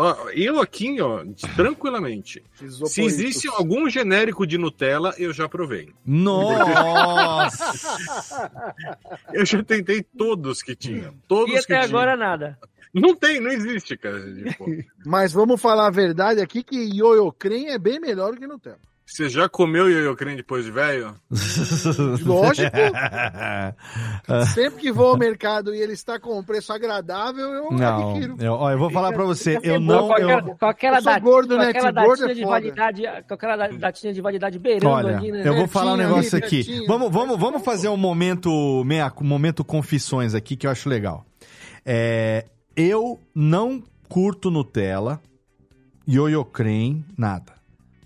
Speaker 4: ó, eu aqui, ó, tranquilamente, se existe algum genérico de Nutella, eu já provei.
Speaker 1: Nossa!
Speaker 4: Eu já tentei todos que tinha. Todos
Speaker 2: E
Speaker 4: que
Speaker 2: até
Speaker 4: tinha.
Speaker 2: agora nada.
Speaker 4: Não tem, não existe, cara. Tipo,
Speaker 3: Mas vamos falar a verdade aqui que ioiô creme é bem melhor do que Nutella.
Speaker 4: Você já comeu ioiô creme depois de velho?
Speaker 3: Lógico. Sempre que vou ao mercado e ele está com um preço agradável, eu
Speaker 1: Não,
Speaker 3: adquiro.
Speaker 1: eu, ó, eu vou falar pra você, eu
Speaker 2: boa,
Speaker 1: não.
Speaker 2: com aquela,
Speaker 1: Eu,
Speaker 2: com aquela,
Speaker 3: eu sou gordo, né?
Speaker 2: aquela datinha
Speaker 3: é
Speaker 2: de validade, com aquela da- datinha de validade beirando
Speaker 1: olha,
Speaker 2: ali, né?
Speaker 1: eu vou falar um negócio
Speaker 3: ali,
Speaker 1: aqui.
Speaker 3: pertinho.
Speaker 1: Vamos, vamos, vamos fazer um momento, meia, um momento confissões aqui que eu acho legal. É, eu não curto Nutella, ioiô creme, nada.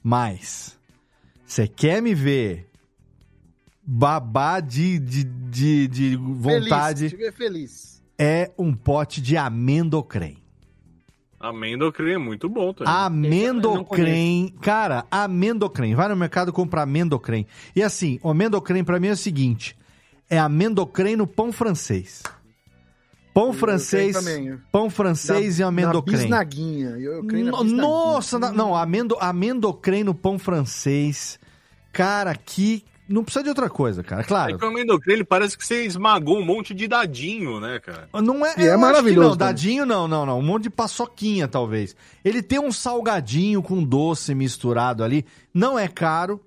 Speaker 1: Mas, você quer me ver babar de, de, de, de vontade,
Speaker 3: Feliz, estiver feliz.
Speaker 1: é um pote de amendocrem.
Speaker 4: Amendocrem é muito bom também.
Speaker 1: Amendocrem, cara, amendocrem. Vai no mercado comprar amendocrem. E assim, o amendocrem pra mim é o seguinte: é amendocrem no pão francês. Pão francês,
Speaker 3: tenho também.
Speaker 1: pão francês
Speaker 3: Na-
Speaker 1: e amendocrem.
Speaker 3: Na bisnaguinha. Eu, eu creio na bisnaguinha.
Speaker 1: Nossa, na- não, amendo, amendocrem no pão francês. Cara, que não precisa de outra coisa, cara.
Speaker 4: É
Speaker 1: Claro.
Speaker 4: que o ele parece que você esmagou um monte de dadinho, né, cara?
Speaker 1: Não é,
Speaker 3: E é maravilhoso
Speaker 1: Não, dadinho não, não, não. Um monte de paçoquinha, talvez. Ele tem um salgadinho com doce misturado ali. Não é caro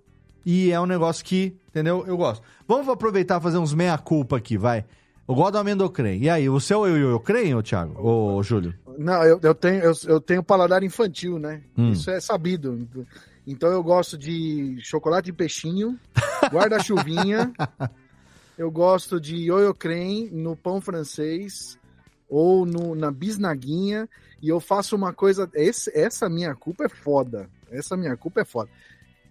Speaker 1: e é um negócio que, entendeu? Eu gosto. Vamos aproveitar e fazer uns meia-culpa aqui, vai. Eu gosto do amendocrem. E aí, você é o eu, eu crem, ô Thiago? Ô, Júlio?
Speaker 3: Não, eu, eu tenho, eu, eu tenho paladar infantil, né?
Speaker 1: Hum.
Speaker 3: Isso é sabido. Então eu gosto de chocolate de peixinho, guarda-chuvinha. eu gosto de ioiô creme no pão francês ou no, na bisnaguinha. E eu faço uma coisa. Esse, essa minha culpa é foda. Essa minha culpa é foda.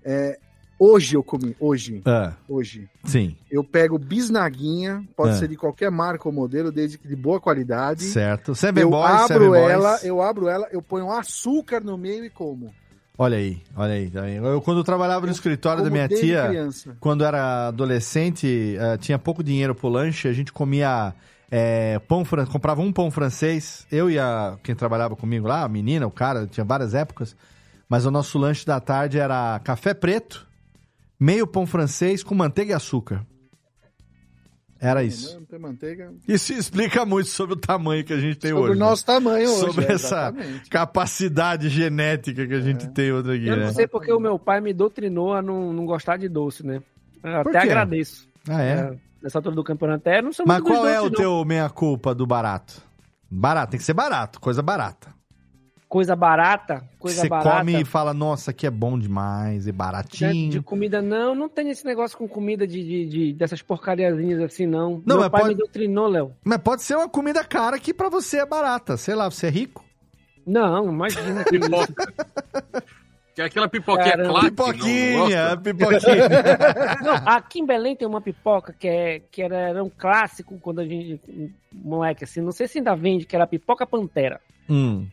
Speaker 3: É, hoje eu comi, hoje,
Speaker 1: Ah,
Speaker 3: hoje.
Speaker 1: sim,
Speaker 3: Eu pego bisnaguinha, pode
Speaker 1: Ah.
Speaker 3: ser de qualquer marca ou modelo, desde que de boa qualidade.
Speaker 1: certo. Seven
Speaker 3: Eu
Speaker 1: Boys,
Speaker 3: abro
Speaker 1: Seven Boys.
Speaker 3: ela, eu abro ela, eu ponho açúcar no meio e como.
Speaker 1: Olha aí, olha aí. tá. Eu, quando eu trabalhava no escritório da minha tia,
Speaker 3: criança.
Speaker 1: quando era adolescente, eh, tinha pouco dinheiro pro lanche, a gente comia eh, pão, fran- comprava um pão francês, eu e a, quem trabalhava comigo lá, a menina, o cara, tinha várias épocas, mas o nosso lanche da tarde era café preto, meio pão francês com manteiga e açúcar. Era isso.
Speaker 3: Não tem manteiga.
Speaker 1: Isso explica muito sobre o tamanho que a gente tem
Speaker 3: Sobre
Speaker 1: hoje.
Speaker 3: o nosso
Speaker 1: né?
Speaker 3: tamanho hoje.
Speaker 1: Sobre
Speaker 3: é,
Speaker 1: essa capacidade genética que a gente tem hoje aqui,
Speaker 2: Eu
Speaker 1: né?
Speaker 2: não sei porque o meu pai me doutrinou a não, não gostar de doce, né? Eu
Speaker 1: Por
Speaker 2: até
Speaker 1: quê?
Speaker 2: agradeço.
Speaker 1: Ah, é?
Speaker 2: nessa altura do campeonato até não sou
Speaker 1: Mas qual é o
Speaker 2: não.
Speaker 1: teu meia-culpa do barato? Barato, tem que ser barato, coisa barata.
Speaker 2: Coisa barata, coisa
Speaker 1: Você
Speaker 2: barata.
Speaker 1: come e fala, nossa, aqui é bom demais, é
Speaker 2: De,
Speaker 1: baratinho.
Speaker 2: de comida, não, não tem esse negócio com comida de, de, de- dessas porcariazinhas assim, não.
Speaker 1: Não,
Speaker 2: Meu
Speaker 1: mas
Speaker 2: pai
Speaker 1: pode-
Speaker 2: me doutrinou, Léo.
Speaker 1: Mas pode ser uma comida cara que pra você é barata. Sei lá, você é rico?
Speaker 2: Não, imagina que isso.
Speaker 4: Que é aquela pipoquinha
Speaker 2: Caramba.
Speaker 4: clássica.
Speaker 1: Pipoquinha, pipoquinha.
Speaker 2: Não, aqui em Belém tem uma pipoca que, é, que era, era um clássico quando a gente. Moleque, assim, não sei se ainda vende, que era a pipoca pantera.
Speaker 1: hum,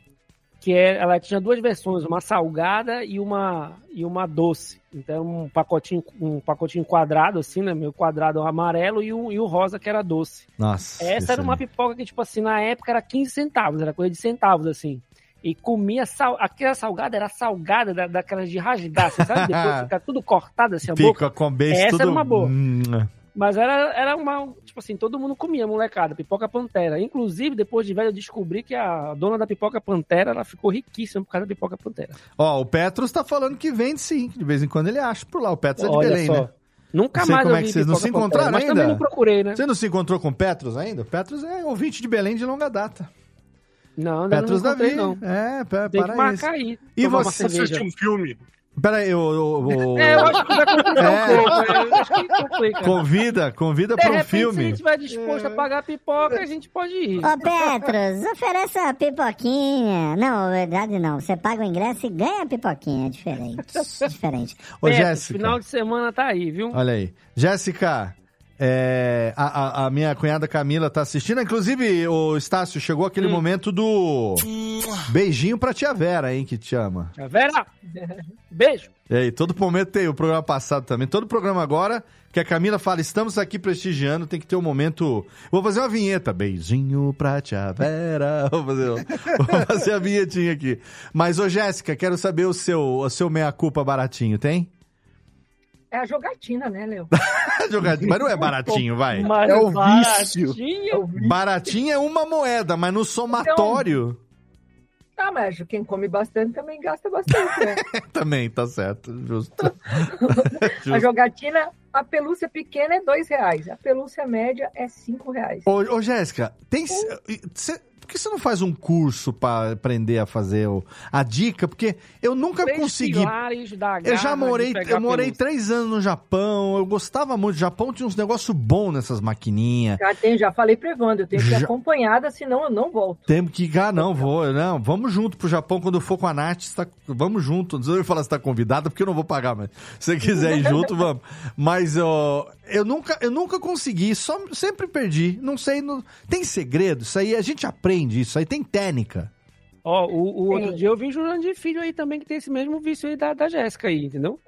Speaker 2: Que é, ela tinha duas versões, uma salgada e uma, e uma doce. Então, um pacotinho, um pacotinho quadrado, assim, né? Meio quadrado amarelo e o, e o rosa que era doce.
Speaker 1: nossa.
Speaker 2: Essa era uma
Speaker 1: aí.
Speaker 2: pipoca que, tipo assim, na época era 15 centavos, era coisa de centavos, assim. E comia sal... aquela salgada era salgada da, daquelas de rasgar, você sabe? Depois fica tudo cortado assim a boca.
Speaker 1: Fica com beijo
Speaker 2: Essa
Speaker 1: tudo...
Speaker 2: era uma boa.
Speaker 1: Hum,
Speaker 2: Mas era, era uma. Tipo assim, todo mundo comia molecada, pipoca pantera. Inclusive, depois de velho, eu descobri que a dona da pipoca pantera ela ficou riquíssima por causa da pipoca pantera.
Speaker 1: Ó, o Petros tá falando que vende sim, que de vez em quando ele acha por lá. O Petros é de
Speaker 2: Olha
Speaker 1: Belém,
Speaker 2: só.
Speaker 1: né?
Speaker 2: Nunca
Speaker 1: Não sei
Speaker 2: mais
Speaker 1: como
Speaker 2: eu
Speaker 1: é que
Speaker 2: vi
Speaker 1: vocês não se
Speaker 2: pantera,
Speaker 1: encontraram
Speaker 2: Mas
Speaker 1: ainda?
Speaker 2: também não procurei, né?
Speaker 1: Você não se encontrou com o Petros ainda? O Petros é ouvinte de Belém de longa data.
Speaker 2: Não, ainda
Speaker 1: Petros
Speaker 2: não
Speaker 1: Davi.
Speaker 2: não.
Speaker 1: É, pa-
Speaker 2: Tem que
Speaker 1: para
Speaker 2: marcar
Speaker 1: isso.
Speaker 2: aí.
Speaker 1: E você.
Speaker 4: Assiste um filme.
Speaker 1: Peraí, eu, eu, eu-
Speaker 2: É, eu acho que vai complicar
Speaker 1: É.
Speaker 2: um pouco. né? Eu acho que complica.
Speaker 1: Convida, convida para um
Speaker 2: repente, se a
Speaker 1: filme.
Speaker 2: gente estiver disposto a pagar pipoca, a gente pode ir.
Speaker 7: Ô, Petros, oferece a pipoquinha. Não, na verdade não. Você paga o ingresso e ganha a pipoquinha. É diferente. diferente.
Speaker 1: Ô,
Speaker 2: Petros,
Speaker 1: Jéssica.
Speaker 2: final de semana tá aí, viu?
Speaker 1: Olha aí. Jéssica, é, a, a- minha cunhada Camila tá assistindo. Inclusive, o Estácio, chegou aquele momento do beijinho pra tia Vera, hein, que te ama.
Speaker 2: Tia Vera, beijo.
Speaker 1: E aí, todo momento tem, o programa passado também. Todo programa agora, que a Camila fala, estamos aqui prestigiando, tem que ter um momento... Vou fazer uma vinheta. Beijinho pra tia Vera. Vou fazer, vou fazer a vinhetinha aqui. Mas, ô Jéssica, quero saber o seu, o seu meia-culpa baratinho, tem?
Speaker 5: É a jogatina, né, Léo?
Speaker 1: jogatina, mas não é baratinho, vai.
Speaker 2: Mas
Speaker 3: É o
Speaker 2: baratinho.
Speaker 1: Baratinho é uma moeda, mas no somatório
Speaker 5: Tá, mas quem come bastante também gasta bastante, né?
Speaker 1: também, tá certo, justo.
Speaker 5: A
Speaker 1: Justo.
Speaker 5: jogatina, a pelúcia pequena é dois reais, a pelúcia média é cinco reais.
Speaker 1: Ô, ô Jéssica, tem. cê- por que você não faz um curso pra aprender a fazer o- a dica? Porque eu nunca
Speaker 2: Três
Speaker 1: consegui. Eu já morei, eu morei
Speaker 2: pelúcia.
Speaker 1: três anos no Japão, eu gostava muito. O Japão tinha uns negócios bons nessas maquininhas.
Speaker 5: Já, tenho, já falei pro Evandro, eu tenho que ir
Speaker 1: Já-
Speaker 5: acompanhada, senão eu não volto.
Speaker 1: Temos que. Ah, não, vou. Não, vamos junto pro Japão quando eu for com a Nath. Tá, vamos junto. Não sei se falar se tá convidada, porque eu não vou pagar, mas se você quiser ir junto, vamos. Mas ó, eu nunca, eu nunca consegui, só, sempre perdi. Não sei. não- tem segredo? Isso aí a gente aprende, isso aí tem técnica.
Speaker 2: Ó, o, o outro dia eu vi Juliano de Filho aí também, que tem esse mesmo vício aí da, da Jéssica aí, entendeu?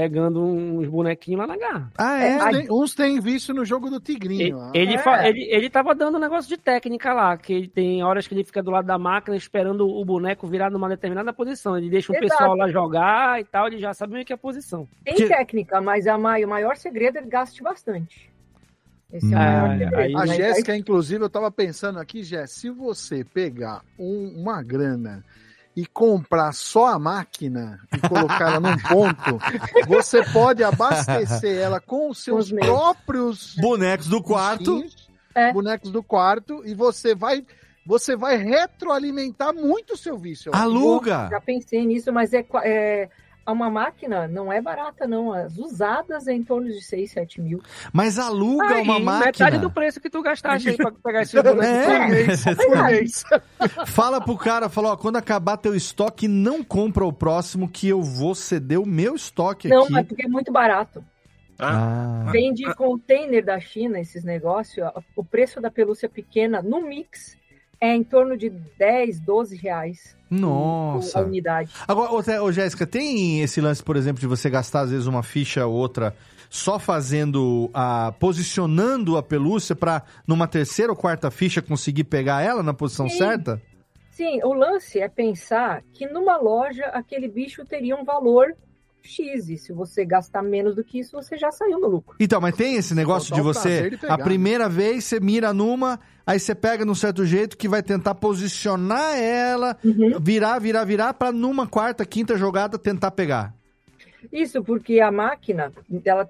Speaker 2: Pegando uns bonequinhos lá na garra.
Speaker 1: Ah,
Speaker 3: Uns tem, uns tem vício no jogo do Tigrinho. Ah,
Speaker 2: Ele,
Speaker 5: É.
Speaker 2: fa- ele, ele tava dando um negócio de técnica lá, que ele tem horas que ele fica do lado da máquina esperando o boneco virar numa determinada posição. Ele deixa o
Speaker 5: Exato.
Speaker 2: pessoal lá jogar e tal, ele já sabe meio que é a posição.
Speaker 5: Tem
Speaker 1: Que-
Speaker 5: técnica, mas a mai- o maior segredo é gaste bastante. Esse é o
Speaker 2: Ah,
Speaker 5: maior
Speaker 2: aí-
Speaker 5: segredo.
Speaker 3: A Jéssica, inclusive, eu tava pensando aqui, Jéssica, se você pegar um- uma grana e comprar só a máquina e colocar ela num ponto, você pode abastecer ela com os seus
Speaker 5: Os
Speaker 3: próprios
Speaker 1: Bonecos do quarto.
Speaker 5: É.
Speaker 3: bonecos do quarto, e você vai, você vai retroalimentar muito o seu vício.
Speaker 1: Aluga!
Speaker 5: Já pensei nisso, mas é, é uma máquina não é barata, não. As usadas é em torno de 6, 7 mil.
Speaker 1: Mas aluga
Speaker 2: Aí,
Speaker 1: uma máquina.
Speaker 2: metade do preço que tu gastaste aí pra pegar esse boneco.
Speaker 1: É.
Speaker 3: Por mês.
Speaker 1: Fala pro cara, fala, ó, quando acabar teu estoque, não compra o próximo que eu vou ceder o meu estoque
Speaker 5: Não,
Speaker 1: aqui.
Speaker 5: mas porque é muito barato.
Speaker 1: Ah.
Speaker 5: Vem de container da China esses negócios. O preço da pelúcia pequena no mix é em torno de 10, 12 reais
Speaker 1: Nossa.
Speaker 5: a unidade.
Speaker 1: Agora, ô, ô, Jéssica, tem esse lance, por exemplo, de você gastar às vezes uma ficha ou outra só fazendo a posicionando a pelúcia pra numa terceira ou quarta ficha conseguir pegar ela na posição
Speaker 5: Sim.
Speaker 1: certa?
Speaker 5: Sim, o lance é pensar que numa loja aquele bicho teria um valor X. E se você gastar menos do que isso, você já saiu no lucro.
Speaker 1: Então, mas tem esse negócio de você
Speaker 3: de pegar,
Speaker 1: a primeira vez você mira numa, aí você pega num certo jeito que vai tentar posicionar ela,
Speaker 5: Uhum.
Speaker 1: virar, virar, virar pra numa quarta, quinta jogada tentar pegar.
Speaker 5: Isso porque a máquina, ela,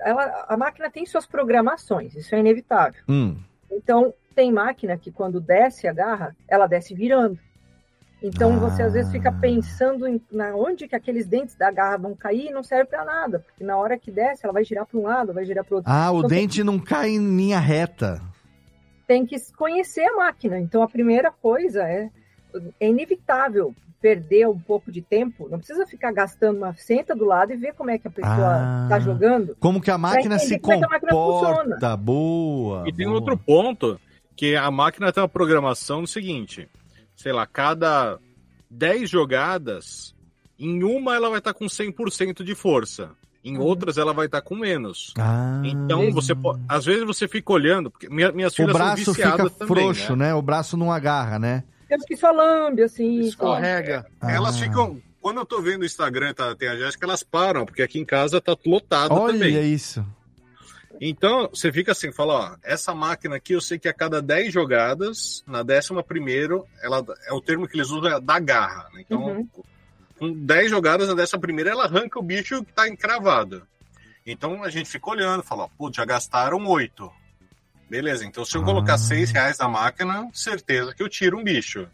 Speaker 5: ela, a máquina tem suas programações, isso é inevitável.
Speaker 1: Hum.
Speaker 5: Então, tem máquina que quando desce a garra, ela desce virando. Então, você às vezes fica pensando em na onde que aqueles dentes da garra vão cair e não serve para nada, porque na hora que desce, ela vai girar para um lado, vai girar para outro.
Speaker 1: Ah, o
Speaker 5: Então,
Speaker 1: dente não cai em linha reta.
Speaker 5: Tem que conhecer a máquina. Então, a primeira coisa é, é inevitável perder um pouco de tempo. Não precisa ficar gastando uma senta do lado e ver como é que a pessoa
Speaker 1: Ah.
Speaker 5: está jogando.
Speaker 1: Como que a máquina se
Speaker 5: como é que a máquina
Speaker 1: comporta.
Speaker 5: funciona.
Speaker 1: Boa.
Speaker 4: E tem
Speaker 1: boa.
Speaker 4: outro ponto, que a máquina tem uma programação do seguinte, sei lá, cada 10 jogadas, em uma ela vai estar com 100% de força, em outras ela vai estar com menos.
Speaker 1: Ah.
Speaker 4: Então, você pode, às vezes você fica olhando, porque minha- minhas
Speaker 1: O
Speaker 4: filhas são
Speaker 1: braço
Speaker 4: viciadas
Speaker 1: fica
Speaker 4: também,
Speaker 1: frouxo,
Speaker 4: né?
Speaker 1: né? O braço não agarra, né?
Speaker 5: Temos que só lambe, assim.
Speaker 3: Escorrega.
Speaker 4: Elas
Speaker 1: Ah.
Speaker 4: ficam, quando eu tô vendo o Instagram, tá, tem a Jéssica, elas param, porque aqui em casa tá lotado
Speaker 1: Olha
Speaker 4: também.
Speaker 1: isso.
Speaker 4: Então, você fica assim, fala, ó, essa máquina aqui, eu sei que a cada 10 jogadas, na décima primeiro, ela é o termo que eles usam é da garra, né? Então,
Speaker 5: Uhum.
Speaker 4: Com 10 jogadas na décima primeira, ela arranca o bicho que tá encravado. Então, a gente fica olhando, fala, ó, putz, já gastaram 8. Beleza, então se eu colocar 6 reais na máquina, certeza que eu tiro um bicho.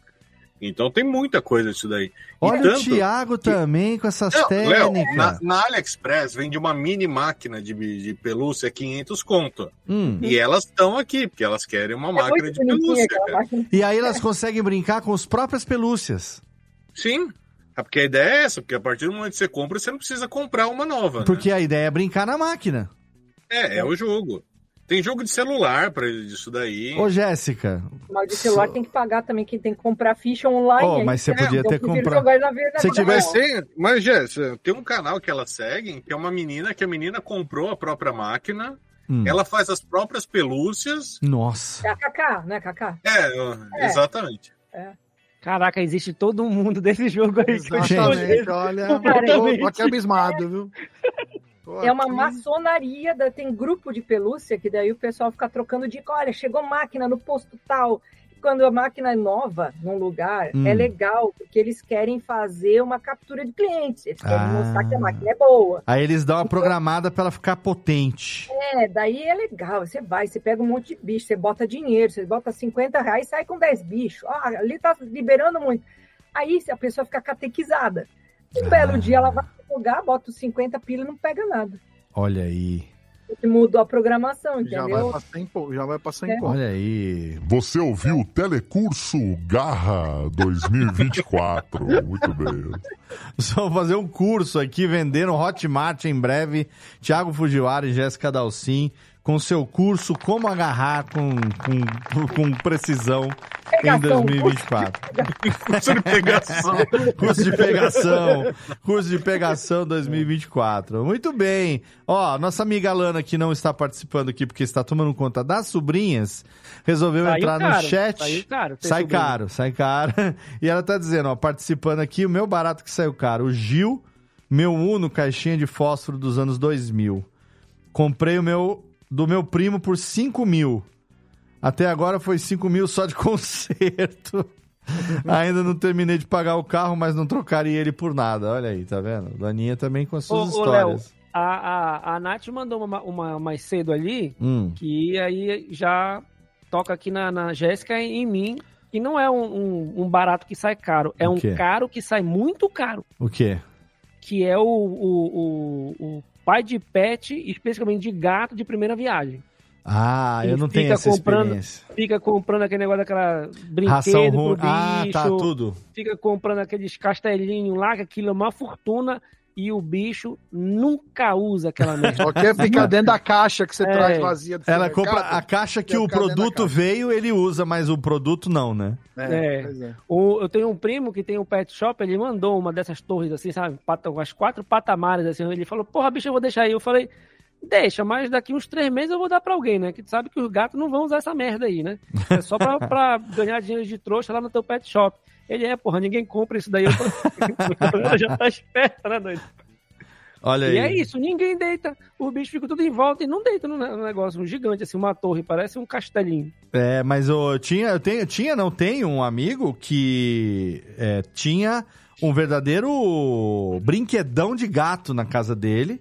Speaker 4: Então tem muita coisa disso daí. E
Speaker 1: Olha o
Speaker 4: tanto-
Speaker 1: Thiago também com essas
Speaker 4: não,
Speaker 1: técnicas.
Speaker 4: na, na AliExpress vende uma mini máquina de, de pelúcia 500 conto.
Speaker 1: Hum.
Speaker 4: E elas estão aqui, porque elas querem uma
Speaker 5: É
Speaker 4: máquina de pelúcia.
Speaker 5: máquina.
Speaker 1: E aí elas conseguem brincar com as próprias pelúcias.
Speaker 4: Sim. É porque a ideia é essa, porque a partir do momento que você compra, você não precisa comprar uma nova. né?
Speaker 1: Porque a ideia é brincar na máquina.
Speaker 4: É, é o jogo. Tem jogo de celular pra isso daí.
Speaker 1: Ô, Jéssica.
Speaker 5: Mas de celular tem que pagar também, quem tem que comprar ficha online.
Speaker 1: Oh, mas você
Speaker 5: É,
Speaker 1: podia ter comprado. Se tivesse-
Speaker 4: mas, Jess, tem um canal que elas seguem, que é uma menina, que a menina comprou a própria máquina,
Speaker 1: Hum.
Speaker 4: ela faz as próprias pelúcias.
Speaker 1: Nossa.
Speaker 5: É a Kaká, né, Kaká?
Speaker 4: É,
Speaker 5: É.
Speaker 4: exatamente.
Speaker 2: Caraca, existe todo um mundo desse jogo aí. eu
Speaker 3: Exatamente, olha,
Speaker 2: Completamente.
Speaker 3: tô aqui abismado, viu?
Speaker 5: é uma maçonaria, da- tem grupo de pelúcia, que daí o pessoal fica trocando dica. Olha, chegou máquina no posto tal. Quando a máquina é nova num lugar,
Speaker 1: Hum.
Speaker 5: é legal, porque eles querem fazer uma captura de clientes. Eles querem
Speaker 1: Ah.
Speaker 5: mostrar que a máquina é boa.
Speaker 1: Aí eles dão uma programada pra ela ficar potente.
Speaker 5: É, daí é legal. Você vai, você pega um monte de bicho, você bota dinheiro, você bota 50 reais e sai com 10 bichos. Ah, ali tá liberando muito. Aí a pessoa fica catequizada. Um belo dia ela vai jogar, bota os 50 pila e não pega nada.
Speaker 1: Olha aí.
Speaker 5: Porque mudou a programação,
Speaker 3: Já vai
Speaker 5: entendeu?
Speaker 3: passar em, já vai passar
Speaker 5: É.
Speaker 3: em conta.
Speaker 1: Olha aí.
Speaker 8: Você ouviu o Telecurso Garra 2024. Muito bem.
Speaker 1: Só vou fazer um curso aqui vendendo Hotmart em breve. Thiago Fujiwara e Jéssica Dalcin com seu curso Como Agarrar com, com, com precisão em
Speaker 5: Pegação,
Speaker 1: 2024.
Speaker 4: Curso de pegação.
Speaker 1: curso de pegação. Curso de pegação 2024. Muito bem. Ó, nossa amiga Lana, que não está participando aqui porque está tomando conta das sobrinhas, resolveu
Speaker 2: Saiu
Speaker 1: entrar no
Speaker 2: caro,
Speaker 1: chat.
Speaker 2: saiu caro
Speaker 1: Sai
Speaker 2: sobrinha.
Speaker 1: caro, sai caro. E ela tá dizendo, ó, participando aqui, o meu barato que saiu caro. O Gil, meu Uno, caixinha de fósforo dos anos 2000. Comprei o meu do meu primo por 5 mil. Até agora foi 5 mil só de conserto. Ainda não terminei de pagar o carro, mas não trocaria ele por nada. Olha aí, tá vendo? Daninha também com as suas
Speaker 2: Ô, ô, Léo,
Speaker 1: histórias.
Speaker 2: a, a, a Nath mandou uma, uma mais cedo ali,
Speaker 1: Hum.
Speaker 2: que aí já toca aqui na, na Jéssica e em mim, que não é um, um, um barato que sai caro, é um caro que sai muito caro,
Speaker 1: O quê?
Speaker 2: que é o, o, o, o pai de pet, especificamente de gato de primeira viagem.
Speaker 1: Ah, eu
Speaker 2: Que
Speaker 1: não tenho essa
Speaker 2: comprando-
Speaker 1: experiência.
Speaker 2: Fica comprando aquele negócio daquela brinquedo
Speaker 1: Ração ruim. Ah, tá, tudo.
Speaker 2: fica comprando aqueles castelinhos lá, que aquilo é uma fortuna, e o bicho nunca usa aquela merda.
Speaker 3: Só quer ficar dentro da caixa que você
Speaker 2: É.
Speaker 3: traz vazia do
Speaker 1: Ela compra a caixa que o produto veio, ele usa, mas o produto não, né?
Speaker 2: É.
Speaker 3: pois é.
Speaker 2: O- eu tenho um primo que tem um pet shop, ele mandou uma dessas torres assim, sabe? Pata, umas quatro patamares assim. Ele falou, porra, bicho, eu vou deixar aí. Eu falei, deixa, mas daqui uns três meses eu vou dar pra alguém, né? Que tu sabe que os gatos não vão usar essa merda aí, né? É só pra, pra ganhar dinheiro de trouxa lá no teu pet shop. Ele é, porra, ninguém compra isso daí. Eu Ela já tá esperta, né, doido?
Speaker 1: Olha
Speaker 2: E
Speaker 1: aí.
Speaker 2: é isso, ninguém deita. O bicho fica tudo em volta e não deita no negócio. Um gigante, assim, uma torre, parece um castelinho.
Speaker 1: É, mas eu tinha, eu tenho, tinha, não tenho um amigo que é, tinha um verdadeiro brinquedão de gato na casa dele.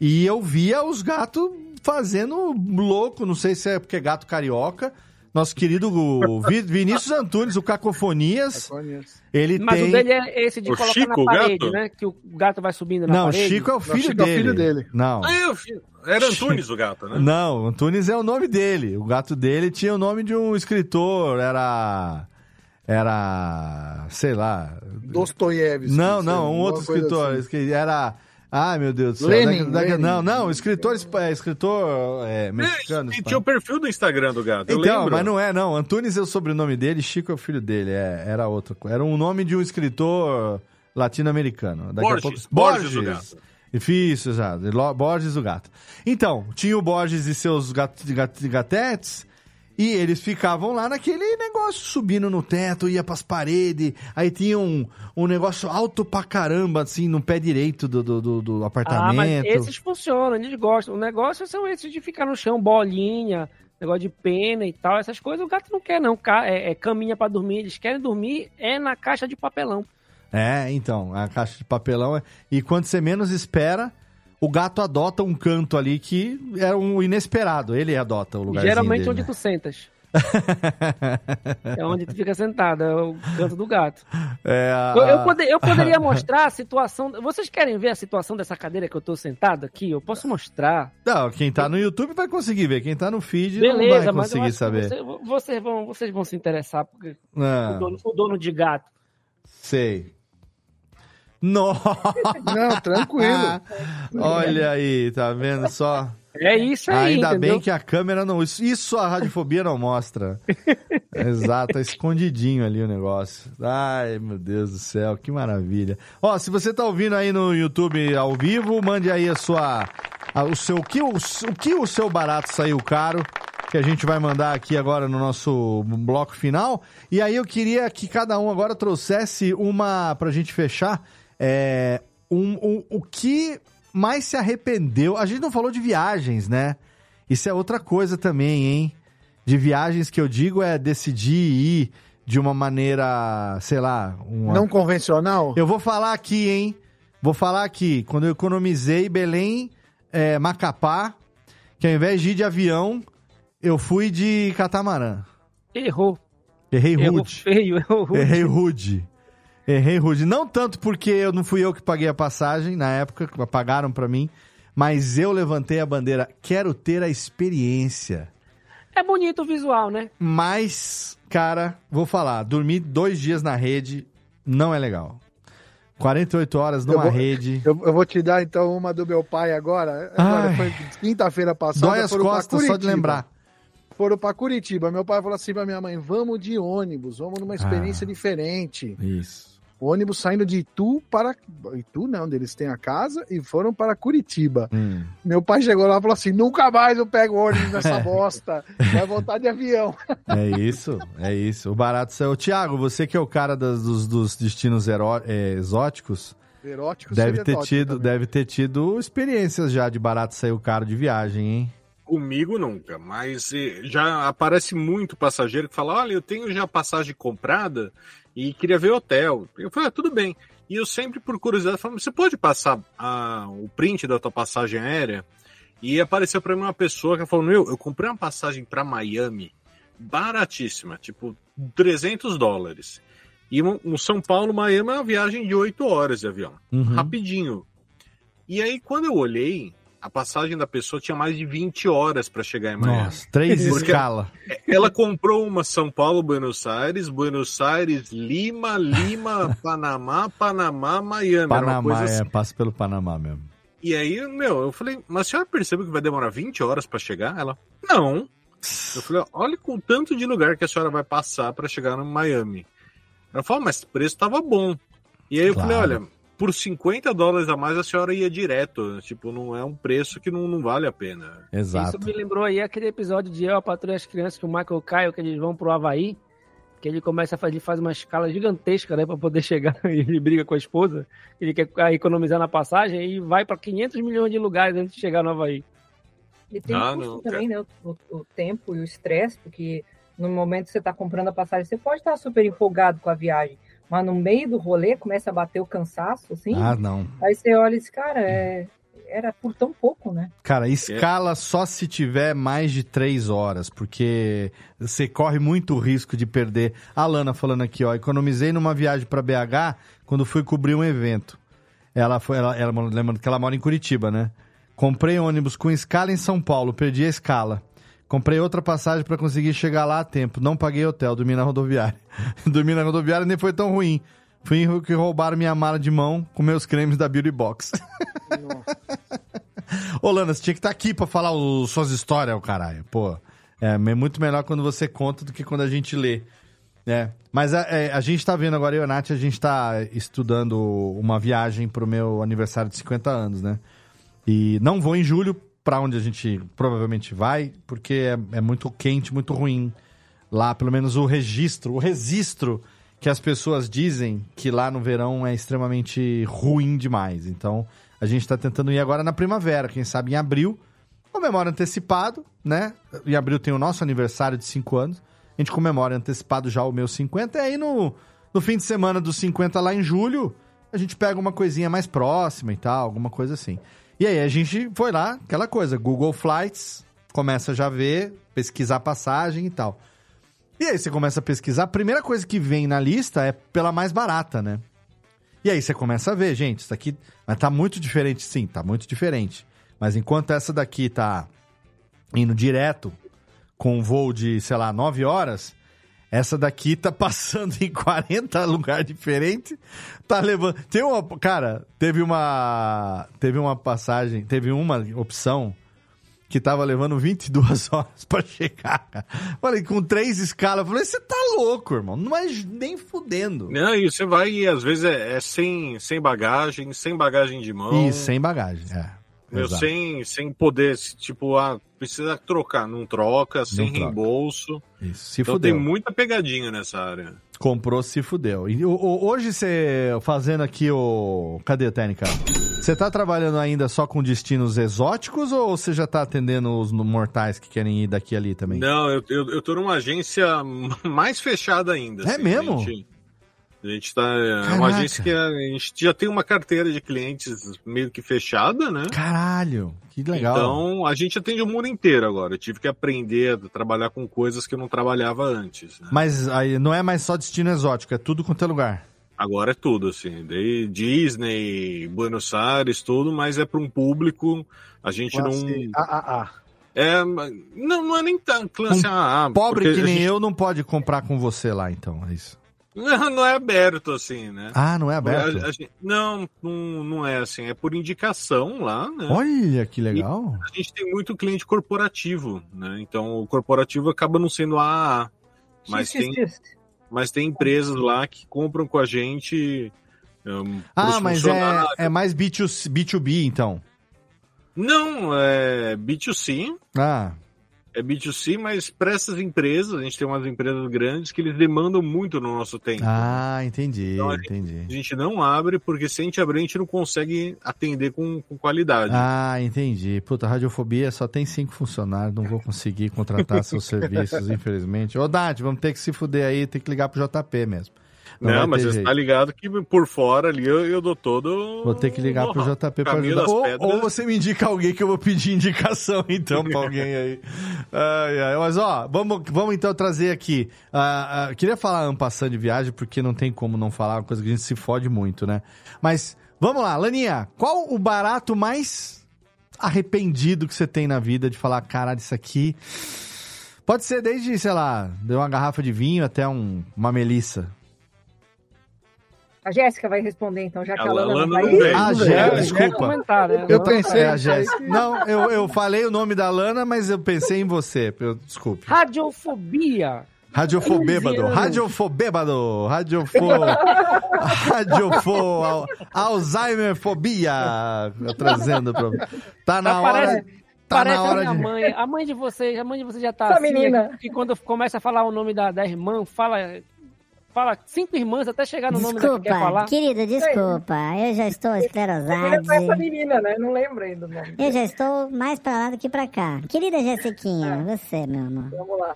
Speaker 1: E eu via os gatos fazendo louco, não sei se é porque é gato carioca. Nosso querido Vi- Vinícius Antunes, o Cacofonias, ele
Speaker 2: Mas
Speaker 1: tem...
Speaker 2: o dele é esse de
Speaker 4: O
Speaker 2: colocar
Speaker 4: Chico,
Speaker 2: na
Speaker 4: o
Speaker 2: parede,
Speaker 4: gato?
Speaker 2: né? Que o gato vai subindo na
Speaker 1: Não,
Speaker 2: parede.
Speaker 1: Chico é o filho,
Speaker 3: Chico é o
Speaker 1: dele.
Speaker 3: filho dele.
Speaker 1: Não.
Speaker 4: Ah, eu fi- Era Antunes o gato, né?
Speaker 1: Não, Antunes é o nome dele. O gato dele tinha o nome de um escritor, era. Era. sei lá.
Speaker 3: Dostoiévski.
Speaker 1: Não, não, um outro escritor.
Speaker 3: assim.
Speaker 1: Era. Ai, meu Deus do céu.
Speaker 3: Lenin,
Speaker 1: Da- da-
Speaker 3: Lenin.
Speaker 1: Não, não, escritor, é, escritor é, mexicano.
Speaker 4: E tinha o perfil do Instagram do gato,
Speaker 1: Então, mas não é, não. Antunes é o sobrenome dele, Chico é o filho dele. É, era outra coisa. Era um nome de um escritor latino-americano.
Speaker 4: Borges,
Speaker 1: pouco...
Speaker 4: Borges o gato.
Speaker 1: Isso, exato. Borges o gato. Então, tinha o Borges e seus gat, gat, gatetes. E eles ficavam lá naquele negócio, subindo no teto, ia pras paredes. Aí tinha um, um negócio alto pra caramba, assim, no pé direito do, do, do- do
Speaker 2: Ah,
Speaker 1: apartamento.
Speaker 2: mas esses funcionam, eles gostam. O negócio são esses de ficar no chão, bolinha, negócio de pena e tal. Essas coisas o gato não quer, não. É, é caminha pra dormir. Eles querem dormir é na caixa de papelão.
Speaker 1: É, então, a caixa de papelão. é- E quando você menos espera, o gato adota um canto ali que é um inesperado. Ele adota o lugar.
Speaker 2: Geralmente
Speaker 1: dele,
Speaker 2: onde
Speaker 1: né?
Speaker 2: tu sentas. é onde tu fica sentado, é o canto do gato.
Speaker 1: É, a-
Speaker 2: Eu, eu eu poderia mostrar a situação. Vocês querem ver a situação dessa cadeira que eu tô sentado aqui? Eu posso mostrar.
Speaker 1: Não, quem tá no YouTube vai conseguir ver. Quem tá no feed
Speaker 2: Beleza,
Speaker 1: não vai conseguir saber.
Speaker 2: você- vocês, vão, vocês vão se interessar, porque
Speaker 1: Ah,
Speaker 2: o, dono, o dono de gato.
Speaker 1: sei. Nossa!
Speaker 3: Não, tranquilo.
Speaker 1: Olha aí, tá vendo só?
Speaker 2: É isso aí,
Speaker 1: Ainda
Speaker 2: entendeu?
Speaker 1: bem que a câmera não. Isso, isso a radiofobia não mostra. Exato, tá escondidinho ali o negócio. Ai, meu Deus do céu, que maravilha. Ó, se você tá ouvindo aí no YouTube ao vivo, mande aí a sua. a- o seu. O que o, o que o seu barato saiu caro. Que a gente vai mandar aqui agora no nosso bloco final. E aí eu queria que cada um agora trouxesse uma. Pra gente fechar. É, um, um- o que mais se arrependeu? A gente não falou de viagens, né? Isso é outra coisa também, hein? De viagens que eu digo é decidir ir de uma maneira, sei lá, uma...
Speaker 3: Não convencional?
Speaker 1: Eu vou falar aqui, hein? Vou falar aqui. Quando eu economizei Belém, é, Macapá, que ao invés de ir de avião, eu fui de catamarã.
Speaker 2: Errou.
Speaker 1: Errei
Speaker 2: Errou
Speaker 1: rude.
Speaker 2: feio, errou rude.
Speaker 1: Errei rude. Errei rude. Não tanto porque eu não fui eu que paguei a passagem na época, pagaram pra mim, mas eu levantei a bandeira. Quero ter a experiência.
Speaker 2: É bonito o visual, né?
Speaker 1: Mas, cara, vou falar, dormir dois dias na rede não é legal. 48 horas numa
Speaker 3: Eu vou-
Speaker 1: rede.
Speaker 3: Eu, eu vou te dar então uma do meu pai agora. Agora foi quinta-feira passada.
Speaker 1: Dói as costas só de lembrar.
Speaker 3: Foram pra Curitiba. Meu pai falou assim pra minha mãe: vamos de ônibus, vamos numa experiência diferente.
Speaker 1: Isso.
Speaker 3: O ônibus saindo de Itu para. Itu não, onde eles têm a casa e foram para Curitiba.
Speaker 1: Hum.
Speaker 3: Meu pai chegou lá e falou assim: nunca mais eu pego ônibus nessa bosta. Vai voltar de avião.
Speaker 1: É isso, é isso. O barato saiu. Tiago, você que é o cara das- dos, dos destinos heró- é, exóticos,
Speaker 3: Erótico
Speaker 1: deve ter, tido,
Speaker 3: também.
Speaker 1: deve ter tido experiências já de barato saiu caro de viagem, hein?
Speaker 4: Comigo nunca, mas eh, já aparece muito passageiro que fala: olha, eu tenho já passagem comprada e queria ver hotel. Eu falei: ah, tudo bem. E eu sempre, por curiosidade, falo: você pode passar a- o print da tua passagem aérea? E apareceu para mim uma pessoa que falou: meu, eu comprei uma passagem para Miami baratíssima, tipo 300 dólares. E um, um São Paulo, Miami é uma viagem de 8 horas de avião,
Speaker 1: Uhum.
Speaker 4: rapidinho. E aí, quando eu olhei, a passagem da pessoa tinha mais de 20 horas para chegar em Miami.
Speaker 1: Nossa, três
Speaker 4: Porque
Speaker 1: escala.
Speaker 4: Ela comprou uma São Paulo, Buenos Aires, Buenos Aires, Lima, Lima, Panamá, Panamá, Miami.
Speaker 1: Panamá, é,
Speaker 4: assim.
Speaker 1: passa pelo Panamá mesmo.
Speaker 4: E aí, meu, eu falei, mas a senhora percebeu que vai demorar 20 horas para chegar? Ela, não. Eu falei, olha com o tanto de lugar que a senhora vai passar para chegar no Miami. Ela falou, mas o preço tava bom. E aí eu
Speaker 1: Claro.
Speaker 4: falei, olha, por 50 dólares a mais a senhora ia direto. Tipo, não é um preço que não, não vale a pena.
Speaker 1: Exato.
Speaker 2: Isso me lembrou aí aquele episódio de Eu, a Patrulha e as Crianças, que o Michael Caio, que eles vão pro Havaí, que ele começa a fazer, ele faz uma escala gigantesca, né, pra poder chegar, e ele briga com a esposa, ele quer economizar na passagem e vai pra 500 milhões de lugares antes de chegar no Havaí.
Speaker 5: E tem
Speaker 4: Ah,
Speaker 5: o custo
Speaker 4: não,
Speaker 5: também, né? O, o tempo e o estresse, porque no momento que você está comprando a passagem, você pode estar super empolgado com a viagem, mas no meio do rolê começa a bater o cansaço, assim.
Speaker 1: Ah, não.
Speaker 5: Aí você olha e diz, cara, é... era por tão pouco, né?
Speaker 1: Cara, escala só se tiver mais de três horas, porque você corre muito risco de perder. A Lana falando aqui, ó, economizei numa viagem pra BH quando fui cobrir um evento. Ela foi, ela, ela lembrando que ela mora em Curitiba, né? Comprei ônibus com escala em São Paulo, perdi a escala. Comprei outra passagem pra conseguir chegar lá a tempo. Não paguei hotel, dormi na rodoviária. dormi na rodoviária nem foi tão ruim. Fui que roubaram minha mala de mão com meus cremes da Beauty Box. Ô, Lana, você tinha que estar aqui pra falar os, suas histórias, o caralho. Pô, é é muito melhor quando você conta do que quando a gente lê. É, mas a, é, a gente tá vendo agora, eu e a Nath, a gente tá estudando uma viagem pro meu aniversário de 50 anos, né? E não vou em julho pra onde a gente provavelmente vai, porque é, é muito quente, muito ruim. Lá, pelo menos o registro, o registro que as pessoas dizem que lá no verão é extremamente ruim demais. Então, a gente tá tentando ir agora na primavera, quem sabe em abril. Comemora antecipado, né? Em abril tem o nosso aniversário de 5 anos. A gente comemora antecipado já o meu 50. E aí no, no fim de semana dos 50 lá em julho, a gente pega uma coisinha mais próxima e tal, alguma coisa assim. E aí a gente foi lá, aquela coisa, Google Flights, começa já a ver, pesquisar passagem e tal. E aí você começa a pesquisar, a primeira coisa que vem na lista é pela mais barata, né? E aí você começa a ver, gente, isso aqui mas tá muito diferente, sim, tá muito diferente. Mas enquanto essa daqui tá indo direto com um voo de, sei lá, 9 horas, essa daqui tá passando em 40 lugares diferentes, tá levando... Tem uma... Cara, teve uma... Teve uma passagem, teve uma opção que tava levando 22 horas pra chegar. Falei, com três escalas, falei, você tá louco, irmão, não é nem fudendo.
Speaker 4: Não, e você vai e às vezes é, é sem, sem bagagem, sem bagagem de mão.
Speaker 1: E sem bagagem, é.
Speaker 4: Meu, sem, sem poder, tipo, ah, precisa trocar, não troca, sem
Speaker 1: troca.
Speaker 4: reembolso.
Speaker 1: Isso, se
Speaker 4: então
Speaker 1: fudeu.
Speaker 4: tem muita pegadinha nessa área.
Speaker 1: Comprou, se fudeu. E, o- hoje você, fazendo aqui o... Cadê a técnica? Você tá trabalhando ainda só com destinos exóticos ou você já tá atendendo os mortais que querem ir daqui ali também?
Speaker 4: Não, eu, eu, eu tô numa agência mais fechada ainda.
Speaker 1: É mesmo?
Speaker 4: A gente, a gente tá. É uma agência que a, a gente já tem uma carteira de clientes meio que fechada, né?
Speaker 1: Caralho, que legal.
Speaker 4: Então a gente atende o mundo inteiro agora. Eu tive que aprender a trabalhar com coisas que eu não trabalhava antes. né?
Speaker 1: Mas aí não é mais só destino exótico, é tudo quanto é lugar.
Speaker 4: Agora é tudo, assim. Daí Disney, Buenos Aires, tudo, mas é para um público. A gente não.
Speaker 3: Classe AAA.
Speaker 4: É, não, não é nem tão classe AA.
Speaker 1: Pobre que nem
Speaker 4: gente-
Speaker 1: eu não pode comprar com você lá, então, é isso.
Speaker 4: Não, não é aberto, assim, né?
Speaker 1: Ah, não é aberto?
Speaker 4: A- a gente- não, não, não é assim. É por indicação lá, né?
Speaker 1: Olha que legal.
Speaker 4: A gente tem muito cliente corporativo, né? Então o corporativo acaba não sendo AAA. Mas tem, mas tem empresas lá que compram com a gente. Um,
Speaker 1: Ah, mas é, é mais B2C, B2B, então.
Speaker 4: Não, é B2C.
Speaker 1: Ah,
Speaker 4: É B2C, mas para essas empresas, a gente tem umas empresas grandes que eles demandam muito no nosso tempo.
Speaker 1: ah entendi,
Speaker 4: Então, a gente-
Speaker 1: entendi.
Speaker 4: A gente não abre, porque se a gente abrir, a gente não consegue atender com, com qualidade.
Speaker 1: Ah, entendi. Puta, radiofobia só tem cinco funcionários, não vou conseguir contratar seus serviços, infelizmente. Ô, Dati, vamos ter que se fuder aí, tem que ligar pro JP mesmo.
Speaker 4: Não,
Speaker 1: vai
Speaker 4: mas você
Speaker 1: jeito.
Speaker 4: tá ligado que por fora ali eu, eu dou todo.
Speaker 1: Vou ter que ligar pro
Speaker 4: o
Speaker 1: JP pra
Speaker 4: caminho
Speaker 1: ajudar. Ou,
Speaker 4: pedras.
Speaker 1: ou você me indica alguém que eu vou pedir indicação, então, pra alguém aí. Ai, ai. Mas, ó, vamos, vamos então trazer aqui. ah, ah, queria falar ampassando de viagem, porque não tem como não falar, uma coisa que a gente se fode muito, né? Mas, vamos lá, Laninha, qual o barato mais arrependido que você tem na vida de falar, caralho, isso aqui. Pode ser desde, sei lá, de uma garrafa de vinho até um, uma melissa.
Speaker 5: A Jéssica vai responder, então, já que a,
Speaker 4: A
Speaker 5: Lana,
Speaker 4: Lana
Speaker 5: não vai.
Speaker 4: não veio.
Speaker 1: Ah,
Speaker 4: Não
Speaker 1: Jéssica, desculpa.
Speaker 2: Comentar, né?
Speaker 3: Eu pensei.
Speaker 1: É a Jéssica. Não, eu, eu falei o nome da Lana, mas eu pensei em você. eu- Desculpe.
Speaker 2: Radiofobia.
Speaker 1: Radiofobêbado, radiofobêbado, radiofo... radiofo... al- Alzheimer fobia. Trazendo pra... Tá na
Speaker 2: Tá,
Speaker 1: hora... Tá
Speaker 2: Parece
Speaker 1: na
Speaker 2: a
Speaker 1: hora
Speaker 2: minha
Speaker 1: de...
Speaker 2: mãe. A mãe de vocês, a mãe de vocês já tá
Speaker 5: Essa
Speaker 2: assim,
Speaker 5: menina.
Speaker 2: que quando começa a falar o nome da, da irmã, fala, fala cinco irmãs até chegar no nome da que quer
Speaker 7: Desculpa,
Speaker 2: falar.
Speaker 7: querido, desculpa. Eu já estou
Speaker 5: é essa menina, né? Não lembro ainda o nome.
Speaker 7: Eu já estou mais pra lá do que pra cá. Querida Jessiquinha,
Speaker 5: Ah.
Speaker 7: você, meu amor.
Speaker 5: Vamos lá.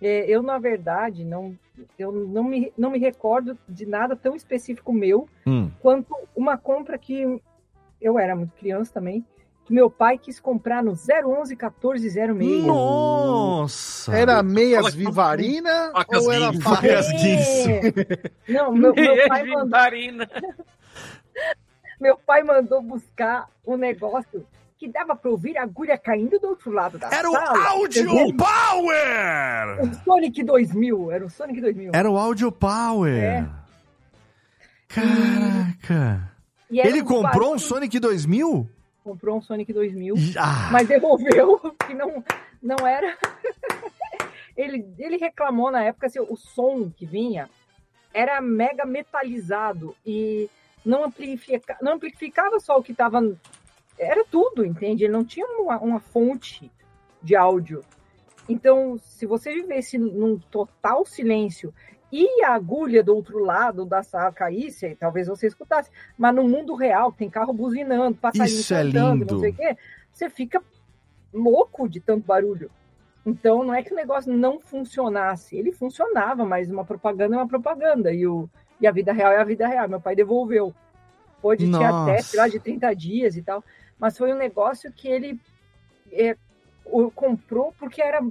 Speaker 5: É, Eu, na verdade, não, eu não me, não me recordo de nada tão específico meu
Speaker 1: Hum.
Speaker 5: quanto uma compra que eu era muito criança também, que meu pai quis comprar no 011 1406.
Speaker 1: Nossa!
Speaker 3: Era meias vivarina
Speaker 4: Facas
Speaker 3: ou era?
Speaker 1: Facas.
Speaker 5: É. Não, meu, meu pai mandou,
Speaker 2: Vitarina.
Speaker 5: meu pai mandou buscar um negócio que dava para ouvir a agulha caindo do outro lado da
Speaker 1: Era o
Speaker 5: sala.
Speaker 1: Audio Power!
Speaker 5: O Sonic 2000, era o Sonic 2000.
Speaker 1: Era o Audio Power.
Speaker 5: É.
Speaker 1: Caraca.
Speaker 5: E era
Speaker 1: Ele
Speaker 5: um
Speaker 1: comprou um
Speaker 5: barulho-
Speaker 1: Sonic 2000?
Speaker 5: Comprou um Sonic 2000,
Speaker 1: Ah,
Speaker 5: mas devolveu, que não, não era. ele, ele reclamou na época assim, o som que vinha era mega metalizado e não, amplifica, não amplificava só o que estava. Era tudo, entende? Ele não tinha uma, uma fonte de áudio. Então, se você vivesse num total silêncio e a agulha do outro lado da sala caísse, aí talvez você escutasse. Mas no mundo real, tem carro buzinando, passarinho
Speaker 1: Isso é
Speaker 5: cantando,
Speaker 1: lindo.
Speaker 5: não sei o quê, você fica louco de tanto barulho. Então, não é que o negócio não funcionasse. Ele funcionava, mas uma propaganda é uma propaganda. E, o, e a vida real é a vida real. Meu pai devolveu. Pode ter até, lá, de 30 dias e tal. Mas foi um negócio que ele é, comprou porque era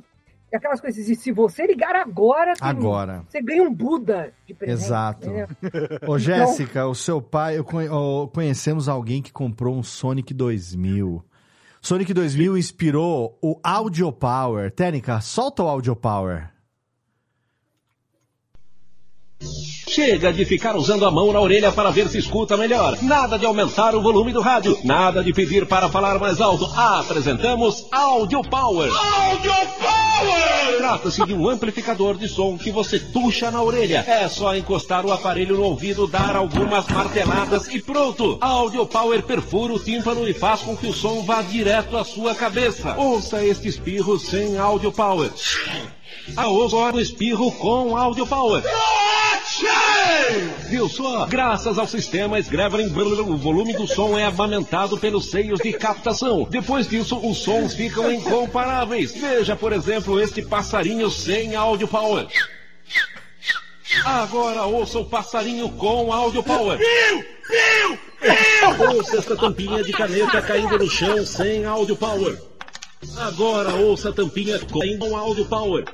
Speaker 5: aquelas coisas. E se você ligar agora,
Speaker 1: agora.
Speaker 5: você ganha um Buda de presente.
Speaker 1: Exato.
Speaker 5: entendeu?
Speaker 1: Ô, Jéssica, o seu pai, eu conhe- conhecemos alguém que comprou um Sonic 2000. Sonic 2000 inspirou o Audio Power. Técnica, solta o Audio Power.
Speaker 9: Chega de ficar usando a mão na orelha para ver se escuta melhor. Nada de aumentar o volume do rádio. Nada de pedir para falar mais alto. Apresentamos Audio Power. Audio Power! Trata-se de um amplificador de som que você tuxa na orelha. É só encostar o aparelho no ouvido, dar algumas marteladas e pronto. Audio Power perfura o tímpano e faz com que o som vá direto à sua cabeça. Ouça este espirro sem Audio Power. A agora o espirro com Audio Power. Viu só? Graças ao sistema Sgraveling, o volume do som é amamentado pelos seios de captação. Depois disso, os sons ficam incomparáveis. Veja, por exemplo, este passarinho sem Audio Power. Agora ouça o passarinho com Audio Power. Ouça esta tampinha de caneta caindo no chão sem Audio Power. Agora ouça a tampinha com Audio Power.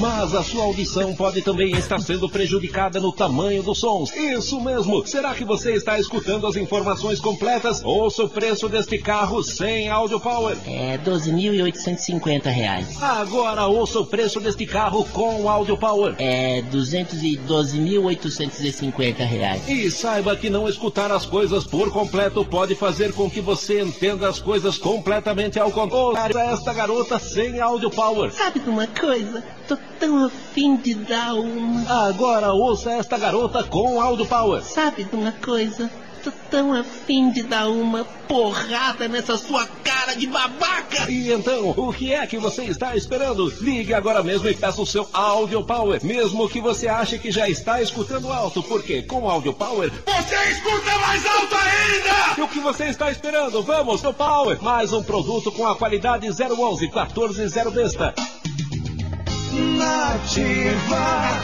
Speaker 9: Mas a sua audição pode também estar sendo prejudicada no tamanho dos sons. Isso mesmo! Será que você está escutando as informações completas? Ouça o preço deste carro sem Audio Power.
Speaker 10: É 12.850 reais.
Speaker 9: Agora ouça o preço deste carro com Audio Power.
Speaker 10: É 212.850 reais.
Speaker 9: E saiba que não escutar as coisas por completo pode fazer com que você entenda as coisas completamente ao contrário. Esta garota sem Audio Power.
Speaker 10: Sabe de uma coisa? Tô tão afim de dar uma.
Speaker 9: Agora ouça esta garota com Audio Power.
Speaker 10: Sabe de uma coisa? Tô tão afim de dar uma porrada nessa sua cara de babaca.
Speaker 9: E então, o que é que você está esperando? Ligue agora mesmo e peça o seu Audio Power. Mesmo que você ache que já está escutando alto, porque com Audio Power
Speaker 11: Você escuta mais alto ainda!
Speaker 9: o que você está esperando? Vamos no Power! Mais um produto com a qualidade 011 140 besta.
Speaker 12: Nativa.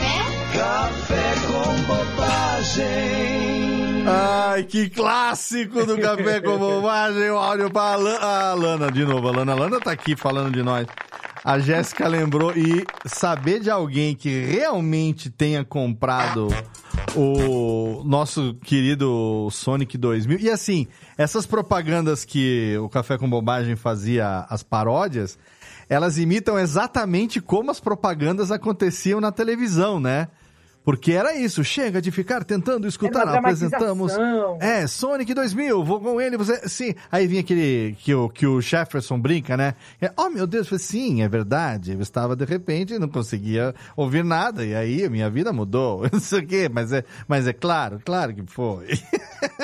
Speaker 12: Café com bobagem.
Speaker 1: Ai, que clássico do Café com Bobagem, o áudio pra Alana, a Alana, de novo, Alana, Alana tá aqui falando de nós. A Jéssica lembrou e saber de alguém que realmente tenha comprado o nosso querido Sonic 2000. E assim, essas propagandas que o Café com Bobagem fazia, as paródias, elas imitam exatamente como as propagandas aconteciam na televisão, né? Porque era isso, chega de ficar tentando escutar, apresentamos. É, Sonic 2000, vou com ele, você. Sim. Aí vinha aquele que o, que o Jefferson brinca, né? É, oh meu Deus, eu falei, sim, é verdade. Eu estava de repente, não conseguia ouvir nada, e aí a minha vida mudou. Não sei o quê, mas é, mas é claro, claro que foi.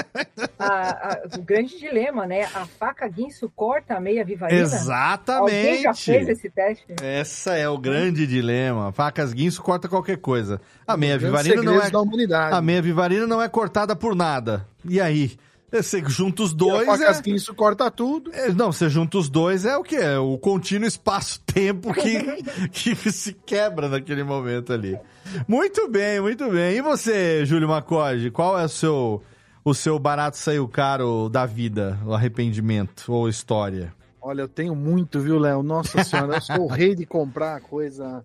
Speaker 5: A- a- o grande dilema, né? A faca guinso corta a meia vivarina?
Speaker 1: Exatamente.
Speaker 5: Alguém já fez esse teste?
Speaker 1: Essa é o grande dilema. Facas guinso corta qualquer coisa. A meia
Speaker 3: grandes
Speaker 1: vivarina não é.
Speaker 3: da humanidade.
Speaker 1: A meia vivarina não é cortada por nada. E aí? Você junta os dois.
Speaker 3: E a facas
Speaker 1: é-
Speaker 3: guinso corta tudo.
Speaker 1: É, Não, você junta os dois é o que? É o contínuo espaço-tempo que, que se quebra naquele momento ali. Muito bem, muito bem. E você, Júlio Macode, qual é o seu, o seu barato saiu caro da vida, o arrependimento ou história?
Speaker 3: Olha, eu tenho muito, viu, Léo? Nossa senhora, eu sou o rei de comprar coisa.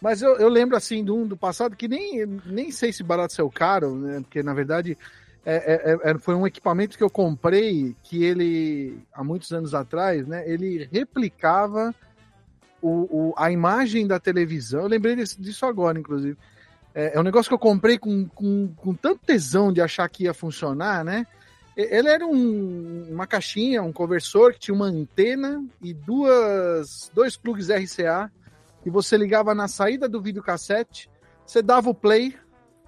Speaker 3: Mas eu, eu lembro, assim, de um do passado que nem, nem sei se barato saiu caro, né? Porque, na verdade, é- é- é- foi um equipamento que eu comprei que ele, há muitos anos atrás, né? Ele replicava o, o- a imagem da televisão. Eu lembrei disso agora, inclusive. É, é um negócio que eu comprei com, com, com tanto tesão de achar que ia funcionar, né? E- Ele era um- uma caixinha, um conversor que tinha uma antena e duas, dois plugs RCA que você ligava na saída do videocassete, você dava o play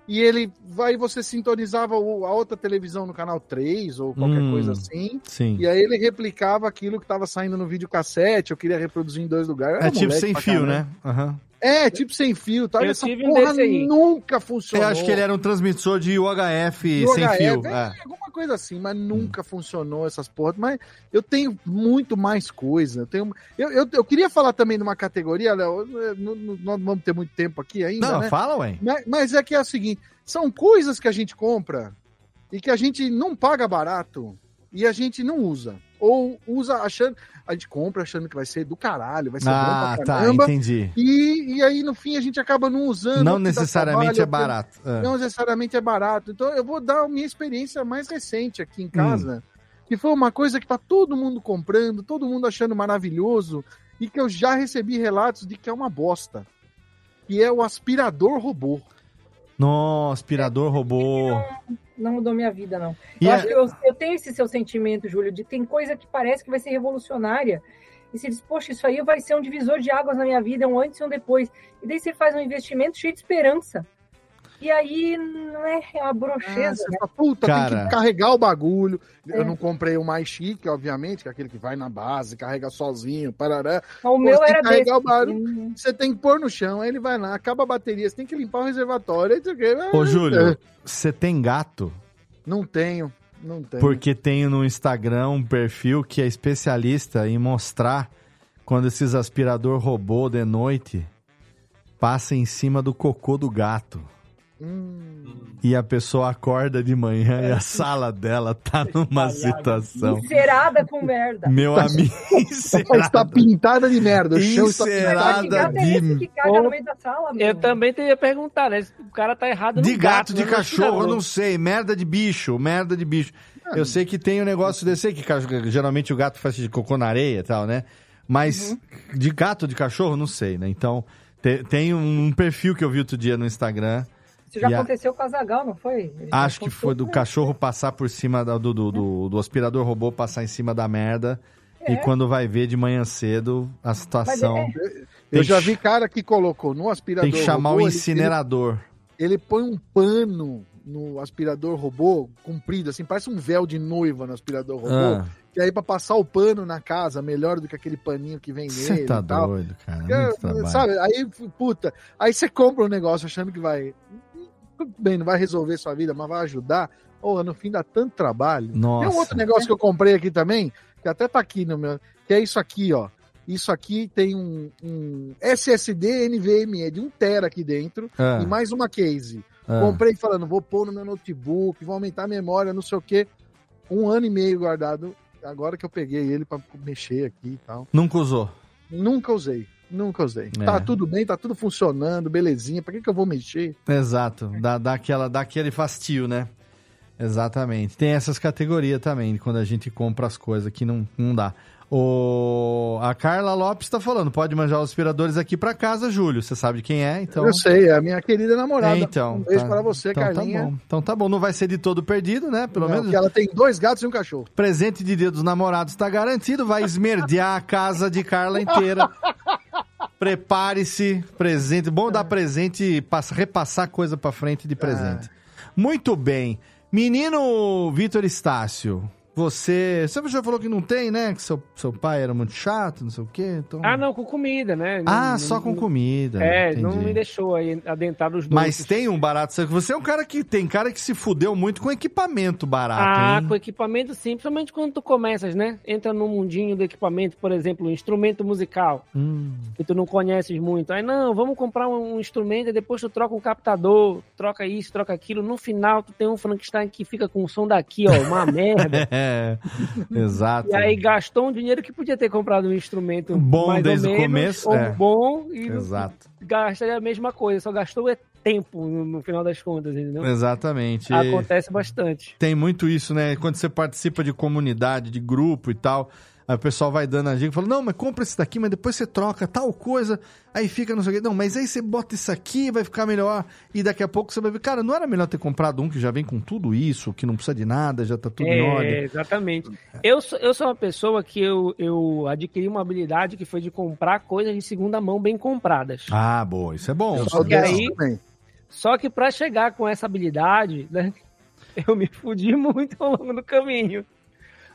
Speaker 3: e ele vai você sintonizava a outra televisão no canal 3 ou qualquer
Speaker 1: Hum,
Speaker 3: coisa assim.
Speaker 1: sim.
Speaker 3: E aí ele replicava aquilo que estava saindo no videocassete, eu queria reproduzir em dois lugares.
Speaker 1: É tipo sem fio,
Speaker 3: caramba.
Speaker 1: né? Aham.
Speaker 3: É, tipo sem fio, tá?
Speaker 1: Eu
Speaker 3: Essa
Speaker 1: tive um
Speaker 3: porra
Speaker 1: desse aí.
Speaker 3: nunca funcionou.
Speaker 1: Eu acho que ele era um transmissor de UHF,
Speaker 3: Do
Speaker 1: sem fio.
Speaker 3: é,
Speaker 1: é.
Speaker 3: alguma coisa assim, mas nunca funcionou essas porras. Mas eu tenho muito mais coisa. Eu, tenho, eu, eu, eu queria falar também de uma categoria, Léo. não- não vamos ter muito tempo aqui ainda.
Speaker 1: Não,
Speaker 3: né?
Speaker 1: fala, ué.
Speaker 3: Mas, mas é que é o seguinte: são coisas que a gente compra e que a gente não paga barato e a gente não usa. Ou usa achando. A gente compra achando que vai ser do caralho, vai ser
Speaker 1: Ah,
Speaker 3: bom pra
Speaker 1: tá,
Speaker 3: caramba.
Speaker 1: entendi.
Speaker 3: E, e aí, no fim, a gente acaba não usando.
Speaker 1: Não necessariamente
Speaker 3: trabalho,
Speaker 1: é barato, é.
Speaker 3: Não necessariamente é barato. Então, eu vou dar a minha experiência mais recente aqui em
Speaker 1: Hum.
Speaker 3: casa. Que foi uma coisa que tá todo mundo comprando, todo mundo achando maravilhoso. E que eu já recebi relatos de que é uma bosta. que é o aspirador robô.
Speaker 1: Nossa, aspirador robô.
Speaker 5: Não mudou minha vida, não. Eu acho que eu, eu tenho esse seu sentimento, Júlio, de tem coisa que parece que vai ser revolucionária. E você diz, poxa, isso aí vai ser um divisor de águas na minha vida, um antes e um depois. E daí você faz um investimento cheio de esperança. E aí, não é é uma
Speaker 3: Ah,
Speaker 5: brocheza,
Speaker 3: você
Speaker 5: né?
Speaker 3: fala, puta, tem
Speaker 1: Cara.
Speaker 3: que carregar o bagulho. Eu
Speaker 5: É.
Speaker 3: não comprei o mais chique, obviamente, que é aquele que vai na base, carrega sozinho, parará.
Speaker 5: O
Speaker 3: Pô,
Speaker 5: meu
Speaker 3: você tem
Speaker 5: era
Speaker 3: que carregar
Speaker 5: desse.
Speaker 3: o barulho.
Speaker 5: Uhum.
Speaker 3: Você tem que pôr no chão, aí ele vai lá, acaba a bateria, você tem que limpar o reservatório. Aí você...
Speaker 1: Ô,
Speaker 3: É.
Speaker 1: Júlio, você tem gato?
Speaker 3: Não tenho, não tenho.
Speaker 1: Porque tenho no Instagram um perfil que é especialista em mostrar quando esses aspirador robô de noite passa em cima do cocô do gato.
Speaker 3: Hum.
Speaker 1: E a pessoa acorda de manhã e a sala dela tá numa situação.
Speaker 5: Encerada com merda.
Speaker 1: Meu amigo,
Speaker 3: Está pintada de merda. O chão está
Speaker 1: Encerada
Speaker 5: gato é esse que caga no meio da sala, meu?
Speaker 2: Eu também teria perguntado, né? O cara tá errado no
Speaker 1: De gato, de
Speaker 2: né?
Speaker 1: cachorro, eu não sei. Merda de bicho, merda de bicho. Eu sei que tem um negócio desse aí, que geralmente o gato faz de cocô na areia e tal, né? Mas de gato, de cachorro, não sei, né? Então, te- tem um perfil que eu vi outro dia no Instagram.
Speaker 5: Isso já
Speaker 1: e a-
Speaker 5: aconteceu com a Zagal, não foi? Ele
Speaker 1: Acho que foi do cachorro passar por cima da- do, do, do, do aspirador robô, passar em cima da merda.
Speaker 5: É.
Speaker 1: E quando vai ver de manhã cedo, a situação.
Speaker 5: é.
Speaker 3: Eu
Speaker 1: Tem
Speaker 3: já vi cara que colocou no aspirador
Speaker 1: Tem que chamar
Speaker 3: robô,
Speaker 1: o incinerador.
Speaker 3: Ele, ele põe um pano no aspirador robô, comprido, assim, parece um véu de noiva no aspirador robô.
Speaker 1: Ah.
Speaker 3: E aí, pra passar o pano na casa, melhor do que aquele paninho que vem
Speaker 1: Você
Speaker 3: nele.
Speaker 1: tá
Speaker 3: e tal.
Speaker 1: doido, cara.
Speaker 3: É,
Speaker 1: Muito trabalho.
Speaker 3: sabe? Aí, puta, aí você compra um negócio achando que vai. Tudo bem, não vai resolver sua vida, mas vai ajudar. Ou no fim dá tanto trabalho.
Speaker 1: Nossa.
Speaker 3: Tem um outro negócio que eu comprei aqui também, que até tá aqui no meu. Que é isso aqui, ó. Isso aqui tem um, um SSD NVMe de 1 tera aqui dentro
Speaker 1: Ah.
Speaker 3: e mais uma case.
Speaker 1: Ah.
Speaker 3: Comprei falando, vou pôr no meu notebook, vou aumentar a memória, não sei o quê. Um ano e meio guardado. Agora que eu peguei ele pra mexer aqui e tal.
Speaker 1: Nunca usou.
Speaker 3: Nunca usei. Nunca usei.
Speaker 1: É.
Speaker 3: Tá tudo bem, tá tudo funcionando, belezinha. Pra que, que eu vou mexer?
Speaker 1: Exato, dá, dá, aquela, dá aquele fastio, né? Exatamente. Tem essas categorias também, quando a gente compra as coisas que não, não dá. O... A Carla Lopes tá falando, pode manjar os aspiradores aqui pra casa, Júlio. Você sabe quem é, então...
Speaker 3: Eu sei, é a minha querida namorada.
Speaker 1: É, então.
Speaker 3: um beijo
Speaker 1: tá-
Speaker 3: para você,
Speaker 1: então
Speaker 3: Carlinha.
Speaker 1: Tá bom. Então tá bom, não vai ser de todo perdido, né? Pelo
Speaker 3: Não,
Speaker 1: menos.
Speaker 3: ela tem dois gatos e um cachorro.
Speaker 1: Presente de dia dos namorados tá garantido, vai esmerdear a casa de Carla inteira. Prepare-se, presente. Bom dar presente e passa- repassar coisa pra frente de presente. Muito bem. Menino Vitor Estácio, você. Você já falou que não tem, né? Que seu, seu pai era muito chato, não sei o quê. Então...
Speaker 2: Ah, não, com comida, né?
Speaker 1: Ah,
Speaker 2: Não-
Speaker 1: só
Speaker 2: não-
Speaker 1: com comida.
Speaker 2: É, não
Speaker 1: entendi.
Speaker 2: me deixou aí adentrar nos doces.
Speaker 1: Mas tem um barato. Você é um cara que tem cara que se fudeu muito com equipamento barato,
Speaker 2: Ah,
Speaker 1: hein?
Speaker 2: com equipamento sim, principalmente quando tu começas, né? Entra no mundinho do equipamento, por exemplo, um instrumento musical,
Speaker 1: Hum.
Speaker 2: que tu não conheces muito. Aí, não, vamos comprar um instrumento e depois tu troca um captador, troca isso, troca aquilo. No final, tu tem um Frankenstein que fica com o som daqui, ó, uma merda.
Speaker 1: É, exato.
Speaker 2: E aí gastou um dinheiro que podia ter comprado um instrumento
Speaker 1: Bom desde
Speaker 2: ou
Speaker 1: o
Speaker 2: menos,
Speaker 1: começo, é.
Speaker 2: bom e
Speaker 1: Exato.
Speaker 2: gastaria a mesma coisa, só gastou é tempo no, no final das contas, entendeu?
Speaker 1: Exatamente.
Speaker 2: Acontece bastante.
Speaker 1: Tem muito isso, né? Quando você participa de comunidade, de grupo e tal, aí o pessoal vai dando a dica, fala, não, mas compra esse daqui, mas depois você troca tal coisa, aí fica não sei o quê. Não, mas aí você bota isso aqui, vai ficar melhor. E daqui a pouco você vai ver, cara, não era melhor ter comprado um que já vem com tudo isso, que não precisa de nada, já tá tudo em
Speaker 2: É,
Speaker 1: ordem.
Speaker 2: exatamente. Eu sou, eu sou uma pessoa que eu, eu adquiri uma habilidade que foi de comprar coisas de segunda mão bem compradas.
Speaker 1: Ah, boa, isso é bom. É
Speaker 2: E
Speaker 1: bom.
Speaker 3: desse
Speaker 2: aí-. Só que pra chegar com essa habilidade, né, eu me fudi muito ao longo do caminho.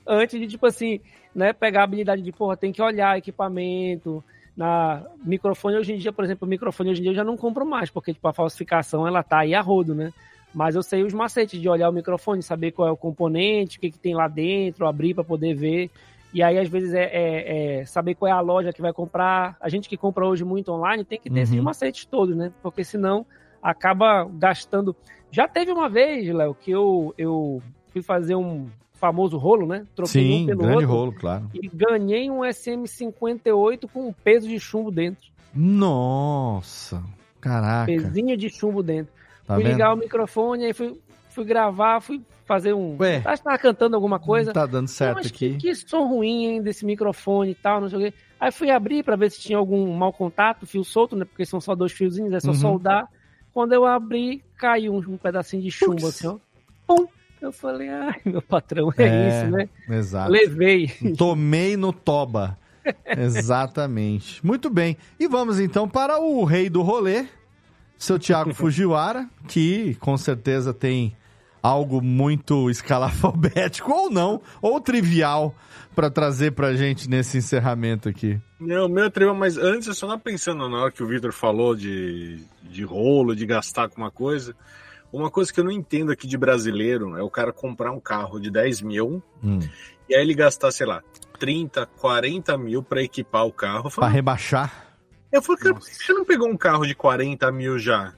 Speaker 2: Antes de, tipo assim, né, pegar a habilidade de, porra, tem que olhar equipamento, na microfone hoje em dia, por exemplo, o microfone hoje em dia eu já não compro mais, porque, tipo, a falsificação, ela tá aí a rodo, né? Mas eu sei os macetes de olhar o microfone, saber qual é o componente, o que, que tem lá dentro, abrir para poder ver. E aí, às vezes, é, é- é saber qual é a loja que vai comprar. A gente que compra hoje muito online tem que ter esses
Speaker 1: Uhum.
Speaker 2: macetes todos, né? Porque senão acaba gastando. Já teve uma vez, Léo, que eu, eu fui fazer um famoso rolo, né? Troquei
Speaker 1: Sim,
Speaker 2: um pelo
Speaker 1: grande
Speaker 2: outro
Speaker 1: rolo, claro.
Speaker 2: e ganhei um SM58 com um peso de chumbo dentro.
Speaker 1: Nossa, caraca.
Speaker 2: Pezinho de chumbo dentro.
Speaker 1: Tá
Speaker 2: fui
Speaker 1: vendo?
Speaker 2: ligar o microfone, aí fui, fui gravar, fui fazer um.
Speaker 1: Ué.
Speaker 2: Acho que tava cantando alguma coisa.
Speaker 1: Tá dando certo
Speaker 2: Mas
Speaker 1: aqui.
Speaker 2: Que, que som ruim, hein, desse microfone e tal, não sei o quê. Aí fui abrir pra ver se tinha algum mau contato, fio solto, né? Porque são só dois fiozinhos, é só
Speaker 1: Uhum.
Speaker 2: soldar. Quando eu abri, caiu um, um pedacinho de chumbo, assim, ó. Pum! Eu falei, ai, meu patrão, é, isso, né?
Speaker 1: Exato.
Speaker 2: Levei.
Speaker 1: Tomei no toba. Exatamente. Muito bem. E vamos então para o rei do rolê, seu Thiago Fujiwara, que com certeza tem algo muito escalafobético ou não, ou trivial para trazer pra gente nesse encerramento aqui.
Speaker 4: Não, o meu é trivial, mas antes eu só tava pensando na hora que o Victor falou de, de rolo, de gastar com uma coisa. Uma coisa que eu não entendo aqui de brasileiro é o cara comprar um carro de 10 mil
Speaker 1: Hum.
Speaker 4: e aí ele gastar, sei lá, 30, 40 mil pra equipar o carro.
Speaker 1: Para rebaixar.
Speaker 4: eu falo, cara, por que você não pegou um carro de 40 mil já?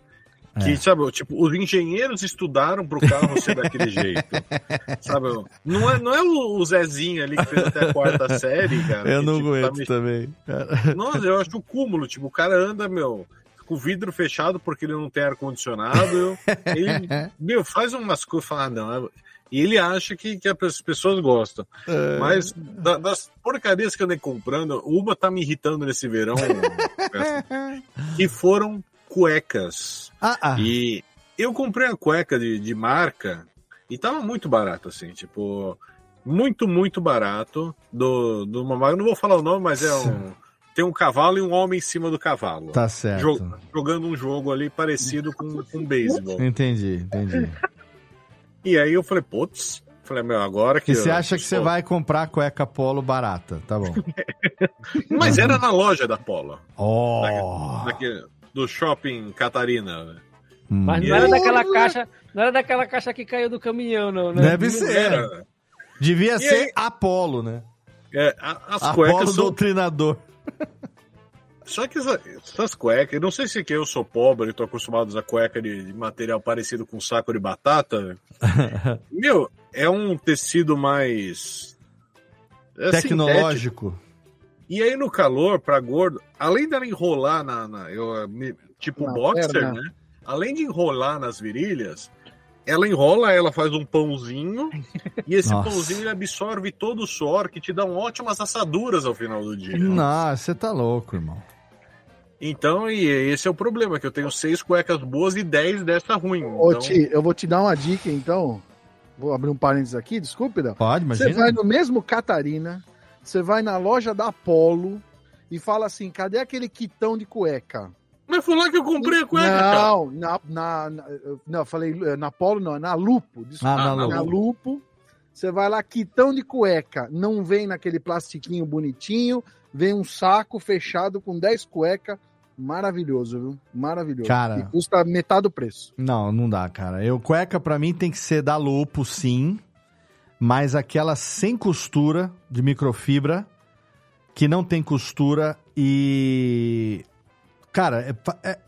Speaker 4: Que,
Speaker 1: É.
Speaker 4: sabe, tipo, os engenheiros estudaram pro carro ser daquele jeito. Sabe? Não é, não é o Zezinho ali que fez até a quarta série, cara.
Speaker 1: Eu
Speaker 4: que,
Speaker 1: não
Speaker 4: tipo, tá
Speaker 1: aguento
Speaker 4: mex-
Speaker 1: também. cara.
Speaker 4: Nossa, eu acho o cúmulo. Tipo, o cara anda, meu, com o vidro fechado porque ele não tem ar-condicionado. Ele, meu, faz umas coisas fala, ah, não. é- E ele acha que, que as pessoas gostam.
Speaker 1: É.
Speaker 4: Mas da- das porcarias que eu andei comprando, uma tá me irritando nesse verão. que foram cuecas.
Speaker 1: Ah, ah.
Speaker 4: E eu comprei a cueca de, de marca e tava muito barato, assim, tipo, muito, muito barato. Do, do uma marca, não vou falar o nome, mas é um. Tem um cavalo e um homem em cima do cavalo.
Speaker 1: Tá certo.
Speaker 4: Jo- jogando um jogo ali parecido com, com beisebol.
Speaker 1: Entendi, entendi.
Speaker 4: E aí eu falei, putz, falei, meu, agora que.
Speaker 1: E você acha que você vai comprar cueca polo barata, tá bom.
Speaker 4: Mas era na loja da Polo.
Speaker 1: Oh.
Speaker 4: Do shopping Catarina. né?
Speaker 2: Mas
Speaker 4: E
Speaker 2: não era
Speaker 4: aí-
Speaker 2: daquela caixa, não era daquela caixa que caiu do caminhão, não, né?
Speaker 1: Deve
Speaker 4: Não
Speaker 1: ser.
Speaker 4: era.
Speaker 1: Devia
Speaker 4: E
Speaker 1: ser
Speaker 4: aí-
Speaker 1: Apolo, né?
Speaker 4: É, a- as
Speaker 1: Apolo
Speaker 4: cuecas são
Speaker 1: doutrinador.
Speaker 4: Só que essa- essas cuecas, eu não sei se é que eu sou pobre e tô acostumado a usar cueca de, de material parecido com saco de batata. Meu, é um tecido mais. é sintético.
Speaker 1: Tecnológico.
Speaker 4: E aí no calor, pra gordo, além dela enrolar na. na- eu, me- tipo
Speaker 3: Na
Speaker 4: boxer,
Speaker 3: perna.
Speaker 4: né? Além de enrolar nas virilhas, ela enrola, ela faz um pãozinho, e esse
Speaker 1: Nossa.
Speaker 4: pãozinho absorve todo o suor, que te dão ótimas assaduras ao final do dia.
Speaker 1: Nossa, você tá louco, irmão.
Speaker 4: Então, e esse é o problema, que eu tenho seis cuecas boas e dez dessa ruim.
Speaker 3: Ô,
Speaker 4: Então,
Speaker 3: Ti, eu vou te dar uma dica, então. Vou abrir um parênteses aqui, desculpe, Del.
Speaker 1: Pode,
Speaker 3: Você
Speaker 1: imagina.
Speaker 3: vai no mesmo Catarina, você vai na loja da Apollo e fala assim: cadê aquele quitão de cueca?
Speaker 4: Mas foi lá que eu comprei a cueca, cara.
Speaker 3: Não, na, na, na- não, eu falei eh, na Polo, não, é na Lupo. Desculpa,
Speaker 1: Ah, na
Speaker 3: na
Speaker 1: Lupo.
Speaker 3: Lupo. Você vai lá, quitão de cueca. Não vem naquele plastiquinho bonitinho, vem um saco fechado com 10 cuecas. Maravilhoso, viu? Maravilhoso.
Speaker 1: Cara.
Speaker 3: E custa metade do preço.
Speaker 1: Não, não dá, cara. Eu, cueca pra mim tem que ser da Lupo, sim. Mas aquela sem costura, de microfibra, que não tem costura e. Cara, é, é,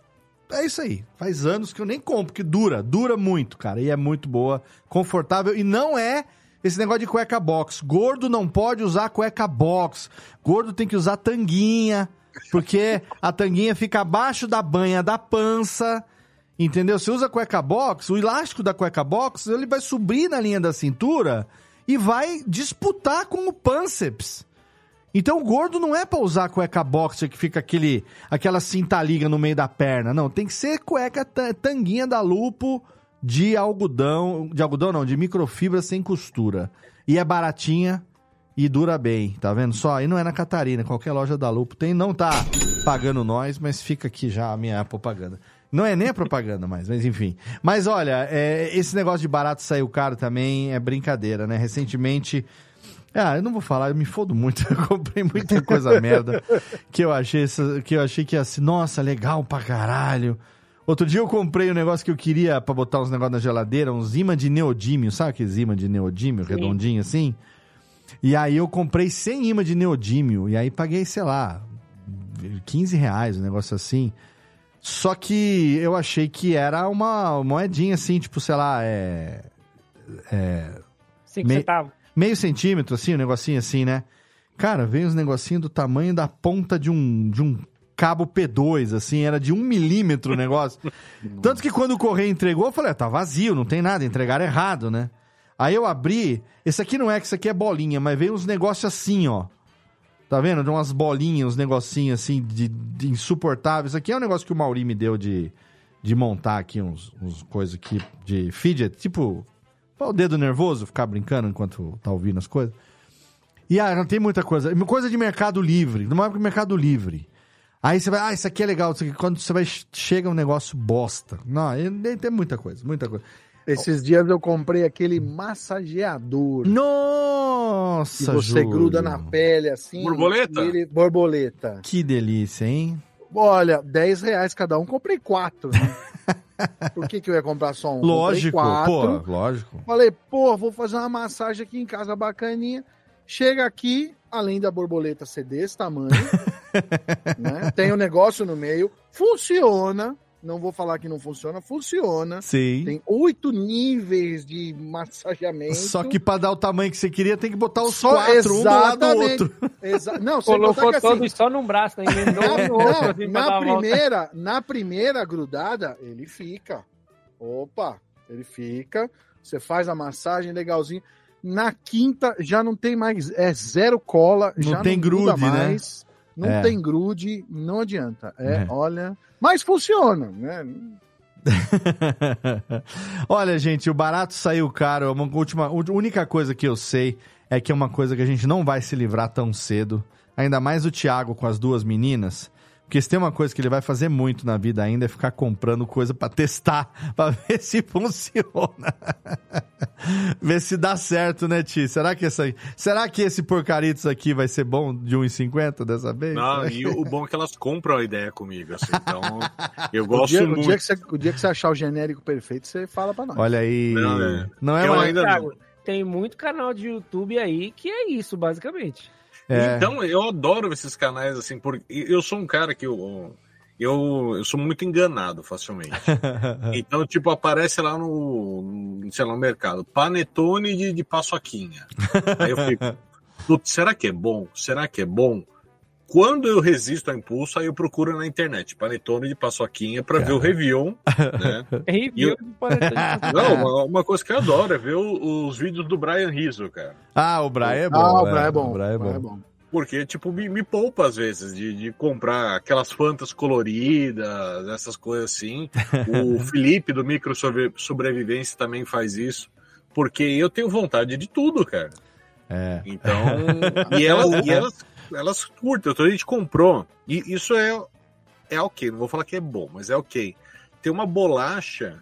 Speaker 1: é isso aí. Faz anos que eu nem compro, porque dura, dura muito, cara. E é muito boa, confortável. E não é esse negócio de cueca box. Gordo não pode usar cueca box. Gordo tem que usar tanguinha, porque a tanguinha fica abaixo da banha da pança. Entendeu? Você usa cueca box, o elástico da cueca box, ele vai subir na linha da cintura e vai disputar com o pânceps. Então o gordo não é pra usar cueca boxer que fica aquele, aquela cinta liga no meio da perna. Não, tem que ser cueca ta- tanguinha da Lupo de algodão, de algodão não, de microfibra sem costura. E é baratinha e dura bem, tá vendo só? E não é na Catarina, qualquer loja da Lupo tem, não tá pagando nós, mas fica aqui já a minha propaganda. Não é nem a propaganda mais, mas enfim. Mas olha, é, esse negócio de barato saiu caro também é brincadeira, né? Recentemente ah, eu não vou falar, eu me fodo muito. Eu comprei muita coisa merda que eu achei que eu achei que ia ser, nossa, legal pra caralho. Outro dia eu comprei um negócio que eu queria pra botar uns negócios na geladeira, uns imã de neodímio, sabe aqueles imã de neodímio,
Speaker 2: Sim.
Speaker 1: redondinho assim? E aí eu comprei 100 imã de neodímio, e aí paguei, sei lá, 15 reais, um negócio assim. Só que eu achei que era uma moedinha assim, tipo, sei lá, é... é
Speaker 2: Cinco
Speaker 1: Me-
Speaker 2: centavos.
Speaker 1: meio centímetro, assim, um negocinho assim, né? Cara, veio uns negocinhos do tamanho da ponta de um, de um cabo P2, assim, era de um milímetro o negócio. Tanto que quando o correio entregou, eu falei, ah, tá vazio, não tem nada, entregaram errado, né? Aí eu abri, esse aqui não é, que isso aqui é bolinha, mas veio uns negócios assim, ó. Tá vendo? De umas bolinhas, uns negocinhos assim de, de insuportáveis. Isso aqui é um negócio que o Mauri me deu de, de montar aqui uns, uns coisas aqui de fidget, tipo, o dedo nervoso, ficar brincando enquanto tá ouvindo as coisas. E ah, não tem muita coisa. Coisa de Mercado Livre, não é Mercado Livre. Aí você vai, ah, isso aqui é legal. Isso aqui, quando você vai, chega um negócio bosta. Não, tem muita coisa, muita coisa.
Speaker 3: Esses dias eu comprei aquele massageador.
Speaker 1: Nossa,
Speaker 3: Que você
Speaker 1: Júlio.
Speaker 3: gruda na pele assim.
Speaker 4: Borboleta?
Speaker 3: Ele, borboleta.
Speaker 1: Que delícia, hein?
Speaker 3: Olha, 10 reais cada um, comprei quatro. Né? Por que, que eu ia comprar só um?
Speaker 1: Lógico,
Speaker 3: comprei quatro.
Speaker 1: pô, lógico.
Speaker 3: Falei, pô, vou fazer uma massagem aqui em casa bacaninha. Chega aqui, além da borboleta ser desse tamanho, né? tem o um negócio no meio, funciona. Não vou falar que não funciona, funciona.
Speaker 1: Sim.
Speaker 3: Tem oito níveis de massageamento.
Speaker 1: Só que pra dar o tamanho que você queria, tem que botar os
Speaker 3: Só-
Speaker 1: quatro, um do lado do
Speaker 3: exatamente.
Speaker 1: outro.
Speaker 3: Exa não, sem
Speaker 2: Colocou
Speaker 3: que, assim,
Speaker 2: todos só num braço, né? Outro,
Speaker 3: não,
Speaker 2: assim,
Speaker 3: na primeira, na primeira grudada, ele fica. Opa, ele fica. Você faz a massagem legalzinho. Na quinta já não tem mais, é zero cola,
Speaker 1: Não
Speaker 3: já
Speaker 1: tem
Speaker 3: não gruda
Speaker 1: grude, né?
Speaker 3: Não
Speaker 1: É.
Speaker 3: tem grude, não adianta. É,
Speaker 1: É.
Speaker 3: olha, mas funciona, né?
Speaker 1: Olha, gente, o barato saiu caro. Uma última, a única coisa que eu sei é que é uma coisa que a gente não vai se livrar tão cedo. Ainda mais o Thiago com as duas meninas. Porque se tem uma coisa que ele vai fazer muito na vida ainda é ficar comprando coisa pra testar, pra ver se funciona. ver se dá certo, né, Ti? Será que essa, será que esse porcaritos aqui vai ser bom de 1,50 dessa vez?
Speaker 4: Não, e o bom é que elas compram a ideia comigo, assim. Então, eu
Speaker 3: O
Speaker 4: gosto
Speaker 3: dia, o,
Speaker 4: muito.
Speaker 3: dia que você, o dia que você achar o genérico perfeito, você fala pra nós.
Speaker 1: Olha aí.
Speaker 4: Não, é.
Speaker 1: Não é
Speaker 4: Eu
Speaker 1: uma-
Speaker 4: ainda
Speaker 2: Thiago, tem muito canal de YouTube aí que é isso, basicamente.
Speaker 1: É.
Speaker 4: Então, eu adoro esses canais, assim, porque eu sou um cara que eu, eu, eu sou muito enganado facilmente. Então, tipo, aparece lá no, sei lá, no mercado, panetone de, de paçoquinha. Aí eu fico, "Putz, será que é bom? Será que é bom? Quando eu resisto ao impulso, aí eu procuro na internet, panetone de paçoquinha, pra ver o review, né?
Speaker 2: Review
Speaker 4: E eu-
Speaker 2: de panetone.
Speaker 4: Não, uma, uma coisa que eu adoro é ver o- os vídeos do Brian Rizzo, cara.
Speaker 1: Ah, o Brian é bom.
Speaker 3: Ah, o Brian é bom.
Speaker 1: O Brian é
Speaker 3: Brian é
Speaker 1: bom.
Speaker 3: bom.
Speaker 4: Porque, tipo, me, me poupa às vezes de, de comprar aquelas fantas coloridas, essas coisas assim. O Felipe do Micro Sobre- Sobrevivência também faz isso. Porque eu tenho vontade de tudo, cara.
Speaker 1: É.
Speaker 4: Então. e elas, e elas, elas curtem. Então a gente comprou. E isso é, é ok. Não vou falar que é bom, mas é ok. Tem uma bolacha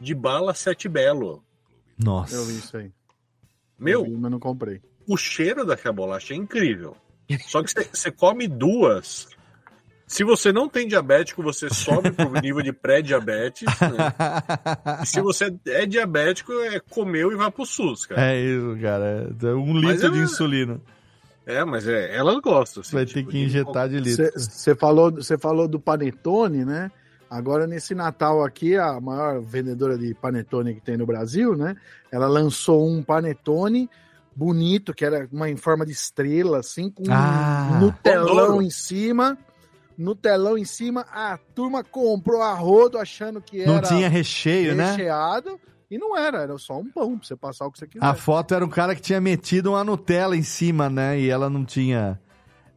Speaker 4: de bala sete belo.
Speaker 1: Nossa.
Speaker 3: Eu vi isso aí.
Speaker 4: Meu,
Speaker 3: Eu vi, mas não comprei.
Speaker 4: o cheiro daquela bolacha é incrível. Só que você- come duas. Se você não tem diabético, você sobe pro nível de pré-diabetes. Né? E se você é diabético, é comeu e vai pro SUS, cara.
Speaker 1: É isso, cara. É um litro de insulina.
Speaker 4: É, mas é, elas gostam. Assim,
Speaker 1: Vai ter
Speaker 4: tipo,
Speaker 1: que injetar de litro.
Speaker 3: Você falou, você falou do panetone, né? Agora, nesse Natal aqui, a maior vendedora de panetone que tem no Brasil, né? Ela lançou um panetone bonito, que era uma em forma de estrela, assim, com
Speaker 1: Ah.
Speaker 3: um Nutelão em cima. Nutelão em cima, a turma comprou a rodo achando que era
Speaker 1: Não tinha recheio, né?
Speaker 3: recheado. E não era, era só um pão pra você passar o que você quiser.
Speaker 1: A foto era um cara que tinha metido uma Nutella em cima, né? E ela não tinha.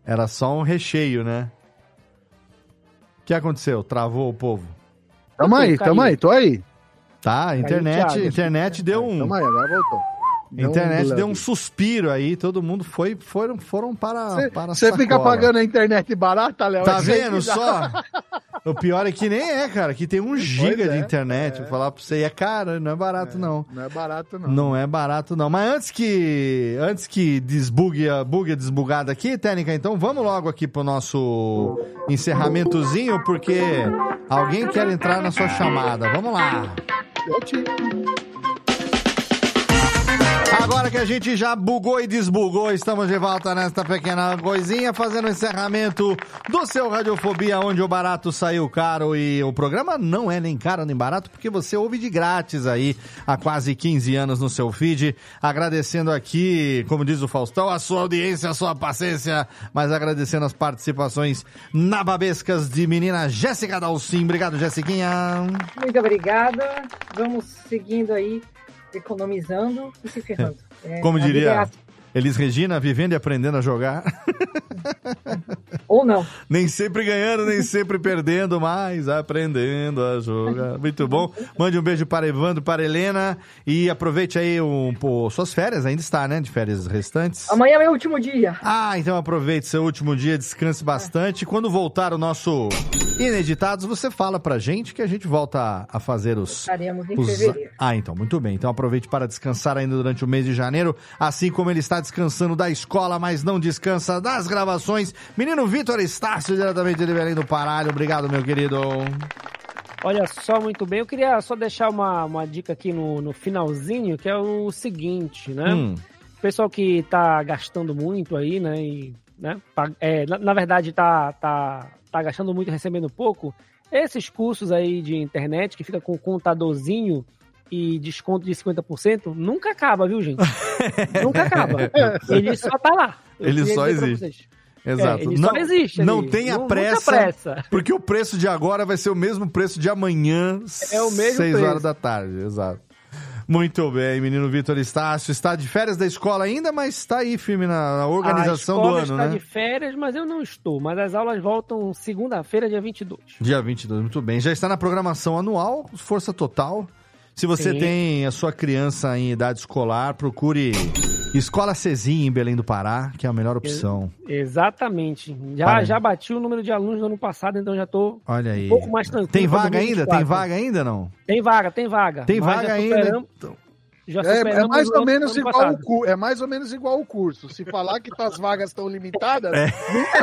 Speaker 1: Era só um recheio, né? O que aconteceu? Travou o povo?
Speaker 3: Tamo aí, tamo aí, tô aí.
Speaker 1: Tá, a internet,
Speaker 3: Thiago.
Speaker 1: internet deu um.
Speaker 3: Tamo aí, agora voltou.
Speaker 1: A internet deu um suspiro aí, todo mundo foi, foram, foram para, para a
Speaker 3: Você fica pagando a internet barata, Léo?
Speaker 1: Tá vendo só? O pior é que nem é, cara. Que tem um giga de
Speaker 3: é,
Speaker 1: internet. Vou falar pra você. E é caro, não é barato, não.
Speaker 3: Não é barato, não.
Speaker 1: Não é barato, não. Mas antes que antes que desbugue a bugue a desbugada aqui, técnica, então vamos logo aqui pro nosso encerramentozinho, porque alguém quer entrar na sua chamada. Vamos lá.
Speaker 3: Eu te...
Speaker 1: Agora que a gente já bugou e desbugou, estamos de volta nesta pequena coisinha, fazendo o encerramento do seu Radiofobia, onde o barato saiu caro e o programa não é nem caro nem barato, porque você ouve de grátis aí há quase 15 anos no seu feed. Agradecendo aqui, como diz o Faustão, a sua audiência, a sua paciência, mas agradecendo as participações nababescas de menina Jéssica Dalcin. Obrigado, Jessiquinha.
Speaker 5: Muito obrigada. Vamos seguindo aí economizando e se ferrando. É,
Speaker 1: Como
Speaker 5: a vida é
Speaker 1: diria
Speaker 5: assim.
Speaker 1: Elis Regina, vivendo e aprendendo a jogar.
Speaker 5: Ou não.
Speaker 1: Nem sempre ganhando, nem sempre perdendo, mas aprendendo a jogar. Muito bom. Mande um beijo para Evandro, para Helena e aproveite aí um, pô, suas férias. Ainda está, né? De férias restantes.
Speaker 5: Amanhã é meu último dia.
Speaker 1: Ah, então aproveite seu último dia, descanse bastante. Quando voltar o nosso Ineditados, você fala pra gente que a gente volta a fazer os.
Speaker 5: Estaremos em
Speaker 1: os-
Speaker 5: fevereiro.
Speaker 1: Ah, então, muito bem. Então aproveite para descansar ainda durante o mês de janeiro, assim como ele está descansando da escola, mas não descansa das gravações. Menino Vitor Estácio, diretamente de Belém do Paralho. Obrigado, meu querido.
Speaker 2: Olha só, muito bem. Eu queria só deixar uma, uma dica aqui no, no finalzinho, que é o seguinte, né?
Speaker 1: Hum.
Speaker 2: O pessoal que tá gastando muito aí, né? E, né é, na, na verdade, tá, tá, tá gastando muito e recebendo pouco. Esses cursos aí de internet que fica com o contadorzinho e desconto de 50%, nunca acaba, viu, gente? nunca acaba. Ele só tá lá. Eu
Speaker 1: Ele só existe.
Speaker 2: Vocês.
Speaker 1: Exato.
Speaker 2: É, só existe
Speaker 1: Não
Speaker 2: ali.
Speaker 1: tenha
Speaker 2: nunca
Speaker 1: pressa,
Speaker 2: pressa.
Speaker 1: porque o preço de agora vai ser o mesmo preço de amanhã,
Speaker 2: É o mesmo
Speaker 1: 6
Speaker 2: preço.
Speaker 1: horas da tarde. Exato. Muito bem, menino Vitor Estácio. Está de férias da escola ainda, mas está aí firme na, organização do ano,
Speaker 2: está
Speaker 1: né?
Speaker 2: de férias, mas eu não estou. Mas as aulas voltam segunda-feira, dia 22.
Speaker 1: Dia 22, muito bem. Já está na programação anual, Força Total. Se você
Speaker 2: Sim.
Speaker 1: tem a sua criança em idade escolar, procure Escola Cezinha em Belém do Pará, que é a melhor opção.
Speaker 2: Exatamente. Já, já bati o número de alunos do ano passado, então já estou
Speaker 1: Olha aí.
Speaker 2: um pouco mais tranquilo.
Speaker 1: Tem vaga ainda? Tem
Speaker 2: 2024.
Speaker 1: vaga ainda não?
Speaker 2: Tem vaga, tem vaga.
Speaker 1: Tem
Speaker 2: Mas
Speaker 1: vaga ainda, então.
Speaker 2: Já
Speaker 3: É, é mais
Speaker 2: o
Speaker 3: ou menos igual o é mais ou menos igual o curso. Se falar que tuas vagas estão limitadas,
Speaker 1: É.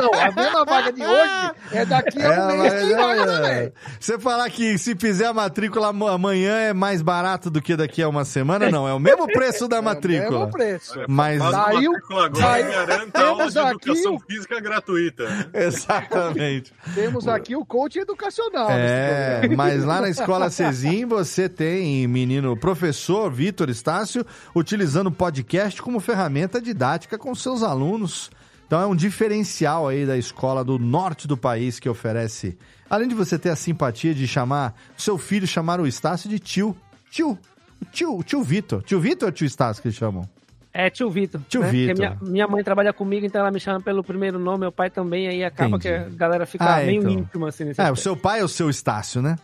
Speaker 3: não, a mesma vaga de hoje é daqui a um
Speaker 1: É,
Speaker 3: mês tem vaga
Speaker 1: é,
Speaker 3: também.
Speaker 1: Você falar que se fizer a matrícula am- amanhã é mais barato do que daqui a uma semana, não. É o mesmo preço da matrícula.
Speaker 3: mesmo preço.
Speaker 1: Mas
Speaker 3: Saiu-
Speaker 4: matrícula agora
Speaker 3: saiu-
Speaker 4: garanta aula
Speaker 3: temos
Speaker 4: de
Speaker 3: aqui
Speaker 4: educação
Speaker 3: o-
Speaker 4: física gratuita.
Speaker 1: Exatamente.
Speaker 3: Temos aqui o coach educacional.
Speaker 1: É, mas lá na escola Cezim você tem menino professor Vitor Estácio utilizando o podcast como ferramenta didática com seus alunos. Então é um diferencial aí da escola do norte do país que oferece. Além de você ter a simpatia de chamar seu filho chamar o Estácio de tio. Tio. O Tio, o tio Vitor. Tio Vitor ou tio Estácio que eles chamam?
Speaker 2: É, tio Vitor.
Speaker 1: Tio
Speaker 2: né? Porque
Speaker 1: Vitor.
Speaker 2: Minha, minha mãe trabalha comigo, então ela me chama pelo primeiro nome, meu pai também, aí acaba
Speaker 1: Entendi.
Speaker 2: que a galera fica
Speaker 1: Ah,
Speaker 2: meio
Speaker 1: então.
Speaker 2: íntimo assim nesse
Speaker 1: É, o
Speaker 2: aspecto.
Speaker 1: seu pai é o seu Estácio, né?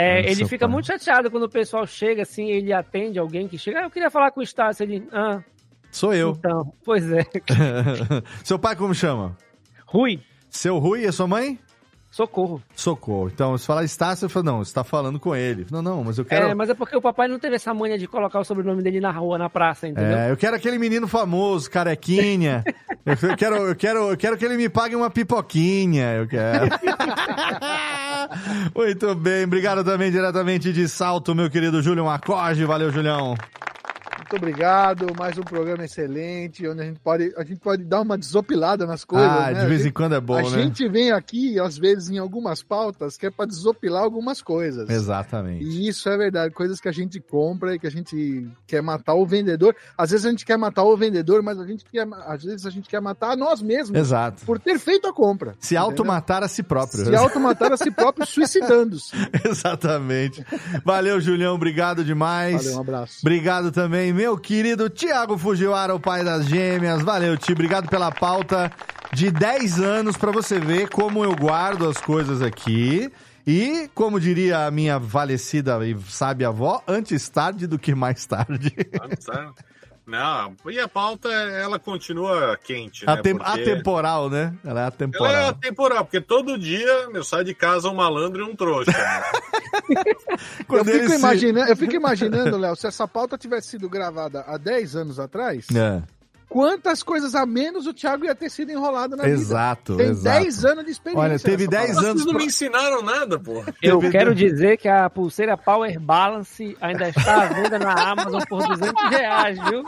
Speaker 2: É, ele fica
Speaker 1: pai.
Speaker 2: muito chateado quando o pessoal chega assim, ele atende alguém que chega, ah, eu queria falar com o Estácio, ele, ah,
Speaker 1: Sou eu.
Speaker 2: então, pois é.
Speaker 1: seu pai como chama?
Speaker 2: Rui.
Speaker 1: Seu Rui e sua mãe?
Speaker 2: Socorro.
Speaker 1: Socorro. Então, se falar Estácio, eu falo, não, você tá falando com ele. Não, não, mas eu quero.
Speaker 2: É, mas é porque o papai não teve essa manha de colocar o sobrenome dele na rua, na praça, entendeu?
Speaker 1: É, eu quero aquele menino famoso, carequinha. eu quero, eu quero, eu quero que ele me pague uma pipoquinha. Eu quero. Muito bem, obrigado também diretamente de Salto, meu querido Júlio Macoge. Valeu, Julião.
Speaker 3: Muito obrigado, mais um programa excelente, onde a gente pode, a gente pode dar uma desopilada nas coisas.
Speaker 1: Ah,
Speaker 3: né?
Speaker 1: de vez
Speaker 3: A
Speaker 1: em quando é bom,
Speaker 3: a
Speaker 1: né?
Speaker 3: gente vem aqui, às vezes, em algumas pautas, que é para desopilar algumas coisas.
Speaker 1: Exatamente.
Speaker 3: E isso é verdade, coisas que a gente compra e que a gente quer matar o vendedor. Às vezes a gente quer matar o vendedor, mas a gente quer, às vezes a gente quer matar a nós mesmos.
Speaker 1: Exato.
Speaker 3: Por ter feito a compra.
Speaker 1: Se automatar a si próprio.
Speaker 3: Se automatar a si próprio, suicidando-se.
Speaker 1: Exatamente. Valeu, Julião. Obrigado demais.
Speaker 3: Valeu, um abraço.
Speaker 1: Obrigado também, meu querido Tiago Fujiwara, o pai das gêmeas. Valeu, Ti. Obrigado pela pauta de 10 anos para você ver como eu guardo as coisas aqui. E, como diria a minha falecida e sábia avó, antes tarde do que mais tarde.
Speaker 4: Sabe? Não, e a pauta, ela continua quente, né?
Speaker 1: Atem-
Speaker 4: Porque
Speaker 1: Atemporal, né? Ela é
Speaker 4: Ela é
Speaker 1: atemporal.
Speaker 4: atemporal, porque todo dia eu saio de casa um malandro e um trouxa. né?
Speaker 3: Eu fico,
Speaker 1: se-
Speaker 3: imaginando, eu fico imaginando, Léo, se essa pauta tivesse sido gravada há 10 anos atrás,
Speaker 1: É.
Speaker 3: quantas coisas a menos o Thiago ia ter sido enrolado na
Speaker 1: Exato,
Speaker 3: vida. Tem
Speaker 1: exato.
Speaker 3: 10 anos de experiência.
Speaker 1: Olha, teve
Speaker 3: nessa
Speaker 1: 10
Speaker 3: pauta.
Speaker 1: anos
Speaker 4: Vocês não me ensinaram nada, porra.
Speaker 2: Eu quero dizer que a pulseira Power Balance ainda está à venda na Amazon por 200 reais, viu?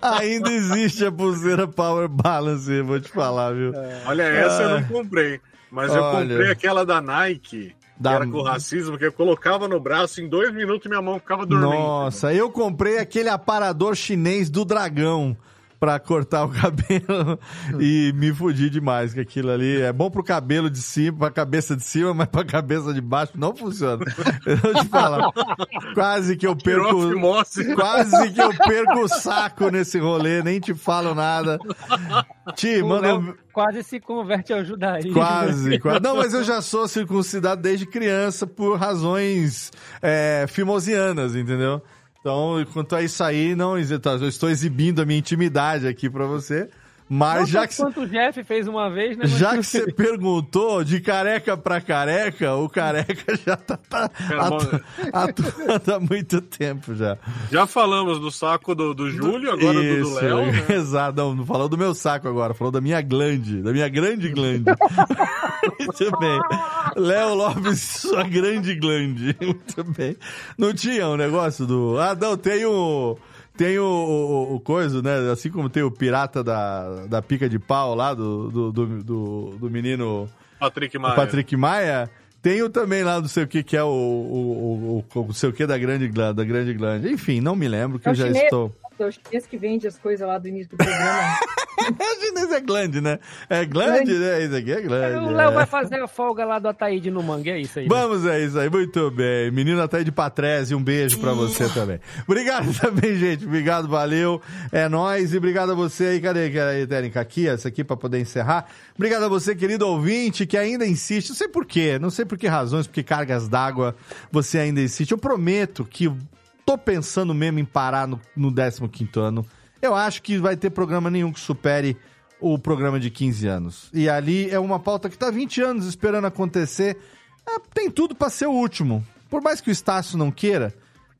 Speaker 1: Ainda existe a pulseira Power Balance, vou te falar, viu?
Speaker 4: Olha, essa eu
Speaker 1: Ah.
Speaker 4: não comprei. Mas eu
Speaker 1: Olha.
Speaker 4: comprei aquela da Nike,
Speaker 1: Da-
Speaker 4: que era com racismo, que eu colocava no braço, em dois minutos minha mão ficava dormindo.
Speaker 1: Nossa, eu comprei aquele aparador chinês do dragão. Pra cortar o cabelo e me fudi demais, que aquilo ali é bom pro cabelo de cima, pra cabeça de cima, mas pra cabeça de baixo não funciona. Eu vou te falar. Quase que eu perco. Quase que eu perco o saco nesse rolê, nem te falo nada. Ti, manda.
Speaker 2: Léo quase se converte ao judaísmo.
Speaker 1: Quase, quase. Não, mas eu já sou circuncidado desde criança por razões é, fimosianas, entendeu? Então, quanto a isso aí, não, eu estou exibindo a minha intimidade aqui pra você. Mas
Speaker 2: Não
Speaker 1: já que,
Speaker 2: quanto o Jeff fez uma vez, né? Mas-
Speaker 1: já que você perguntou de careca pra careca, o careca já tá, tá atu- atuando há muito tempo já.
Speaker 4: Já falamos do saco do, do Júlio, agora do do
Speaker 1: Isso,
Speaker 4: Léo. né?
Speaker 1: Exato, não, não falou do meu saco agora, falou da minha glande, da minha grande glande. Muito bem. Léo Lopes, sua grande glande. Muito bem. Não tinha um negócio do. Ah, não, tem o. Tem o, o, o coisa, né? Assim como tem o pirata da, da pica de pau lá, do, do, do, do, do menino
Speaker 4: Patrick
Speaker 1: o
Speaker 4: Maia.
Speaker 1: Patrick Maia. Tem o também lá, não sei o que, que é o, o, o, o, não sei o que da grande glande, da grande glande. Enfim, não me lembro, que
Speaker 5: É
Speaker 1: eu
Speaker 5: o
Speaker 1: já
Speaker 5: chinês,
Speaker 1: estou.
Speaker 5: É o chinês que vende as coisas lá do início do programa.
Speaker 1: chinês é glande, né? É glande, né? Isso aqui é glande.
Speaker 2: O Léo
Speaker 1: é.
Speaker 2: vai fazer a folga lá do Ataíde no Mangue, é isso aí. né?
Speaker 1: Vamos, é isso aí, muito bem. Menino até de Patrese, um beijo pra você também. Obrigado também, gente. Obrigado, valeu. É nóis. E obrigado a você aí. Cadê, cadê, Técnica? Aqui, essa aqui pra poder encerrar. Obrigado a você, querido ouvinte, que ainda insiste. Não sei por quê, não sei por que razões, porque cargas d'água você ainda insiste. Eu prometo que tô pensando mesmo em parar no, no 15 ano. Eu acho que vai ter programa nenhum que supere o programa de 15 anos. E ali é uma pauta que tá 20 anos esperando acontecer. É, tem tudo pra ser o último. Por mais que o Estácio não queira,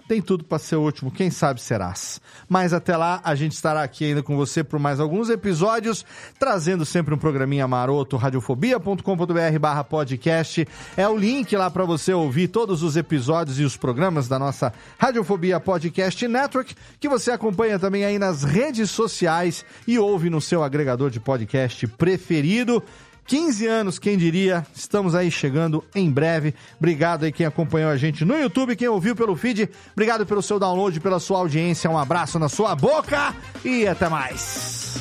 Speaker 1: tem tudo pra ser o último. Quem sabe serás. Mas até lá, a gente estará aqui ainda com você por mais alguns episódios, trazendo sempre um programinha maroto, radiofobia.com.br barra podcast. É o link lá pra você ouvir todos os episódios e os programas da nossa Radiofobia Podcast Network, que você acompanha também aí nas redes sociais e ouve no seu agregador de podcast preferido. 15 anos, quem diria? Estamos aí chegando em breve. Obrigado aí quem acompanhou a gente no YouTube, quem ouviu pelo feed. Obrigado pelo seu download, pela sua audiência. Um abraço na sua boca e até mais.